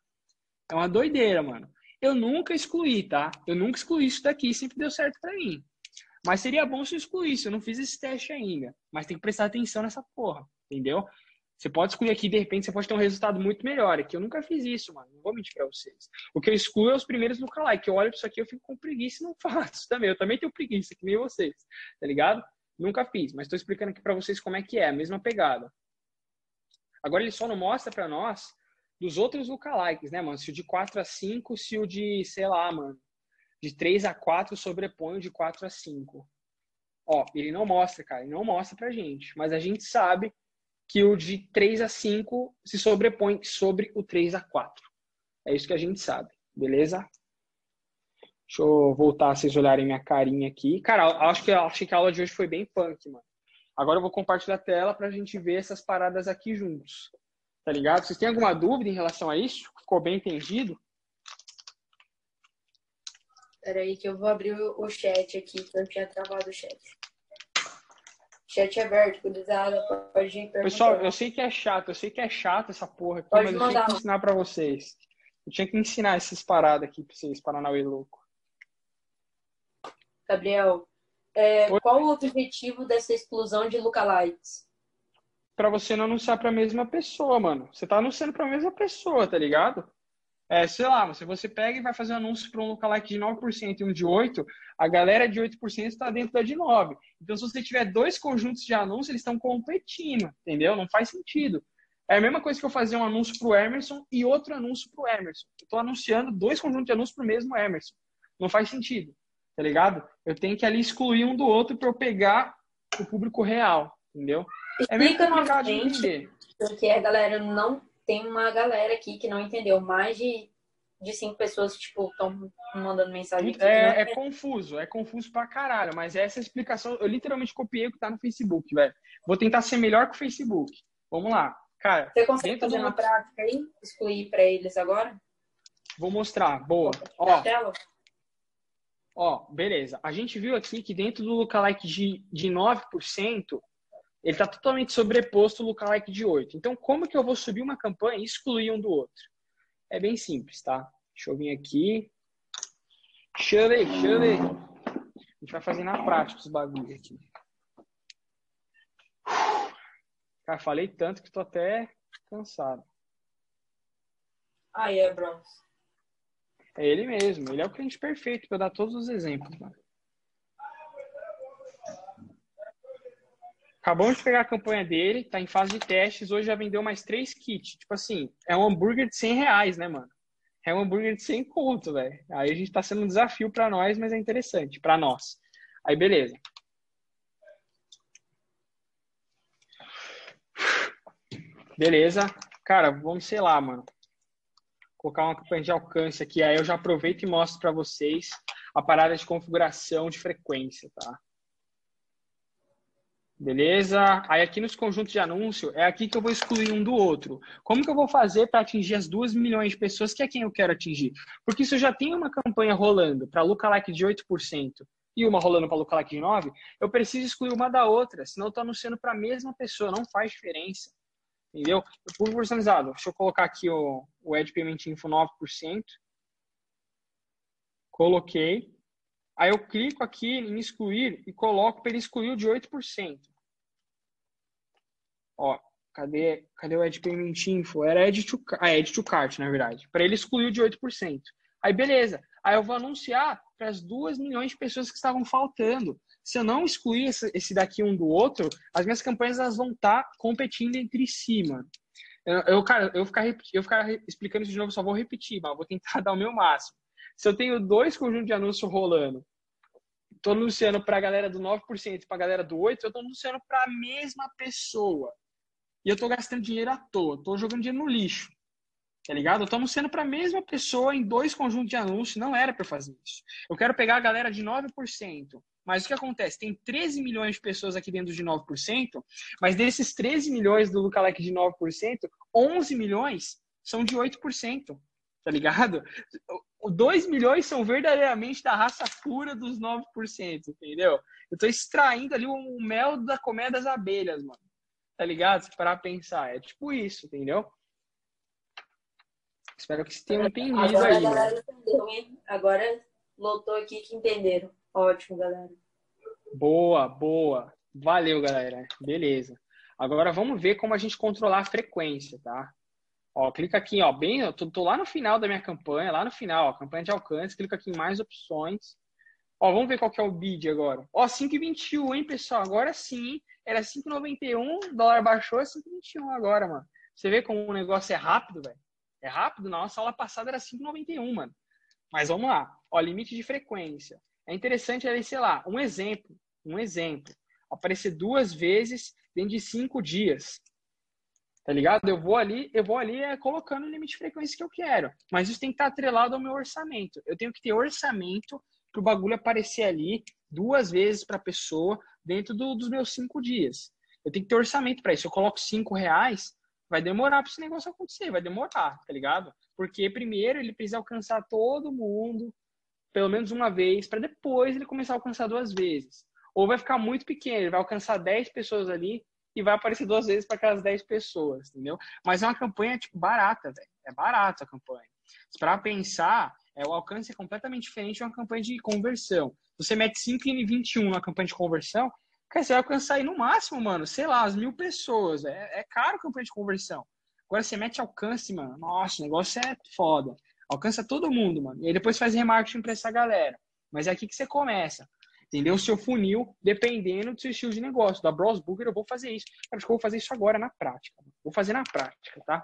É uma doideira, mano. Eu nunca excluí, tá? Eu nunca excluí isso daqui, sempre deu certo para mim. Mas seria bom se eu excluísse, eu não fiz esse teste ainda. Mas tem que prestar atenção nessa porra, entendeu? Você pode excluir aqui, de repente, você pode ter um resultado muito melhor. Aqui eu nunca fiz isso, mano. Não vou mentir pra vocês. O que eu excluo é os primeiros lookalike. Eu olho pra isso aqui, eu fico com preguiça e não faço também. Eu também tenho preguiça, que nem vocês, tá ligado? Nunca fiz, mas estou explicando aqui para vocês como é que é, a mesma pegada. Agora ele só não mostra para nós dos outros lookalikes, né, mano? Se o de 4 a 5, se o de, sei lá, mano, de 3 a 4 sobrepõe o de 4 a 5. Ó, ele não mostra, cara, ele não mostra pra gente, mas a gente sabe que o de 3 a 5 se sobrepõe sobre o 3 a 4. É isso que a gente sabe, beleza? Deixa eu voltar, vocês olharem minha carinha aqui. Cara, acho que, acho que a aula de hoje foi bem punk, mano. Agora eu vou compartilhar a tela pra gente ver essas paradas aqui juntos. Tá ligado? Vocês têm alguma dúvida em relação a isso? Ficou bem entendido? Peraí que eu vou abrir o chat aqui, que eu tinha travado o chat. Chat aberto, cuidado, pode perguntar. Pessoal, eu sei que é chato, eu sei que é chato essa porra aqui, pode mas mandar. eu tinha que ensinar pra vocês. Eu tinha que ensinar essas paradas aqui pra vocês, Paranauê louco. Gabriel, é, qual o objetivo dessa explosão de lookalikes? Pra você não anunciar pra mesma pessoa, mano. Você tá anunciando pra mesma pessoa, tá ligado? É, sei lá, se você pega e vai fazer um anúncio para um lookalike de 9% e um de 8%, a galera de 8% está dentro da de 9%. Então, se você tiver dois conjuntos de anúncios, eles estão competindo, entendeu? Não faz sentido. É a mesma coisa que eu fazer um anúncio para o Emerson e outro anúncio para o Emerson. Eu estou anunciando dois conjuntos de anúncios para o mesmo Emerson. Não faz sentido, tá ligado? Eu tenho que ali excluir um do outro para eu pegar o público real, entendeu? É meio complicado de entender. Porque a galera não tem uma galera aqui que não entendeu. Mais de, de cinco pessoas, tipo, estão mandando mensagem. Aqui, é, é confuso, é confuso pra caralho. Mas essa explicação, eu literalmente copiei o que tá no Facebook, velho. Vou tentar ser melhor que o Facebook. Vamos lá. Cara, Você consegue fazer na prática aí? Excluir para eles agora? Vou mostrar. Boa. Ó, ó, beleza. A gente viu aqui que dentro do lookalike de, de 9%, ele está totalmente sobreposto o lookalike de 8. Então, como que eu vou subir uma campanha e excluir um do outro? É bem simples, tá? Deixa eu vir aqui. Deixa eu ver, deixa eu ver. A gente vai fazer na prática os bagulhos aqui. Cara, falei tanto que tô até cansado. Ah, é, Bronx. É ele mesmo. Ele é o cliente perfeito para dar todos os exemplos, mano. Acabamos de pegar a campanha dele, tá em fase de testes, hoje já vendeu mais três kits. Tipo assim, é um hambúrguer de 100 reais, né, mano? É um hambúrguer de 100 conto, velho. Aí a gente tá sendo um desafio para nós, mas é interessante, para nós. Aí, beleza. Beleza. Cara, vamos, sei lá, mano. Colocar uma campanha de alcance aqui. Aí eu já aproveito e mostro para vocês a parada de configuração de frequência, tá? Beleza? Aí aqui nos conjuntos de anúncio, é aqui que eu vou excluir um do outro. Como que eu vou fazer para atingir as duas milhões de pessoas, que é quem eu quero atingir? Porque se eu já tenho uma campanha rolando para lookalike de 8% e uma rolando para lookalike de 9%, eu preciso excluir uma da outra, senão eu estou anunciando para a mesma pessoa, não faz diferença. Entendeu? Público personalizado. Deixa eu colocar aqui o, o Ed Payment Info 9%. Coloquei. Aí eu clico aqui em excluir e coloco para ele excluir o de 8%. Ó, cadê, cadê o Ed Payment Info? Era Ed to, ah, Ed to Cart, na verdade. Para ele excluir o de 8%. Aí beleza. Aí eu vou anunciar para as 2 milhões de pessoas que estavam faltando. Se eu não excluir esse, daqui um do outro, as minhas campanhas elas vão estar tá competindo entre si, mano. Eu, eu, cara, eu ficar, eu ficar explicando isso de novo, só vou repetir, mas vou tentar dar o meu máximo. Se eu tenho dois conjuntos de anúncio rolando, tô anunciando para a galera do 9% e para a galera do 8%, eu tô anunciando para a mesma pessoa. E eu tô gastando dinheiro à toa, tô jogando dinheiro no lixo. Tá ligado? Estamos sendo para a mesma pessoa em dois conjuntos de anúncios, não era para fazer isso. Eu quero pegar a galera de 9%. Mas o que acontece? Tem 13 milhões de pessoas aqui dentro de 9%, mas desses 13 milhões do Lookalike de 9%, 11 milhões são de 8%, tá ligado? 2 milhões são verdadeiramente da raça pura dos 9%, entendeu? Eu tô extraindo ali o mel da colmeia das abelhas, mano. Tá ligado? Para pensar, é tipo isso, entendeu? Espero que você tenha entendido Agora aí. a galera Né? Agora lotou aqui que entenderam. Ótimo, galera. Boa, boa. Valeu, galera. Beleza. Agora vamos ver como a gente controlar a frequência, tá? Ó, clica aqui, ó, bem, eu tô, tô lá no final da minha campanha, lá no final, ó, campanha de alcance, clica aqui em mais opções. Ó, vamos ver qual que é o bid agora. Ó, 5,21, hein, pessoal? Agora sim, era 5,91, dólar baixou, é 5,21 agora, mano. Você vê como o negócio é rápido, velho? É rápido? Na nossa aula passada era 5,91, mano. Mas vamos lá. Ó, limite de frequência. É interessante ali, sei lá, um exemplo. Um exemplo. Aparecer duas vezes dentro de cinco dias. Tá ligado? Eu vou ali, eu vou ali é, colocando o limite de frequência que eu quero. Mas isso tem que estar atrelado ao meu orçamento. Eu tenho que ter orçamento para o bagulho aparecer ali duas vezes para a pessoa dentro do, dos meus cinco dias. Eu tenho que ter orçamento para isso. Eu coloco cinco reais, vai demorar para esse negócio acontecer, vai demorar, tá ligado? Porque primeiro ele precisa alcançar todo mundo, pelo menos uma vez, para depois ele começar a alcançar duas vezes. Ou vai ficar muito pequeno, ele vai alcançar 10 pessoas ali e vai aparecer duas vezes para aquelas 10 pessoas, entendeu? Mas é uma campanha, tipo, barata, velho. É barata a campanha. Para pensar, é, o alcance é completamente diferente de uma campanha de conversão. Você mete 5 e 21 na campanha de conversão, cara, você vai alcançar aí no máximo, mano, sei lá, as mil pessoas. É, é caro a campanha de conversão. Agora você mete alcance, mano. Nossa, o negócio é foda. Alcança todo mundo, mano. E aí depois faz remarketing para essa galera. Mas é aqui que você começa. Entendeu? O seu funil, dependendo do seu estilo de negócio. Da Bros Burger, eu vou fazer isso. Acho que eu vou fazer isso agora na prática. Vou fazer na prática, tá?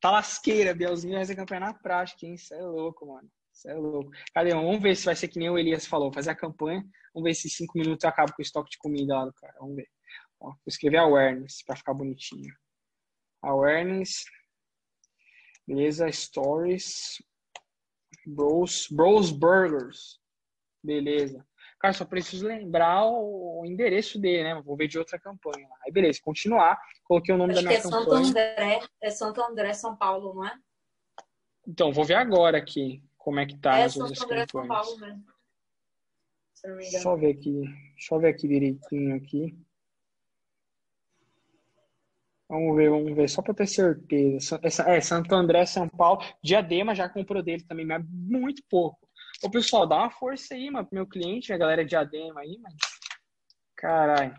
Tá lasqueira, Bielzinho vai campanha na prática, hein? Isso é louco, mano. Isso é louco. Cadê? Vamos ver se vai ser que nem o Elias falou. Fazer a campanha. Vamos ver se em cinco minutos eu acabo com o estoque de comida lá do cara. Vamos ver. Ó, vou escrever awareness pra ficar bonitinho. Awareness. Beleza. Stories. Bros. Bros Burgers. Beleza. Cara, só preciso lembrar o endereço dele, né? Vou ver de outra campanha. Aí, beleza, continuar. Coloquei o nome Acho da que minha é Santo campanha. André. É Santo André, São Paulo, não é? Então, vou ver agora aqui como é que tá é as outras Santo André, São campanhas. Paulo mesmo. Eu ver aqui. Deixa eu ver aqui direitinho aqui. Vamos ver, vamos ver, só para ter certeza. É, Santo André, São Paulo. Diadema já comprou dele também, mas muito pouco. Ô, pessoal, dá uma força aí, mano, pro meu cliente, a galera de Diadema aí, mano. Caralho.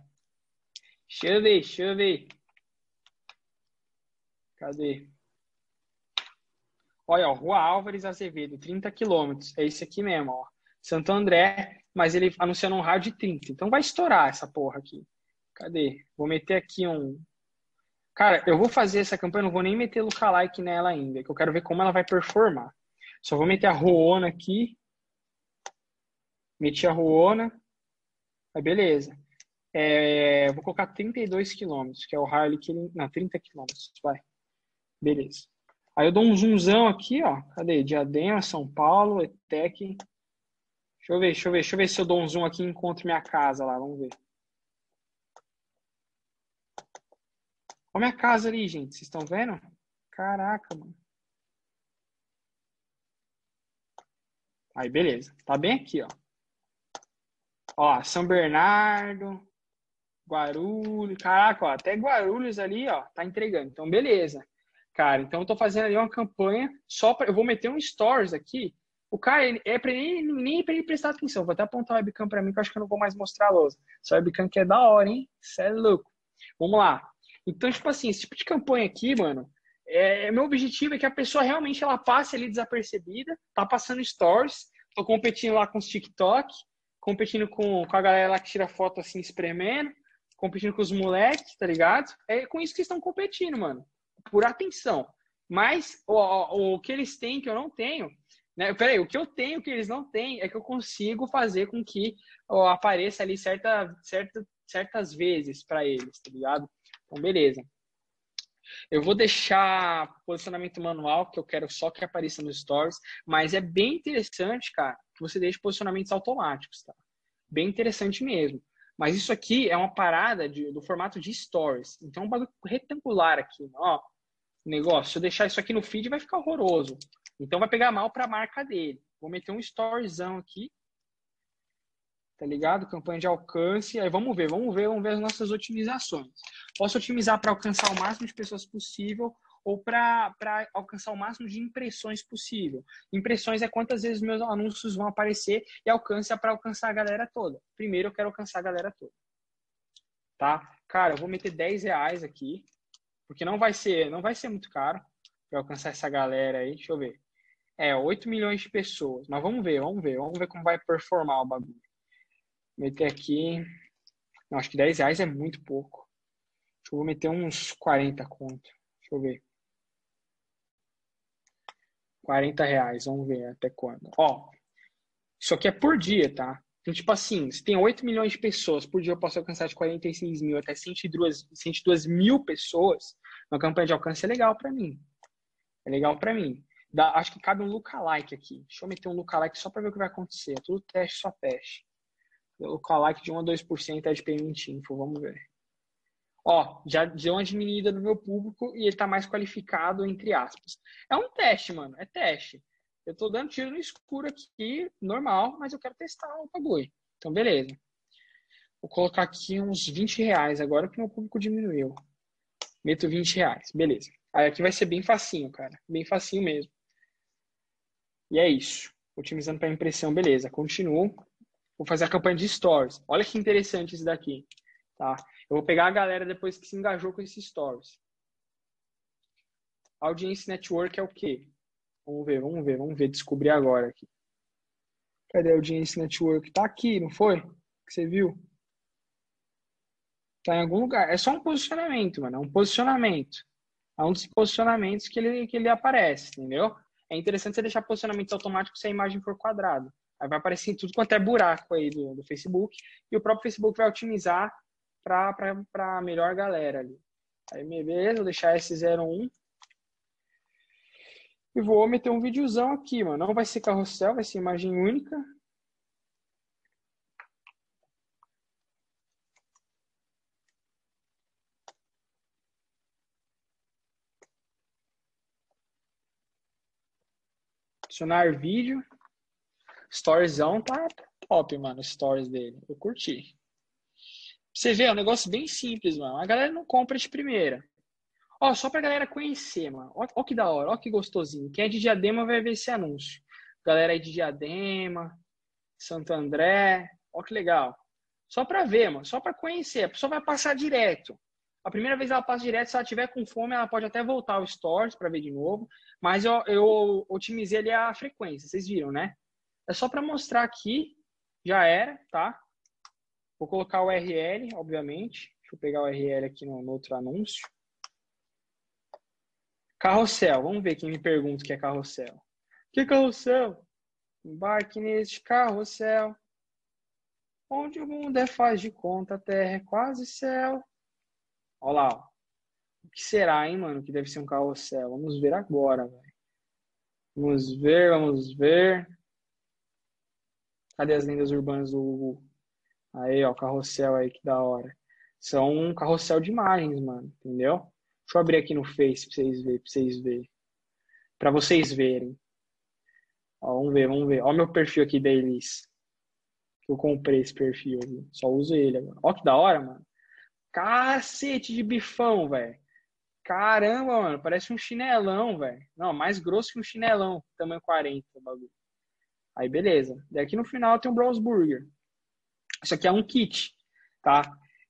Deixa eu ver, deixa eu ver. Cadê? Olha, ó, Rua Álvares Azevedo, 30 quilômetros. É esse aqui mesmo, ó. Santo André, mas ele anunciando um raio de 30. Então vai estourar essa porra aqui. Cadê? Vou meter aqui um. Cara, eu vou fazer essa campanha, não vou nem meter lookalike nela ainda, que eu quero ver como ela vai performar. Só vou meter a Ruona aqui. Meti a Ruona. Aí beleza. É, vou colocar 32 quilômetros, que é o ali que. Não, 30 quilômetros. Vai. Beleza. Aí eu dou um zoomzão aqui, ó. Cadê? Diadema, São Paulo, ETEC. Deixa eu ver, deixa eu ver, deixa eu ver se eu dou um zoom aqui e encontro minha casa lá. Vamos ver. Olha minha casa ali, gente. Vocês estão vendo? Caraca, mano. Aí, beleza. Tá bem aqui, ó. Ó, São Bernardo, Guarulhos. Caraca, ó, até Guarulhos ali, ó, tá entregando. Então, beleza. Cara, então eu tô fazendo ali uma campanha só para eu vou meter um stories aqui. O cara, ele, é para ele nem para ele prestar atenção. Vou até apontar a webcam para mim que eu acho que eu não vou mais mostrar a lousa. Essa webcam que é da hora, hein? Isso é louco. Vamos lá. Então, tipo assim, esse tipo de campanha aqui, mano, é, meu objetivo é que a pessoa realmente ela passe ali desapercebida, tá passando stories, tô competindo lá com os TikTok, competindo com, com a galera lá que tira foto assim, espremendo, competindo com os moleques, tá ligado? É com isso que estão competindo, mano. Por atenção. Mas o, o, o que eles têm que eu não tenho, né? Peraí, o que eu tenho que eles não têm é que eu consigo fazer com que ó, apareça ali certa, certa, certas vezes para eles, tá ligado? Então, beleza. Eu vou deixar posicionamento manual, que eu quero só que apareça nos stories, mas é bem interessante, cara, que você deixe posicionamentos automáticos, tá? Bem interessante mesmo. Mas isso aqui é uma parada de, do formato de stories. Então, é um bagulho retangular aqui, ó. Negócio. Se eu deixar isso aqui no feed, vai ficar horroroso. Então, vai pegar mal para a marca dele. Vou meter um storyzão aqui. Tá ligado? Campanha de alcance. Aí vamos ver, vamos ver, vamos ver as nossas otimizações. Posso otimizar para alcançar o máximo de pessoas possível ou para alcançar o máximo de impressões possível. Impressões é quantas vezes meus anúncios vão aparecer e alcance é para alcançar a galera toda. Primeiro eu quero alcançar a galera toda. Tá? Cara, eu vou meter 10 reais aqui, porque não vai ser, não vai ser muito caro para alcançar essa galera aí. Deixa eu ver. É, 8 milhões de pessoas. Mas vamos ver, vamos ver. Vamos ver como vai performar o bagulho. Meter aqui. Não, acho que 10 reais é muito pouco. Acho que eu vou meter uns 40 conto. Deixa eu ver. 40 reais, vamos ver até quando. Ó, isso aqui é por dia, tá? Então, tipo assim, se tem 8 milhões de pessoas, por dia eu posso alcançar de 46 mil até 102, 102 mil pessoas, uma campanha de alcance é legal para mim. É legal para mim. Dá, acho que cabe um lookalike aqui. Deixa eu meter um lookalike só para ver o que vai acontecer. É tudo teste, só teste. O lookalike de 1 a 2% é de payment info, vamos ver ó, já deu uma diminuída no meu público e ele tá mais qualificado, entre aspas. É um teste, mano, é teste. Eu tô dando tiro no escuro aqui, normal, mas eu quero testar o bagulho. Então, beleza. Vou colocar aqui uns 20 reais agora que meu público diminuiu. Meto 20 reais, beleza. Aí aqui vai ser bem facinho, cara. Bem facinho mesmo. E é isso. Otimizando para impressão, beleza. Continuo. Vou fazer a campanha de stories. Olha que interessante isso daqui. Tá? Eu vou pegar a galera depois que se engajou com esses stories. Audience Network é o quê? Vamos ver, vamos ver, vamos ver, descobrir agora aqui. Cadê a Audience Network? Tá aqui, não foi? Que você viu? Tá em algum lugar. É só um posicionamento, mano. É um posicionamento. É um dos posicionamentos que ele, que ele aparece, entendeu? É interessante você deixar posicionamentos automáticos se a imagem for quadrada. Vai aparecer em tudo quanto é buraco aí do, do Facebook. E o próprio Facebook vai otimizar para a melhor galera ali. Aí, beleza, vou deixar esse 01. E vou meter um videozão aqui, mano. Não vai ser carrossel, vai ser imagem única. Adicionar vídeo. Storyzão tá top, mano. Stories dele. Eu curti. Você vê, é um negócio bem simples, mano. A galera não compra de primeira. Ó, só pra galera conhecer, mano. Ó, ó que da hora, ó que gostosinho. Quem é de Diadema vai ver esse anúncio. Galera aí de Diadema, Santo André. Ó que legal. Só pra ver, mano. Só pra conhecer. A pessoa vai passar direto. A primeira vez ela passa direto, se ela tiver com fome, ela pode até voltar ao Stories para ver de novo. Mas eu, eu otimizei ali a frequência, vocês viram, né? É só para mostrar aqui, já era, tá? Vou colocar o URL, obviamente. Deixa eu pegar o URL aqui no, no outro anúncio. Carrossel. Vamos ver quem me pergunta o que é carrossel. Que é carrossel? Embarque neste carrossel. Onde o mundo é faz de conta, a terra é quase céu. Olha lá. O que será, hein, mano, que deve ser um carrossel? Vamos ver agora, velho. Vamos ver, vamos ver. Cadê as lendas urbanas do Google? Aí, ó, carrossel aí, que da hora. São um carrossel de imagens, mano, entendeu? Deixa eu abrir aqui no Face pra vocês verem, pra vocês verem. Pra vocês verem. Ó, vamos ver, vamos ver. Ó meu perfil aqui da Elis. Eu comprei esse perfil. Só uso ele agora. Ó que da hora, mano. Cacete de bifão, velho. Caramba, mano. Parece um chinelão, velho. Não, mais grosso que um chinelão. Tamanho 40, o bagulho. Aí, beleza. E aqui no final tem um Browse Burger. Isso aqui é um kit, tá?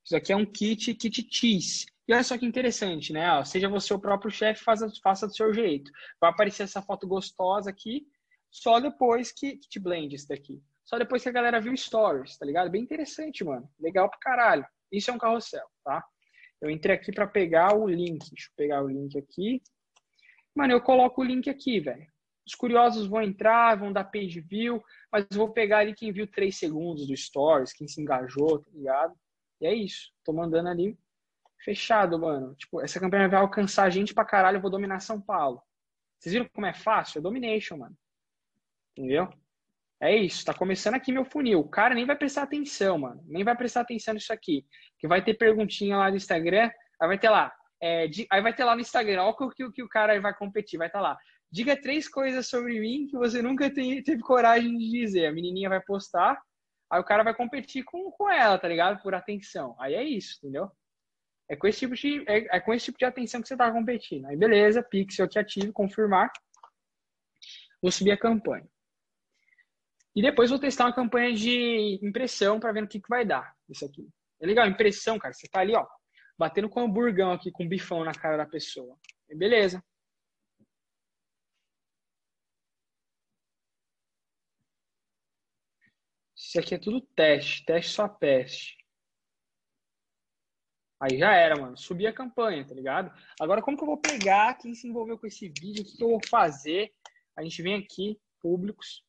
Isso aqui é um kit, kit cheese. E olha só que interessante, né? Ó, seja você o próprio chefe, faça, faça do seu jeito. Vai aparecer essa foto gostosa aqui, só depois que, que te blend isso daqui. Só depois que a galera viu stories, tá ligado? Bem interessante, mano. Legal pra caralho. Isso é um carrossel, tá? Eu entrei aqui para pegar o link. Deixa eu pegar o link aqui. Mano, eu coloco o link aqui, velho. Os curiosos vão entrar, vão dar page view, mas vou pegar ali quem viu 3 segundos do Stories, quem se engajou, tá ligado? E é isso. Tô mandando ali Fechado, mano. Tipo, essa campanha vai alcançar gente pra caralho, eu vou dominar São Paulo. Vocês viram como é fácil? É domination, mano. Entendeu? É isso, tá começando aqui meu funil. O cara nem vai prestar atenção, mano. Nem vai prestar atenção nisso aqui. Que vai ter perguntinha lá no Instagram, aí vai ter lá. É, aí vai ter lá no Instagram, olha o que, que o cara vai competir, vai estar tá lá. Diga três coisas sobre mim que você nunca teve coragem de dizer. A menininha vai postar, aí o cara vai competir com, com ela, tá ligado? Por atenção. Aí é isso, entendeu? É com esse tipo de, é, é com esse tipo de atenção que você tá competindo. Aí beleza, pixel aqui ativo, confirmar. Vou subir a campanha. E depois vou testar uma campanha de impressão para ver o que, que vai dar. Isso aqui. É legal, impressão, cara. Você tá ali, ó, batendo com hamburgão aqui, com bifão na cara da pessoa. Beleza. Isso aqui é tudo teste, teste só teste. Aí já era, mano. Subi a campanha, tá ligado? Agora, como que eu vou pegar quem se envolveu com esse vídeo? O que, que eu vou fazer? A gente vem aqui, públicos.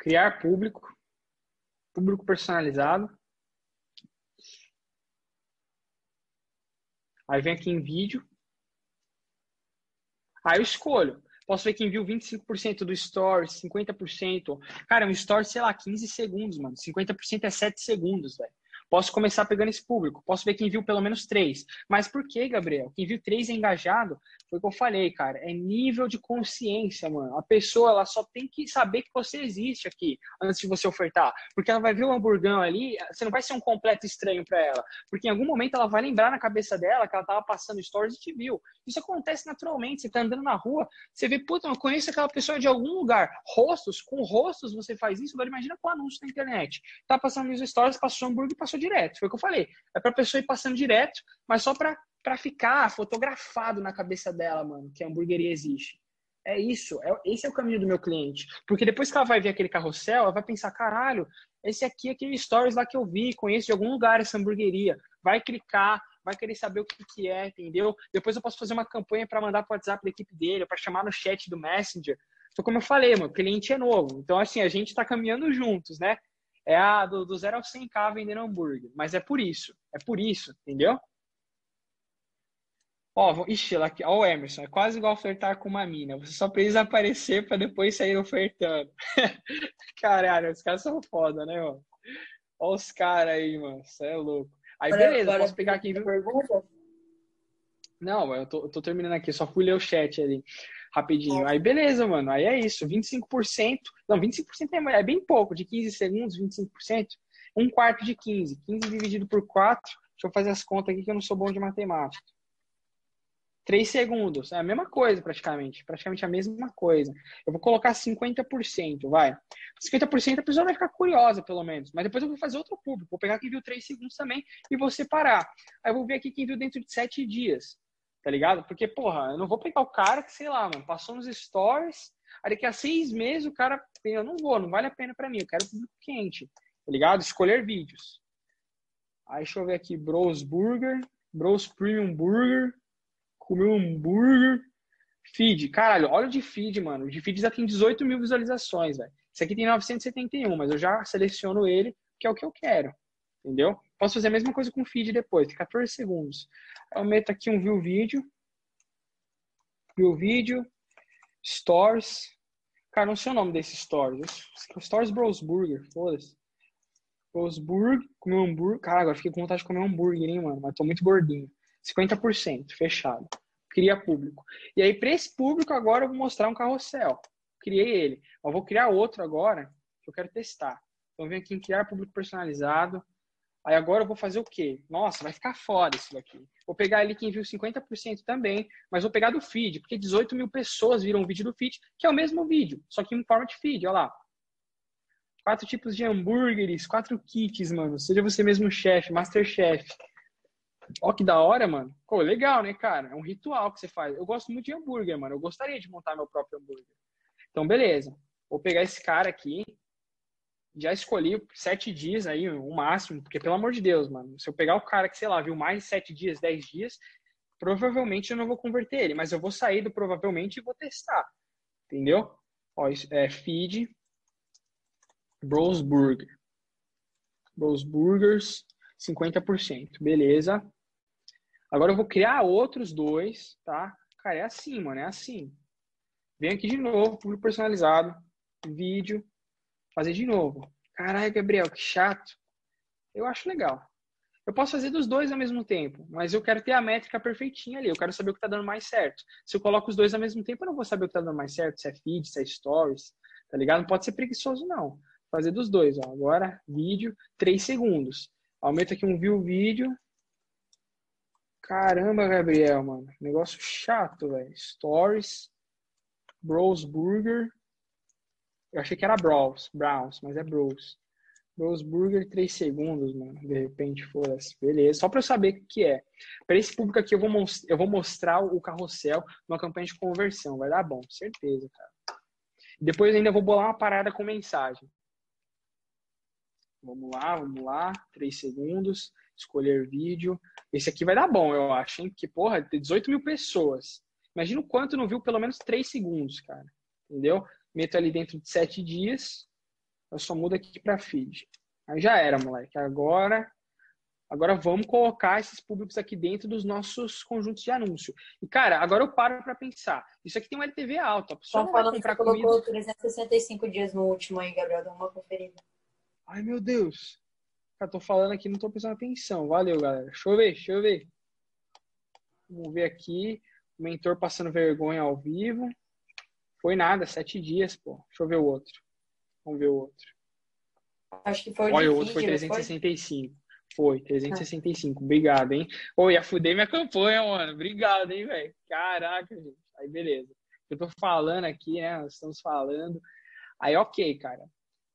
Criar público, público personalizado. Aí vem aqui em vídeo. Aí eu escolho. Posso ver quem viu 25% do story, 50%. Cara, um story, sei lá, 15 segundos, mano. 50% é 7 segundos, velho. Posso começar pegando esse público. Posso ver quem viu pelo menos três. Mas por que, Gabriel? Quem viu três é engajado? Foi o que eu falei, cara. É nível de consciência, mano. A pessoa, ela só tem que saber que você existe aqui antes de você ofertar. Porque ela vai ver o hamburgão ali, você não vai ser um completo estranho para ela. Porque em algum momento ela vai lembrar na cabeça dela que ela tava passando stories e te viu. Isso acontece naturalmente. Você tá andando na rua, você vê, puta, eu conheço aquela pessoa de algum lugar. Rostos, com rostos você faz isso. Agora imagina com anúncio na internet. Tá passando nos stories, passou hambúrguer passou direto. Foi o que eu falei. É pra pessoa ir passando direto, mas só pra, pra ficar fotografado na cabeça dela, mano, que a hamburgueria existe. É isso, é, esse é o caminho do meu cliente. Porque depois que ela vai ver aquele carrossel, ela vai pensar, caralho, esse aqui é aquele stories lá que eu vi, conheço de algum lugar essa hamburgueria. Vai clicar, vai querer saber o que, que é, entendeu? Depois eu posso fazer uma campanha para mandar para o WhatsApp da equipe dele, para chamar no chat do Messenger. Então, como eu falei, meu cliente é novo. Então, assim, a gente está caminhando juntos, né? É a do, do 0 ao 100k vendendo hambúrguer. Mas é por isso. É por isso, entendeu? Ó, ixi, lá aqui, ó, o Emerson, é quase igual flertar com uma mina. Você só precisa aparecer para depois sair ofertando. Caralho, os caras são foda, né, mano? Ó os caras aí, mano. Você é louco. Aí, beleza, posso pegar aqui. Pergunta? Não, eu tô, eu tô terminando aqui, só fui ler o chat ali rapidinho. Aí beleza, mano. Aí é isso, 25%. Não, 25% é, é bem pouco, de 15 segundos, 25%. Um quarto de 15. 15 dividido por 4. Deixa eu fazer as contas aqui que eu não sou bom de matemática. 3 segundos. É a mesma coisa, praticamente. Praticamente a mesma coisa. Eu vou colocar 50%, vai. 50% a pessoa vai ficar curiosa, pelo menos. Mas depois eu vou fazer outro público. Vou pegar quem viu 3 segundos também e vou separar. Aí eu vou ver aqui quem viu dentro de 7 dias tá ligado? Porque, porra, eu não vou pegar o cara que, sei lá, mano, passou nos stories, aí daqui a seis meses o cara, eu não vou, não vale a pena para mim, eu quero público quente, tá ligado? Escolher vídeos. Aí deixa eu ver aqui, Bros Burger, Bros Premium Burger, comer um hambúrguer, feed, caralho, olha o de feed, mano, o de feed já tem 18 mil visualizações, velho. Esse aqui tem 971, mas eu já seleciono ele, que é o que eu quero, entendeu? Posso fazer a mesma coisa com o feed depois, tem 14 segundos. Eu meto aqui um view vídeo. View vídeo. Stores. Cara, não sei o nome desse Stores. Stores Bros Burger, foda-se. Bros Burger, comer hambúrguer. Cara, agora fiquei com vontade de comer hambúrguer, hein, mano. Mas tô muito gordinho. 50%, fechado. Cria público. E aí, para esse público, agora eu vou mostrar um carrossel. Criei ele. Eu vou criar outro agora, que eu quero testar. Então, vem aqui em criar público personalizado. Aí agora eu vou fazer o quê? Nossa, vai ficar foda isso daqui. Vou pegar ali quem viu 50% também, mas vou pegar do feed, porque 18 mil pessoas viram o vídeo do feed, que é o mesmo vídeo, só que em forma de feed, olha lá. Quatro tipos de hambúrgueres, quatro kits, mano. Seja você mesmo chefe, master chef. Ó, que da hora, mano. Pô, legal, né, cara? É um ritual que você faz. Eu gosto muito de hambúrguer, mano. Eu gostaria de montar meu próprio hambúrguer. Então, beleza. Vou pegar esse cara aqui, já escolhi sete dias aí, o máximo, porque pelo amor de Deus, mano, se eu pegar o cara que, sei lá, viu mais sete dias, dez dias, provavelmente eu não vou converter ele, mas eu vou sair do provavelmente e vou testar, entendeu? Ó, é feed Bros Burger. Bros Burgers, 50%, beleza. Agora eu vou criar outros dois, tá? Cara, é assim, mano, é assim. Vem aqui de novo, público personalizado, vídeo, fazer de novo. Caralho, Gabriel, que chato. Eu acho legal. Eu posso fazer dos dois ao mesmo tempo, mas eu quero ter a métrica perfeitinha ali. Eu quero saber o que está dando mais certo. Se eu coloco os dois ao mesmo tempo, eu não vou saber o que está dando mais certo, se é feed, se é stories, tá ligado? Não pode ser preguiçoso, não. Fazer dos dois, ó. Agora, vídeo, três segundos. Aumenta aqui um view vídeo. Caramba, Gabriel, mano. Negócio chato, velho. Stories. Bros Burger. Eu achei que era Bros, Browns, mas é Bros. Bros Burger 3 segundos, mano. De repente fosse. Beleza. Só para eu saber o que é. Para esse público aqui, eu vou, eu vou mostrar o carrossel numa campanha de conversão. Vai dar bom, certeza, cara. Depois ainda vou bolar uma parada com mensagem. Vamos lá, vamos lá. 3 segundos. Escolher vídeo. Esse aqui vai dar bom, eu acho, hein? Porque, porra, tem 18 mil pessoas. Imagina o quanto não viu pelo menos 3 segundos, cara. Entendeu? Meto ali dentro de sete dias, eu só mudo aqui para feed. Aí já era, moleque. Agora, agora vamos colocar esses públicos aqui dentro dos nossos conjuntos de anúncio. E, cara, agora eu paro para pensar. Isso aqui tem um LTV alto. A pessoa Estão falando comprar que você colocou 365 dias no último aí, Gabriel. Dá uma conferida. Ai, meu Deus. Eu tô falando aqui, não tô prestando atenção. Valeu, galera. Deixa eu ver, deixa eu ver. Vamos ver aqui. O mentor passando vergonha ao vivo. Foi nada, sete dias, pô. Deixa eu ver o outro. Vamos ver o outro. Acho que foi o Olha, o outro foi 365. Foi? foi, 365. Obrigado, hein? Ô, ia fuder minha campanha, mano. Obrigado, hein, velho. Caraca, gente. Aí, beleza. Eu tô falando aqui, né? Nós estamos falando. Aí, ok, cara.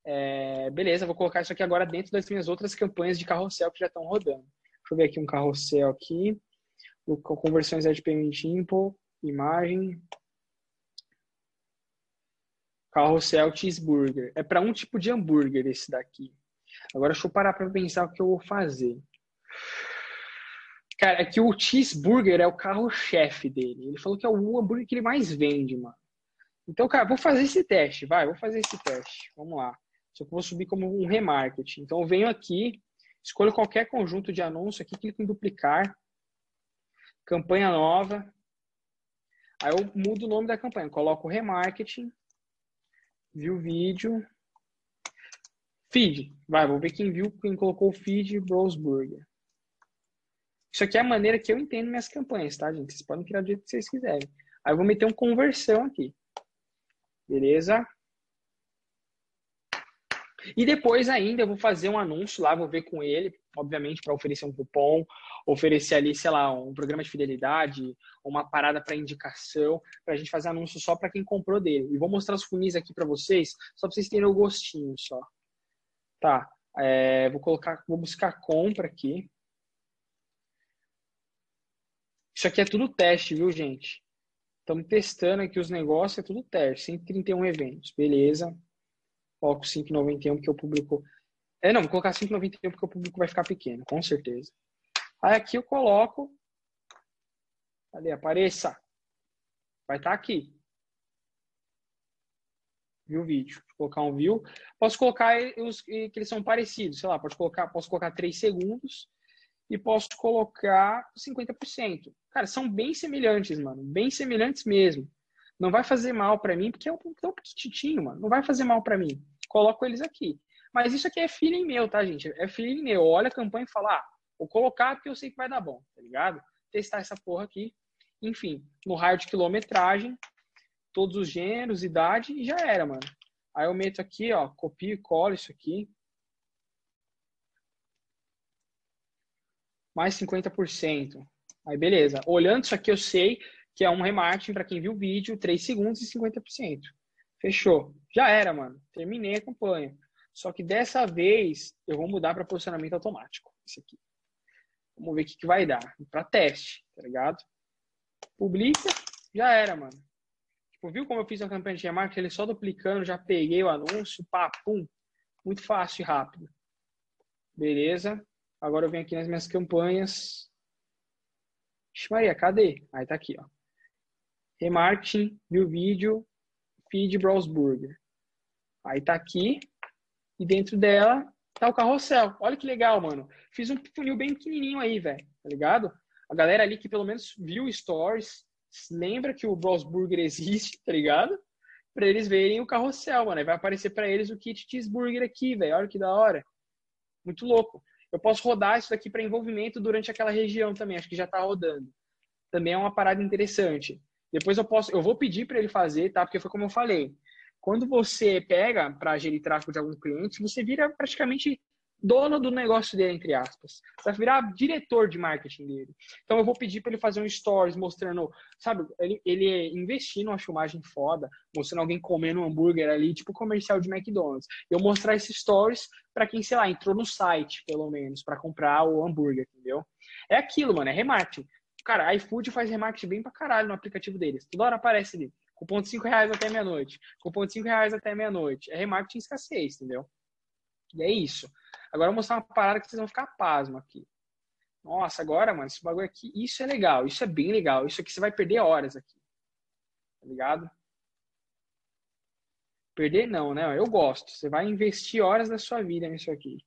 É, beleza, vou colocar isso aqui agora dentro das minhas outras campanhas de carrossel que já estão rodando. Deixa eu ver aqui um carrossel aqui. Conversões de Payment imagem, Carrossel Cheeseburger. É para um tipo de hambúrguer esse daqui. Agora deixa eu parar para pensar o que eu vou fazer. Cara, é que o cheeseburger é o carro-chefe dele. Ele falou que é o hambúrguer que ele mais vende, mano. Então, cara, vou fazer esse teste, vai, vou fazer esse teste. Vamos lá. Só que eu vou subir como um remarketing. Então, eu venho aqui, escolho qualquer conjunto de anúncio aqui, clico em duplicar. Campanha nova. Aí eu mudo o nome da campanha, coloco remarketing viu o vídeo. Feed. Vai, vou ver quem viu, quem colocou o feed Bros Burger. Isso aqui é a maneira que eu entendo minhas campanhas, tá, gente? Vocês podem criar do jeito que vocês quiserem. Aí eu vou meter um conversão aqui. Beleza? E depois ainda eu vou fazer um anúncio lá, vou ver com ele, obviamente, para oferecer um cupom, oferecer ali, sei lá, um programa de fidelidade, uma parada para indicação, para a gente fazer anúncio só para quem comprou dele. E vou mostrar os funis aqui para vocês, só para vocês terem o gostinho só. Tá, é, vou colocar, vou buscar compra aqui. Isso aqui é tudo teste, viu, gente? Estamos testando aqui os negócios, é tudo teste. 131 eventos, beleza coloco 5,91 porque o público. É, não, vou colocar 5,91 porque o público vai ficar pequeno, com certeza. Aí aqui eu coloco. Cadê? Apareça. Vai estar tá aqui. Viu o vídeo. Vou colocar um view. Posso colocar os que eles são parecidos. Sei lá, pode colocar, posso colocar 3 segundos e posso colocar 50%. Cara, são bem semelhantes, mano. Bem semelhantes mesmo. Não vai fazer mal para mim, porque é um, é um petitinho, mano. Não vai fazer mal para mim. Coloco eles aqui. Mas isso aqui é feeling meu, tá, gente? É feeling meu. Olha a campanha e fala, ah, vou colocar porque eu sei que vai dar bom, tá ligado? Testar essa porra aqui. Enfim, no raio de quilometragem, todos os gêneros, idade e já era, mano. Aí eu meto aqui, ó, copio e colo isso aqui. Mais 50%. Aí beleza. Olhando isso aqui, eu sei que é um remarketing para quem viu o vídeo, 3 segundos e 50%. Fechou. Já era, mano. Terminei a campanha. Só que dessa vez eu vou mudar para posicionamento automático. Esse aqui. Vamos ver o que, que vai dar. Para teste, tá ligado? Publica, já era, mano. Tipo, viu como eu fiz uma campanha de remarketing? Ele só duplicando, já peguei o anúncio, pá, pum. Muito fácil e rápido. Beleza? Agora eu venho aqui nas minhas campanhas. Ixi, Maria, cadê? Aí tá aqui, ó. Remarketing, viu vídeo, feed browse burger. Aí tá aqui. E dentro dela tá o carrossel. Olha que legal, mano. Fiz um funil bem pequenininho aí, velho. Tá ligado? A galera ali que pelo menos viu stories, lembra que o Browse Burger existe, tá ligado? Pra eles verem o carrossel, mano. Aí vai aparecer para eles o kit cheeseburger aqui, velho. Olha que da hora. Muito louco. Eu posso rodar isso daqui para envolvimento durante aquela região também. Acho que já tá rodando. Também é uma parada interessante. Depois eu posso, eu vou pedir para ele fazer, tá? Porque foi como eu falei. Quando você pega para gerir tráfego de algum cliente, você vira praticamente dono do negócio dele, entre aspas. Você vai virar diretor de marketing dele. Então eu vou pedir para ele fazer um stories mostrando, sabe, ele, ele investir numa filmagem foda, mostrando alguém comendo um hambúrguer ali, tipo comercial de McDonald's. Eu mostrar esses stories para quem, sei lá, entrou no site, pelo menos, para comprar o hambúrguer, entendeu? É aquilo, mano, é remarketing. Cara, iFood faz remarketing bem pra caralho no aplicativo deles. Toda hora aparece ali. Cupom de 5 reais até meia-noite. Cupom de 5 reais até meia-noite. É remarketing escassez, entendeu? E é isso. Agora eu vou mostrar uma parada que vocês vão ficar pasmo aqui. Nossa, agora, mano, esse bagulho aqui, isso é legal, isso é bem legal. Isso aqui você vai perder horas aqui. Tá ligado? Perder não, né? Eu gosto. Você vai investir horas da sua vida nisso aqui.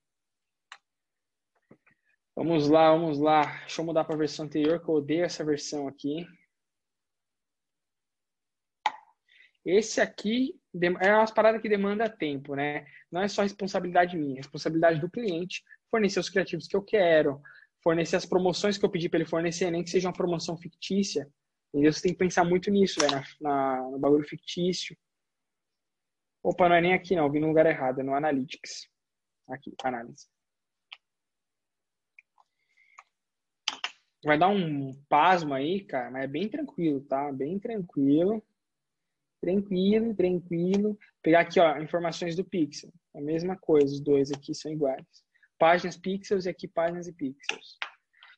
Vamos lá, vamos lá. Deixa eu mudar para a versão anterior, que eu odeio essa versão aqui. Esse aqui é umas paradas que demanda tempo, né? Não é só responsabilidade minha, é responsabilidade do cliente fornecer os criativos que eu quero, fornecer as promoções que eu pedi para ele fornecer, nem que seja uma promoção fictícia. Entendeu? Você tem que pensar muito nisso, né? Na, na, no bagulho fictício. Opa, não é nem aqui, não. vim no lugar errado, é no Analytics. Aqui, análise. Vai dar um pasmo aí, cara, mas é bem tranquilo, tá? Bem tranquilo. Tranquilo, tranquilo. Pegar aqui, ó, informações do Pixel. A mesma coisa, os dois aqui são iguais. Páginas Pixels e aqui páginas e Pixels.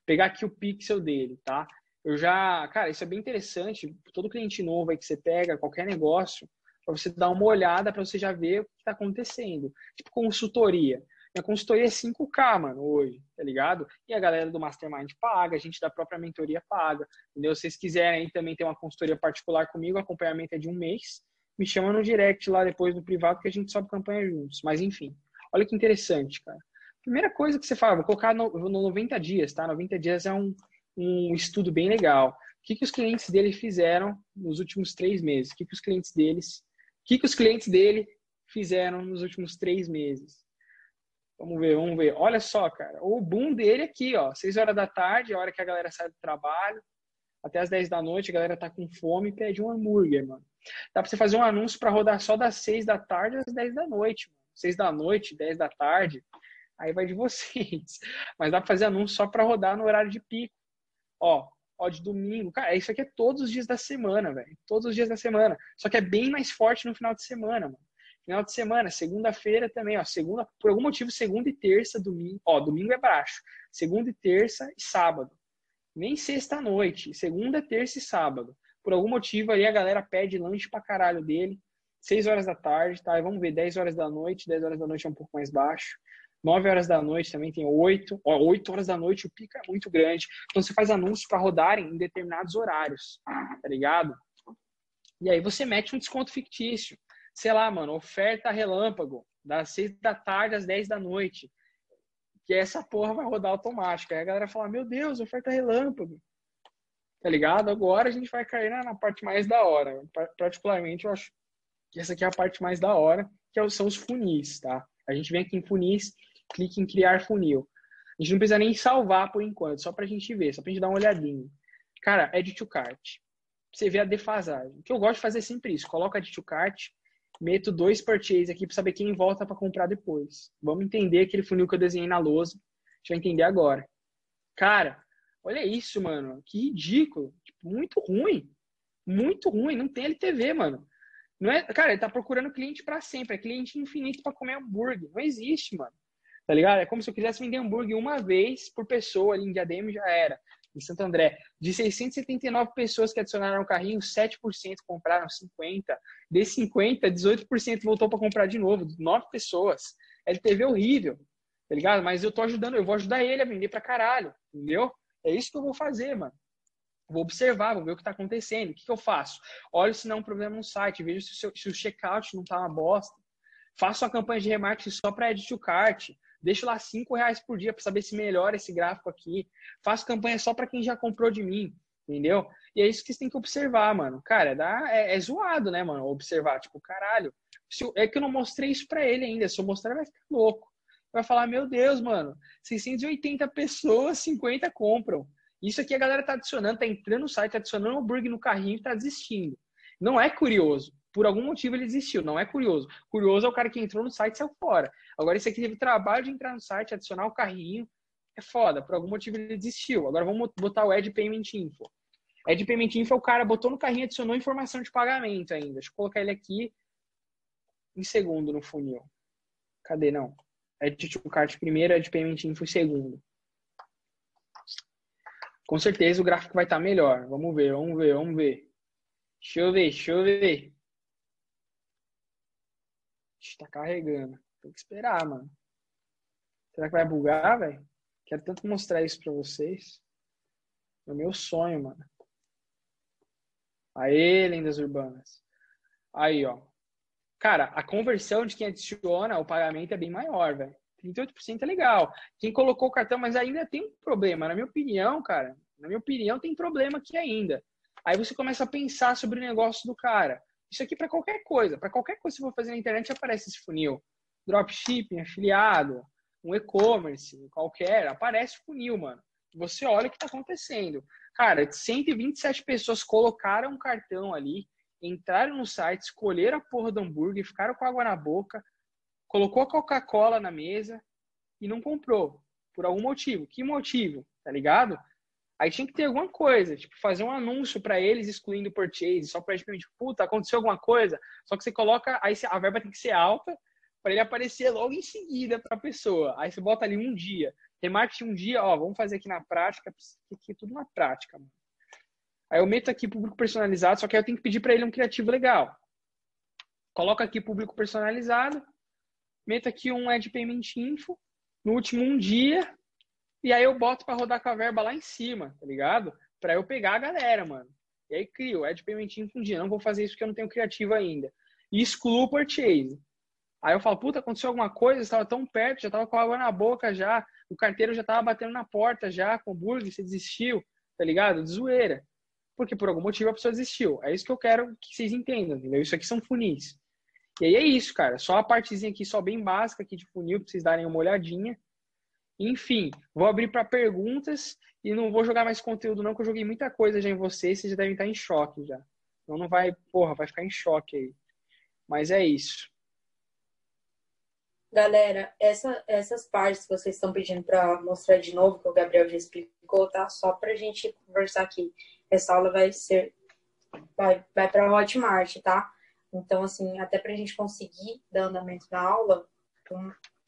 Pegar aqui o Pixel dele, tá? Eu já, cara, isso é bem interessante. Todo cliente novo aí que você pega, qualquer negócio, para você dar uma olhada, para você já ver o que está acontecendo. Tipo consultoria. Minha consultoria é 5K, mano, hoje, tá ligado? E a galera do Mastermind paga, a gente da própria mentoria paga, entendeu? Se vocês quiserem também ter uma consultoria particular comigo, acompanhamento é de um mês, me chama no direct lá depois no privado que a gente sobe campanha juntos. Mas enfim, olha que interessante, cara. Primeira coisa que você fala, vou colocar no, no 90 dias, tá? 90 dias é um, um estudo bem legal. O que, que os clientes dele fizeram nos últimos três meses? O que, que os clientes deles, o que, que os clientes dele fizeram nos últimos três meses? Vamos ver, vamos ver. Olha só, cara. O boom dele aqui, ó. 6 horas da tarde, a hora que a galera sai do trabalho. Até as 10 da noite, a galera tá com fome e pede um hambúrguer, mano. Dá pra você fazer um anúncio para rodar só das 6 da tarde às 10 da noite, mano. 6 da noite, 10 da tarde. Aí vai de vocês. Mas dá pra fazer anúncio só para rodar no horário de pico. Ó, ó, de domingo. Cara, isso aqui é todos os dias da semana, velho. Todos os dias da semana. Só que é bem mais forte no final de semana, mano. Final de semana, segunda-feira também, ó. Segunda, por algum motivo, segunda e terça, domingo. Ó, domingo é baixo. Segunda e terça e sábado. Nem sexta noite. Segunda, terça e sábado. Por algum motivo aí a galera pede lanche pra caralho dele. 6 horas da tarde, tá? E vamos ver, 10 horas da noite. 10 horas da noite é um pouco mais baixo. 9 horas da noite também tem 8. Ó, 8 horas da noite o pico é muito grande. Então você faz anúncios para rodarem em determinados horários, tá ligado? E aí você mete um desconto fictício sei lá, mano, oferta relâmpago, das 6 da tarde às 10 da noite. Que essa porra vai rodar automática. Aí a galera fala, meu Deus, oferta relâmpago. Tá ligado? Agora a gente vai cair na, na parte mais da hora. Particularmente, eu acho que essa aqui é a parte mais da hora, que é são os funis, tá? A gente vem aqui em funis, clica em criar funil. A gente não precisa nem salvar por enquanto, só pra gente ver, só pra gente dar uma olhadinha. Cara, Add to Cart. Você vê a defasagem. O que eu gosto de fazer é sempre isso. Coloca Add to Cart, meto dois purchase aqui para saber quem volta para comprar depois. Vamos entender aquele funil que eu desenhei na lousa. Deixa eu entender agora. Cara, olha isso, mano. Que ridículo. Tipo, muito ruim. Muito ruim. Não tem LTV, mano. Não é, cara, ele tá procurando cliente para sempre. É cliente infinito para comer hambúrguer. Não existe, mano. Tá ligado? É como se eu quisesse vender hambúrguer uma vez por pessoa ali em Diadema já era em Santo André. De 679 pessoas que adicionaram o carrinho, 7% compraram 50. De 50, 18% voltou para comprar de novo, 9 pessoas. LTV horrível, tá ligado? Mas eu tô ajudando, eu vou ajudar ele a vender pra caralho, entendeu? É isso que eu vou fazer, mano. Vou observar, vou ver o que está acontecendo. O que, que, eu faço? Olho se não é um problema no site, vejo se o, o checkout não está uma bosta. Faço uma campanha de remarketing só para edit to cart. Deixo lá cinco reais por dia para saber se melhora esse gráfico aqui. Faço campanha só para quem já comprou de mim, entendeu? E é isso que você tem que observar, mano. Cara, dá, é, é zoado, né, mano? Observar, tipo, caralho. Eu, é que eu não mostrei isso para ele ainda. Se eu mostrar, vai ficar louco. Vai falar, meu Deus, mano, 680 pessoas, 50 compram. Isso aqui a galera tá adicionando, tá entrando no site, tá adicionando o burger no carrinho e tá desistindo. Não é curioso. Por algum motivo ele desistiu, não é curioso. Curioso é o cara que entrou no site e saiu fora. Agora, esse aqui teve trabalho de entrar no site, adicionar o carrinho. É foda, por algum motivo ele desistiu. Agora vamos botar o Ed Payment Info. Ed Payment Info, o cara botou no carrinho adicionou informação de pagamento ainda. Deixa eu colocar ele aqui em segundo no funil. Cadê? Não. Ed to Cart primeiro, Ed Payment Info segundo com certeza o gráfico vai estar melhor. Vamos ver, vamos ver, vamos ver. Deixa eu ver, deixa eu ver. Está carregando. Tem que esperar, mano. Será que vai bugar, velho? Quero tanto mostrar isso pra vocês. É o meu sonho, mano. Aê, lendas urbanas. Aí, ó. Cara, a conversão de quem adiciona o pagamento é bem maior, velho. 38% é legal. Quem colocou o cartão, mas ainda tem um problema. Na minha opinião, cara, na minha opinião, tem problema aqui ainda. Aí você começa a pensar sobre o negócio do cara. Isso aqui para qualquer coisa. Para qualquer coisa que você for fazer na internet, aparece esse funil. Dropshipping, afiliado, um e-commerce, qualquer. Aparece funil, mano. Você olha o que está acontecendo. Cara, 127 pessoas colocaram um cartão ali, entraram no site, escolheram a porra do hambúrguer, ficaram com água na boca, colocou a Coca-Cola na mesa e não comprou. Por algum motivo. Que motivo? Tá ligado? Aí tinha que ter alguma coisa, tipo, fazer um anúncio para eles excluindo o purchase, só para tipo, puta, aconteceu alguma coisa. Só que você coloca, aí a verba tem que ser alta para ele aparecer logo em seguida para a pessoa. Aí você bota ali um dia. Remarketing um dia, ó, vamos fazer aqui na prática, aqui tudo na prática, mano. Aí eu meto aqui público personalizado, só que aí eu tenho que pedir para ele um criativo legal. Coloca aqui público personalizado, meto aqui um Ad Payment Info, no último um dia, e aí eu boto para rodar com a verba lá em cima, tá ligado? Para eu pegar a galera, mano. E aí crio, é de payment um dia. Não vou fazer isso porque eu não tenho criativo ainda. E excluo o purchase. Aí eu falo, puta, aconteceu alguma coisa, estava tão perto, já estava com água na boca já, o carteiro já estava batendo na porta já, com o burger, você desistiu, tá ligado? De zoeira. Porque por algum motivo a pessoa desistiu. É isso que eu quero que vocês entendam, entendeu? Isso aqui são funis. E aí é isso, cara. Só a partezinha aqui, só bem básica aqui de funil, pra vocês darem uma olhadinha. Enfim, vou abrir para perguntas e não vou jogar mais conteúdo não, que eu joguei muita coisa já em vocês, vocês já devem estar em choque já. Então não vai, porra, vai ficar em choque aí. Mas é isso. Galera, essa, essas partes que vocês estão pedindo para mostrar de novo, que o Gabriel já explicou, tá? Só para a gente conversar aqui. Essa aula vai ser. Vai, vai para Hotmart, tá? Então, assim, até para a gente conseguir dar andamento na aula,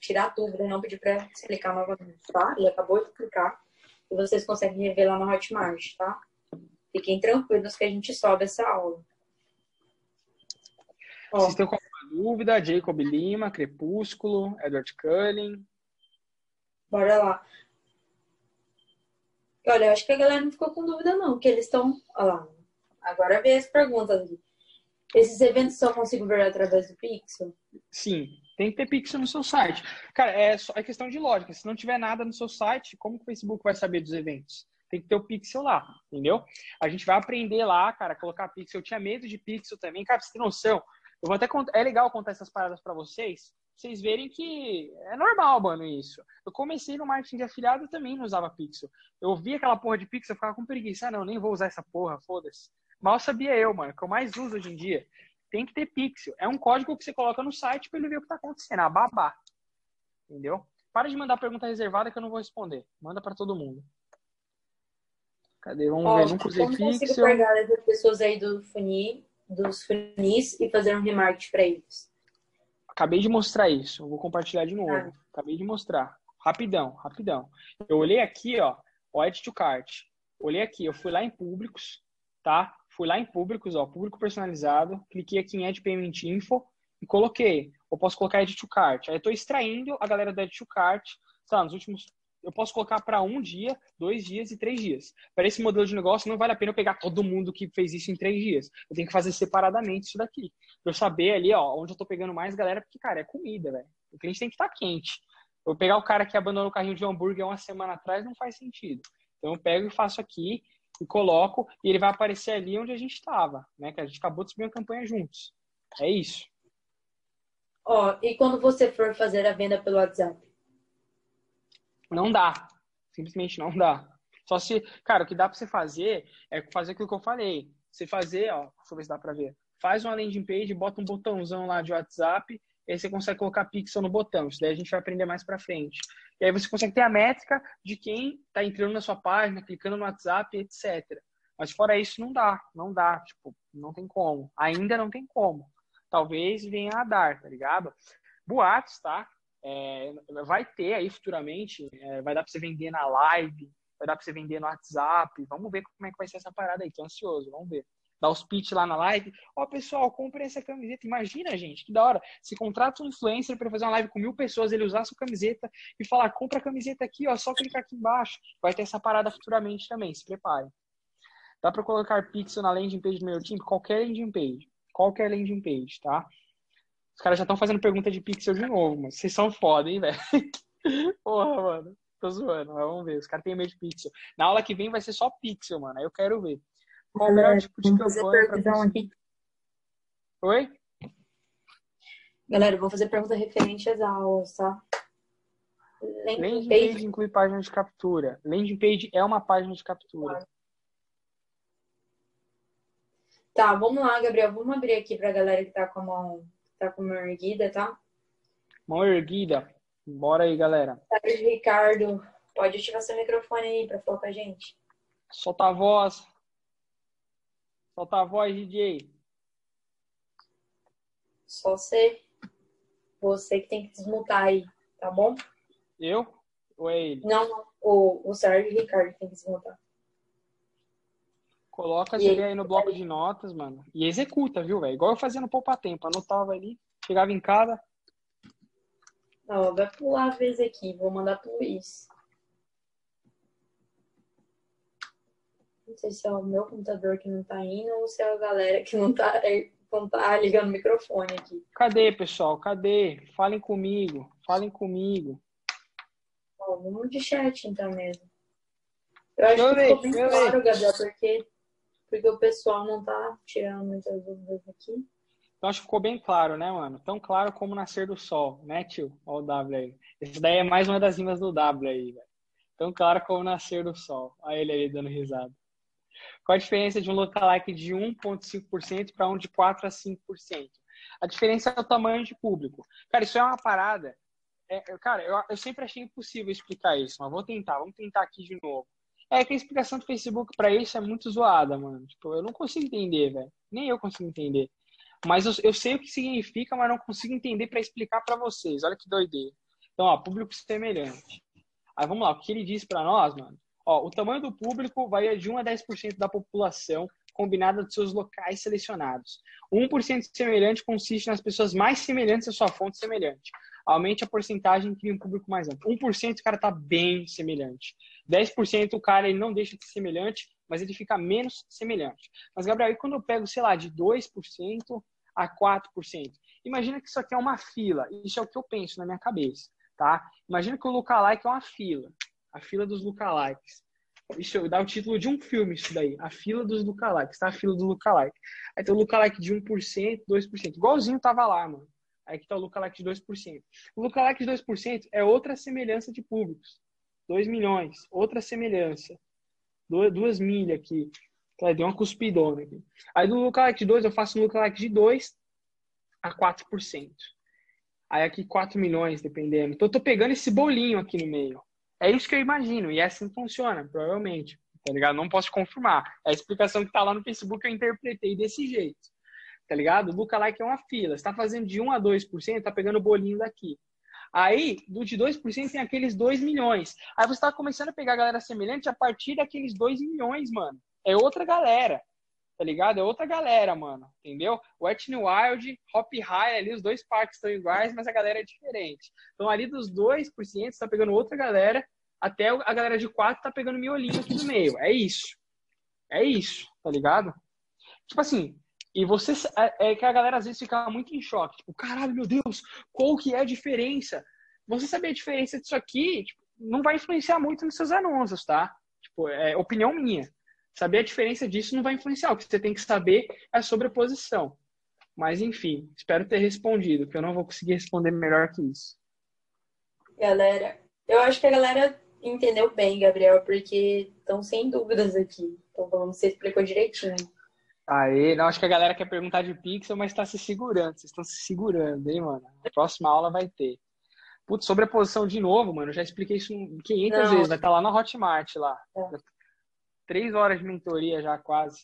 tirar dúvida, não pedir para explicar novamente, tá? Ele acabou de explicar e vocês conseguem rever lá no Hotmart, tá? Fiquem tranquilos que a gente sobe essa aula. Ó, Vocês têm alguma dúvida? Jacob Lima, Crepúsculo, Edward Cullen. Bora lá. Olha, eu acho que a galera não ficou com dúvida, não, que eles estão. Olha lá. Agora vê as perguntas aqui. Esses eventos só consigo ver através do Pixel? Sim, tem que ter pixel no seu site. Cara, é, só, é questão de lógica. Se não tiver nada no seu site, como que o Facebook vai saber dos eventos? Tem que ter o pixel lá, entendeu? A gente vai aprender lá, cara, colocar pixel. Eu tinha medo de pixel também. Cara, você tem noção? Eu vou até é legal contar essas paradas para vocês, vocês verem que é normal, mano, isso. Eu comecei no marketing de afiliado também não usava pixel. Eu vi aquela porra de pixel, eu ficava com preguiça. Ah, não, nem vou usar essa porra, foda-se. Mal sabia eu, mano, que eu mais uso hoje em dia tem que ter pixel. É um código que você coloca no site para ele ver o que está acontecendo. A babá. Entendeu? Para de mandar pergunta reservada que eu não vou responder. Manda para todo mundo. Cadê? Vamos Ó, ver. Nunca usei como pixel. consigo pegar as pessoas aí do dos funis e fazer um remarketing para eles? Acabei de mostrar isso. Eu vou compartilhar de novo. Ah. Acabei de mostrar. Rapidão, rapidão. Eu olhei aqui, ó, o Add to Cart. Olhei aqui, eu fui lá em públicos, tá? Fui lá em públicos, ó, público personalizado, cliquei aqui em Add Payment Info e coloquei. Ou posso colocar Edit to Cart. Aí eu estou extraindo a galera do Edit to Cart, tá, nos últimos eu posso colocar para um dia, dois dias e três dias. Para esse modelo de negócio, não vale a pena eu pegar todo mundo que fez isso em três dias. Eu tenho que fazer separadamente isso daqui. Para eu saber ali, ó, onde eu tô pegando mais galera, porque, cara, é comida, velho. O cliente tem que estar tá quente. Eu pegar o cara que abandonou o carrinho de hambúrguer uma semana atrás não faz sentido. Então eu pego e faço aqui e coloco e ele vai aparecer ali onde a gente estava, né? Que a gente acabou de subir uma campanha juntos. É isso. Ó, e quando você for fazer a venda pelo WhatsApp? Não dá. Simplesmente não dá. Só se, cara, o que dá para você fazer é fazer aquilo que eu falei. Você fazer, ó, deixa eu ver se dá para ver. Faz uma landing page, bota um botãozão lá de WhatsApp, e aí você consegue colocar pixel no botão. Isso daí a gente vai aprender mais para frente. E aí você consegue ter a métrica de quem está entrando na sua página, clicando no WhatsApp, etc. Mas fora isso, não dá. Não dá. Tipo, não tem como. Ainda não tem como. Talvez venha a dar, tá ligado? Boatos, tá? É, vai ter aí futuramente, é, vai dar para você vender na live, vai dar para você vender no WhatsApp. Vamos ver como é que vai ser essa parada aí. Tô ansioso, vamos ver. Dar os pitch lá na live. Ó, oh, pessoal, compre essa camiseta. Imagina, gente, que da hora. Se contrata um influencer para fazer uma live com mil pessoas, ele usar a sua camiseta e falar: compra a camiseta aqui, ó, só clicar aqui embaixo. Vai ter essa parada futuramente também, se prepare. Dá para colocar pixel na landing page do meu time? Qualquer landing page. Qualquer landing page, tá? Os caras já estão fazendo pergunta de pixel de novo, mas vocês são foda, hein, velho? Porra, mano. Tô zoando, mas vamos ver. Os caras têm medo de pixel. Na aula que vem vai ser só pixel, mano. Aí eu quero ver. Qual o tipo de campanha pra aqui. Oi? Galera, vou fazer pergunta referente às aulas, tá? Landing, Landing page... page inclui página de captura. Landing page é uma página de captura. Tá, vamos lá, Gabriel. Vamos abrir aqui pra galera que tá com a mão Tá com a mão erguida, tá? Mão erguida. Bora aí, galera. Sérgio Ricardo, pode ativar seu microfone aí pra falar com a gente. Solta a voz. Solta a voz, DJ. Só você. Você que tem que desmutar aí, tá bom? Eu? Ou é ele? Não, não. O, o Sérgio Ricardo tem que desmutar. Coloca e ele aí no bloco de notas, mano. E executa, viu, velho? Igual eu fazia no Poupa Tempo. Anotava ali, chegava em casa. Ó, vai pular a vez aqui. Vou mandar pro Luiz. Não sei se é o meu computador que não tá indo ou se é a galera que não tá, não tá ligando o microfone aqui. Cadê, pessoal? Cadê? Falem comigo. Falem comigo. Ó, vamos de chat então mesmo. Eu acho eu que ficou bem claro, Gabriel, porque porque o pessoal não tá tirando muitas dúvidas aqui. Então acho que ficou bem claro, né, mano? Tão claro como nascer do sol, né, tio? Olha o W aí. Esse daí é mais uma das rimas do W aí, velho. Tão claro como nascer do sol. Olha ele aí dando risada. Qual a diferença de um lookalike de 1,5% para um de 4 a 5%? A diferença é o tamanho de público. Cara, isso é uma parada. É, cara, eu, eu sempre achei impossível explicar isso, mas vou tentar. Vamos tentar aqui de novo. É que a explicação do Facebook para isso é muito zoada, mano. Tipo, eu não consigo entender, velho. Nem eu consigo entender. Mas eu, eu, sei o que significa, mas não consigo entender para explicar para vocês. Olha que doideira. Então, ó, público semelhante. Aí vamos lá, o que ele diz para nós, mano? Ó, o tamanho do público varia de 1 a 10% da população combinada de seus locais selecionados. 1% semelhante consiste nas pessoas mais semelhantes à sua fonte semelhante aumente a porcentagem e cria um público mais amplo. 1% o cara tá bem semelhante. 10% o cara ele não deixa de ser semelhante, mas ele fica menos semelhante. Mas, Gabriel, e quando eu pego, sei lá, de 2% a 4%? Imagina que isso aqui é uma fila. Isso é o que eu penso na minha cabeça, tá? Imagina que o lookalike é uma fila. A fila dos lookalikes. Isso dá o título de um filme, isso daí. A fila dos lookalikes, tá? A fila do lookalike. Aí tem o lookalike de 1%, 2%. Igualzinho tava lá, mano. Aí que está o lookalike de 2%. O lookalike de 2% é outra semelhança de públicos. 2 milhões, outra semelhança. 2 milhas aqui. Deu uma cuspidona aqui. Aí do lookalike de 2, eu faço um lookalike de 2 a 4%. Aí aqui 4 milhões, dependendo. Então eu tô pegando esse bolinho aqui no meio. É isso que eu imagino. E é assim funciona, provavelmente. Tá ligado? Não posso confirmar. É a explicação que tá lá no Facebook eu interpretei desse jeito tá ligado? O lookalike é uma fila. Você tá fazendo de 1 a 2%, tá pegando o bolinho daqui. Aí, do de 2% tem aqueles 2 milhões. Aí você tá começando a pegar a galera semelhante a partir daqueles 2 milhões, mano. É outra galera. Tá ligado? É outra galera, mano, entendeu? O Wet n Wild, Hop High, ali, os dois parques estão iguais, mas a galera é diferente. Então, ali dos 2%, tá pegando outra galera, até a galera de 4 tá pegando miolinho aqui no meio. É isso. É isso, tá ligado? Tipo assim, e você é, é que a galera às vezes fica muito em choque, tipo, caralho, meu Deus, qual que é a diferença? Você saber a diferença disso aqui, tipo, não vai influenciar muito nos seus anúncios, tá? Tipo, é opinião minha. Saber a diferença disso não vai influenciar. O que você tem que saber é sobre a posição. Mas, enfim, espero ter respondido, que eu não vou conseguir responder melhor que isso. Galera, eu acho que a galera entendeu bem, Gabriel, porque estão sem dúvidas aqui. Então, falando, você explicou direitinho. Aê, não, acho que a galera quer perguntar de pixel, mas está se segurando. Vocês estão se segurando, hein, mano? A próxima aula vai ter. Putz, sobre a posição de novo, mano, eu já expliquei isso 500 não. vezes. Vai estar tá lá na Hotmart, lá. É. Três horas de mentoria já, quase.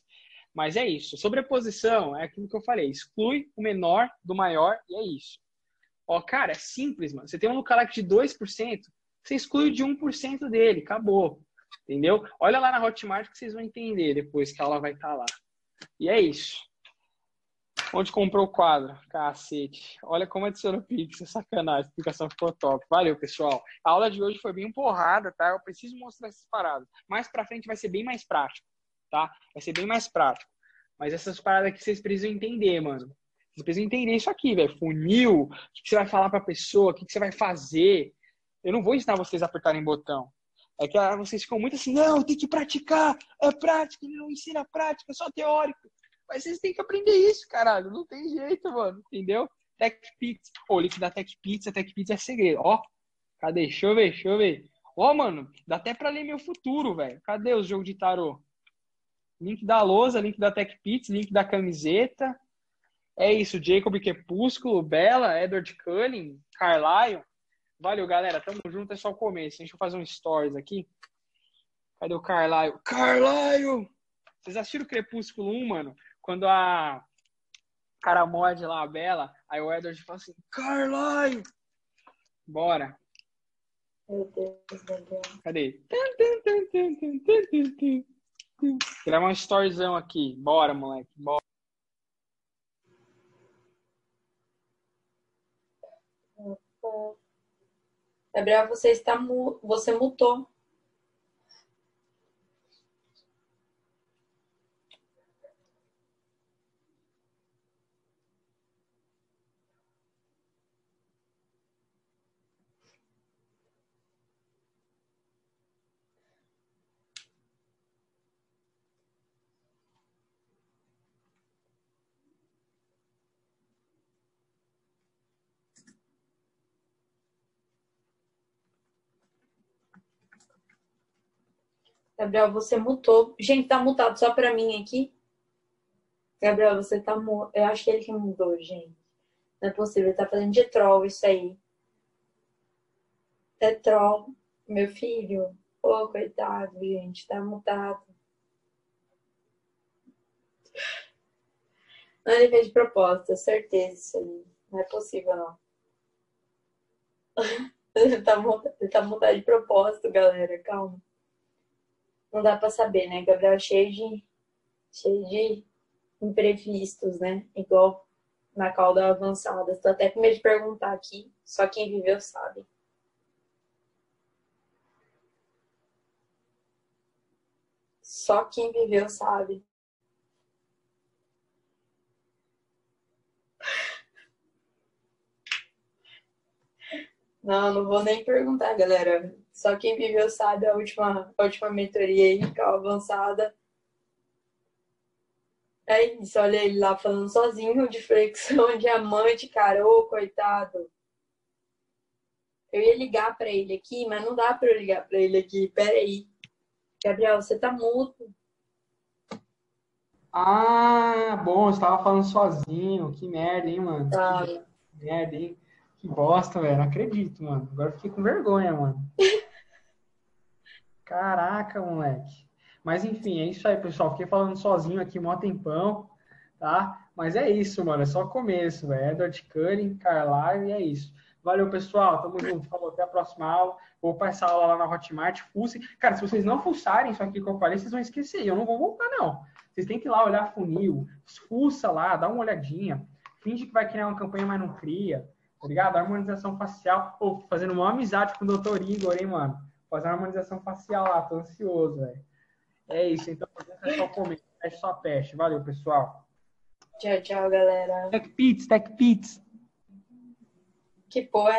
Mas é isso. Sobre a posição, é aquilo que eu falei. Exclui o menor do maior e é isso. Ó, cara, é simples, mano. Você tem um lookalike de 2%, você exclui de 1% dele. Acabou. Entendeu? Olha lá na Hotmart que vocês vão entender depois que a aula vai estar tá lá. E é isso. Onde comprou o quadro? Cacete. Olha como adiciona o Pix. Sacanagem. A explicação ficou top. Valeu, pessoal. A aula de hoje foi bem porrada, tá? Eu preciso mostrar essas paradas. Mais pra frente vai ser bem mais prático, tá? Vai ser bem mais prático. Mas essas paradas aqui vocês precisam entender, mano. Vocês precisam entender isso aqui, velho. Funil, o que você vai falar pra pessoa, o que você vai fazer. Eu não vou ensinar vocês a apertarem botão. É que ah, vocês ficam muito assim, não, tem que praticar, é prática, não ensina prática, é só teórico. Mas vocês têm que aprender isso, caralho, não tem jeito, mano, entendeu? TechPix, pô, o link da TechPix, a TechPix é segredo, ó. Cadê? Deixa eu ver, deixa eu ver. Ó, mano, dá até pra ler meu futuro, velho. Cadê o jogo de tarô? Link da lousa, link da TechPix, link da camiseta. É isso, Jacob Crepúsculo, Bela, Edward Cullen, Carlyle. Valeu, galera. Tamo junto, é só o começo. Deixa eu fazer um stories aqui. Cadê o Carlyle? Carlyle! Vocês assistiram o Crepúsculo 1, mano? Quando a cara morde lá a Bela, aí o Edward fala assim, Carlyle! Bora. Meu Deus, meu Deus. Cadê? Gravar um storyzão aqui. Bora, moleque. Bora. Gabriel, você está você mutou. Gabriel, você mutou. Gente, tá mutado só pra mim aqui. Gabriel, você tá. Eu acho que ele que mudou, gente. Não é possível. Ele tá fazendo de troll isso aí. É troll. Meu filho. Pô, oh, coitado, gente. Tá mutado. Não, ele fez de propósito. Certeza isso aí. Não é possível, não. ele, tá mudado, ele tá mudado de propósito, galera. Calma não dá para saber, né? Gabriel é cheio de, cheio de imprevistos, né? Igual na cauda avançada. Estou até com medo de perguntar aqui, só quem viveu sabe. Só quem viveu sabe. Não, não vou nem perguntar, galera. Só quem viveu sabe a última, a última mentoria aí, cal avançada. É isso, olha ele lá falando sozinho de flexão, diamante, cara, ô coitado. Eu ia ligar para ele aqui, mas não dá para eu ligar para ele aqui. Pera aí. Gabriel, você tá mudo. Ah, bom, você tava falando sozinho. Que merda, hein, mano? Tá. Que merda, hein? Que bosta, velho. Não acredito, mano. Agora fiquei com vergonha, mano. Caraca, moleque. Mas enfim, é isso aí, pessoal. Fiquei falando sozinho aqui mó tempão, tá? Mas é isso, mano. É só começo, velho. Edward Cullen, Carlyle, e é isso. Valeu, pessoal. Tamo junto. Falou, até a próxima aula. Vou passar aula lá na Hotmart. Fussem. Cara, se vocês não fuçarem isso aqui que eu falei, vocês vão esquecer. Eu não vou voltar, não. Vocês têm que ir lá olhar funil, fuça lá, dá uma olhadinha, finge que vai criar uma campanha, mas não cria, tá ligado? Harmonização facial, ou fazendo uma amizade com o Dr. Igor, hein, mano? Fazer uma harmonização facial lá, tô ansioso, velho. É isso, então, é só comer, é só peste. Valeu, pessoal. Tchau, tchau, galera. Tech Pits, Tech Pits. Que porra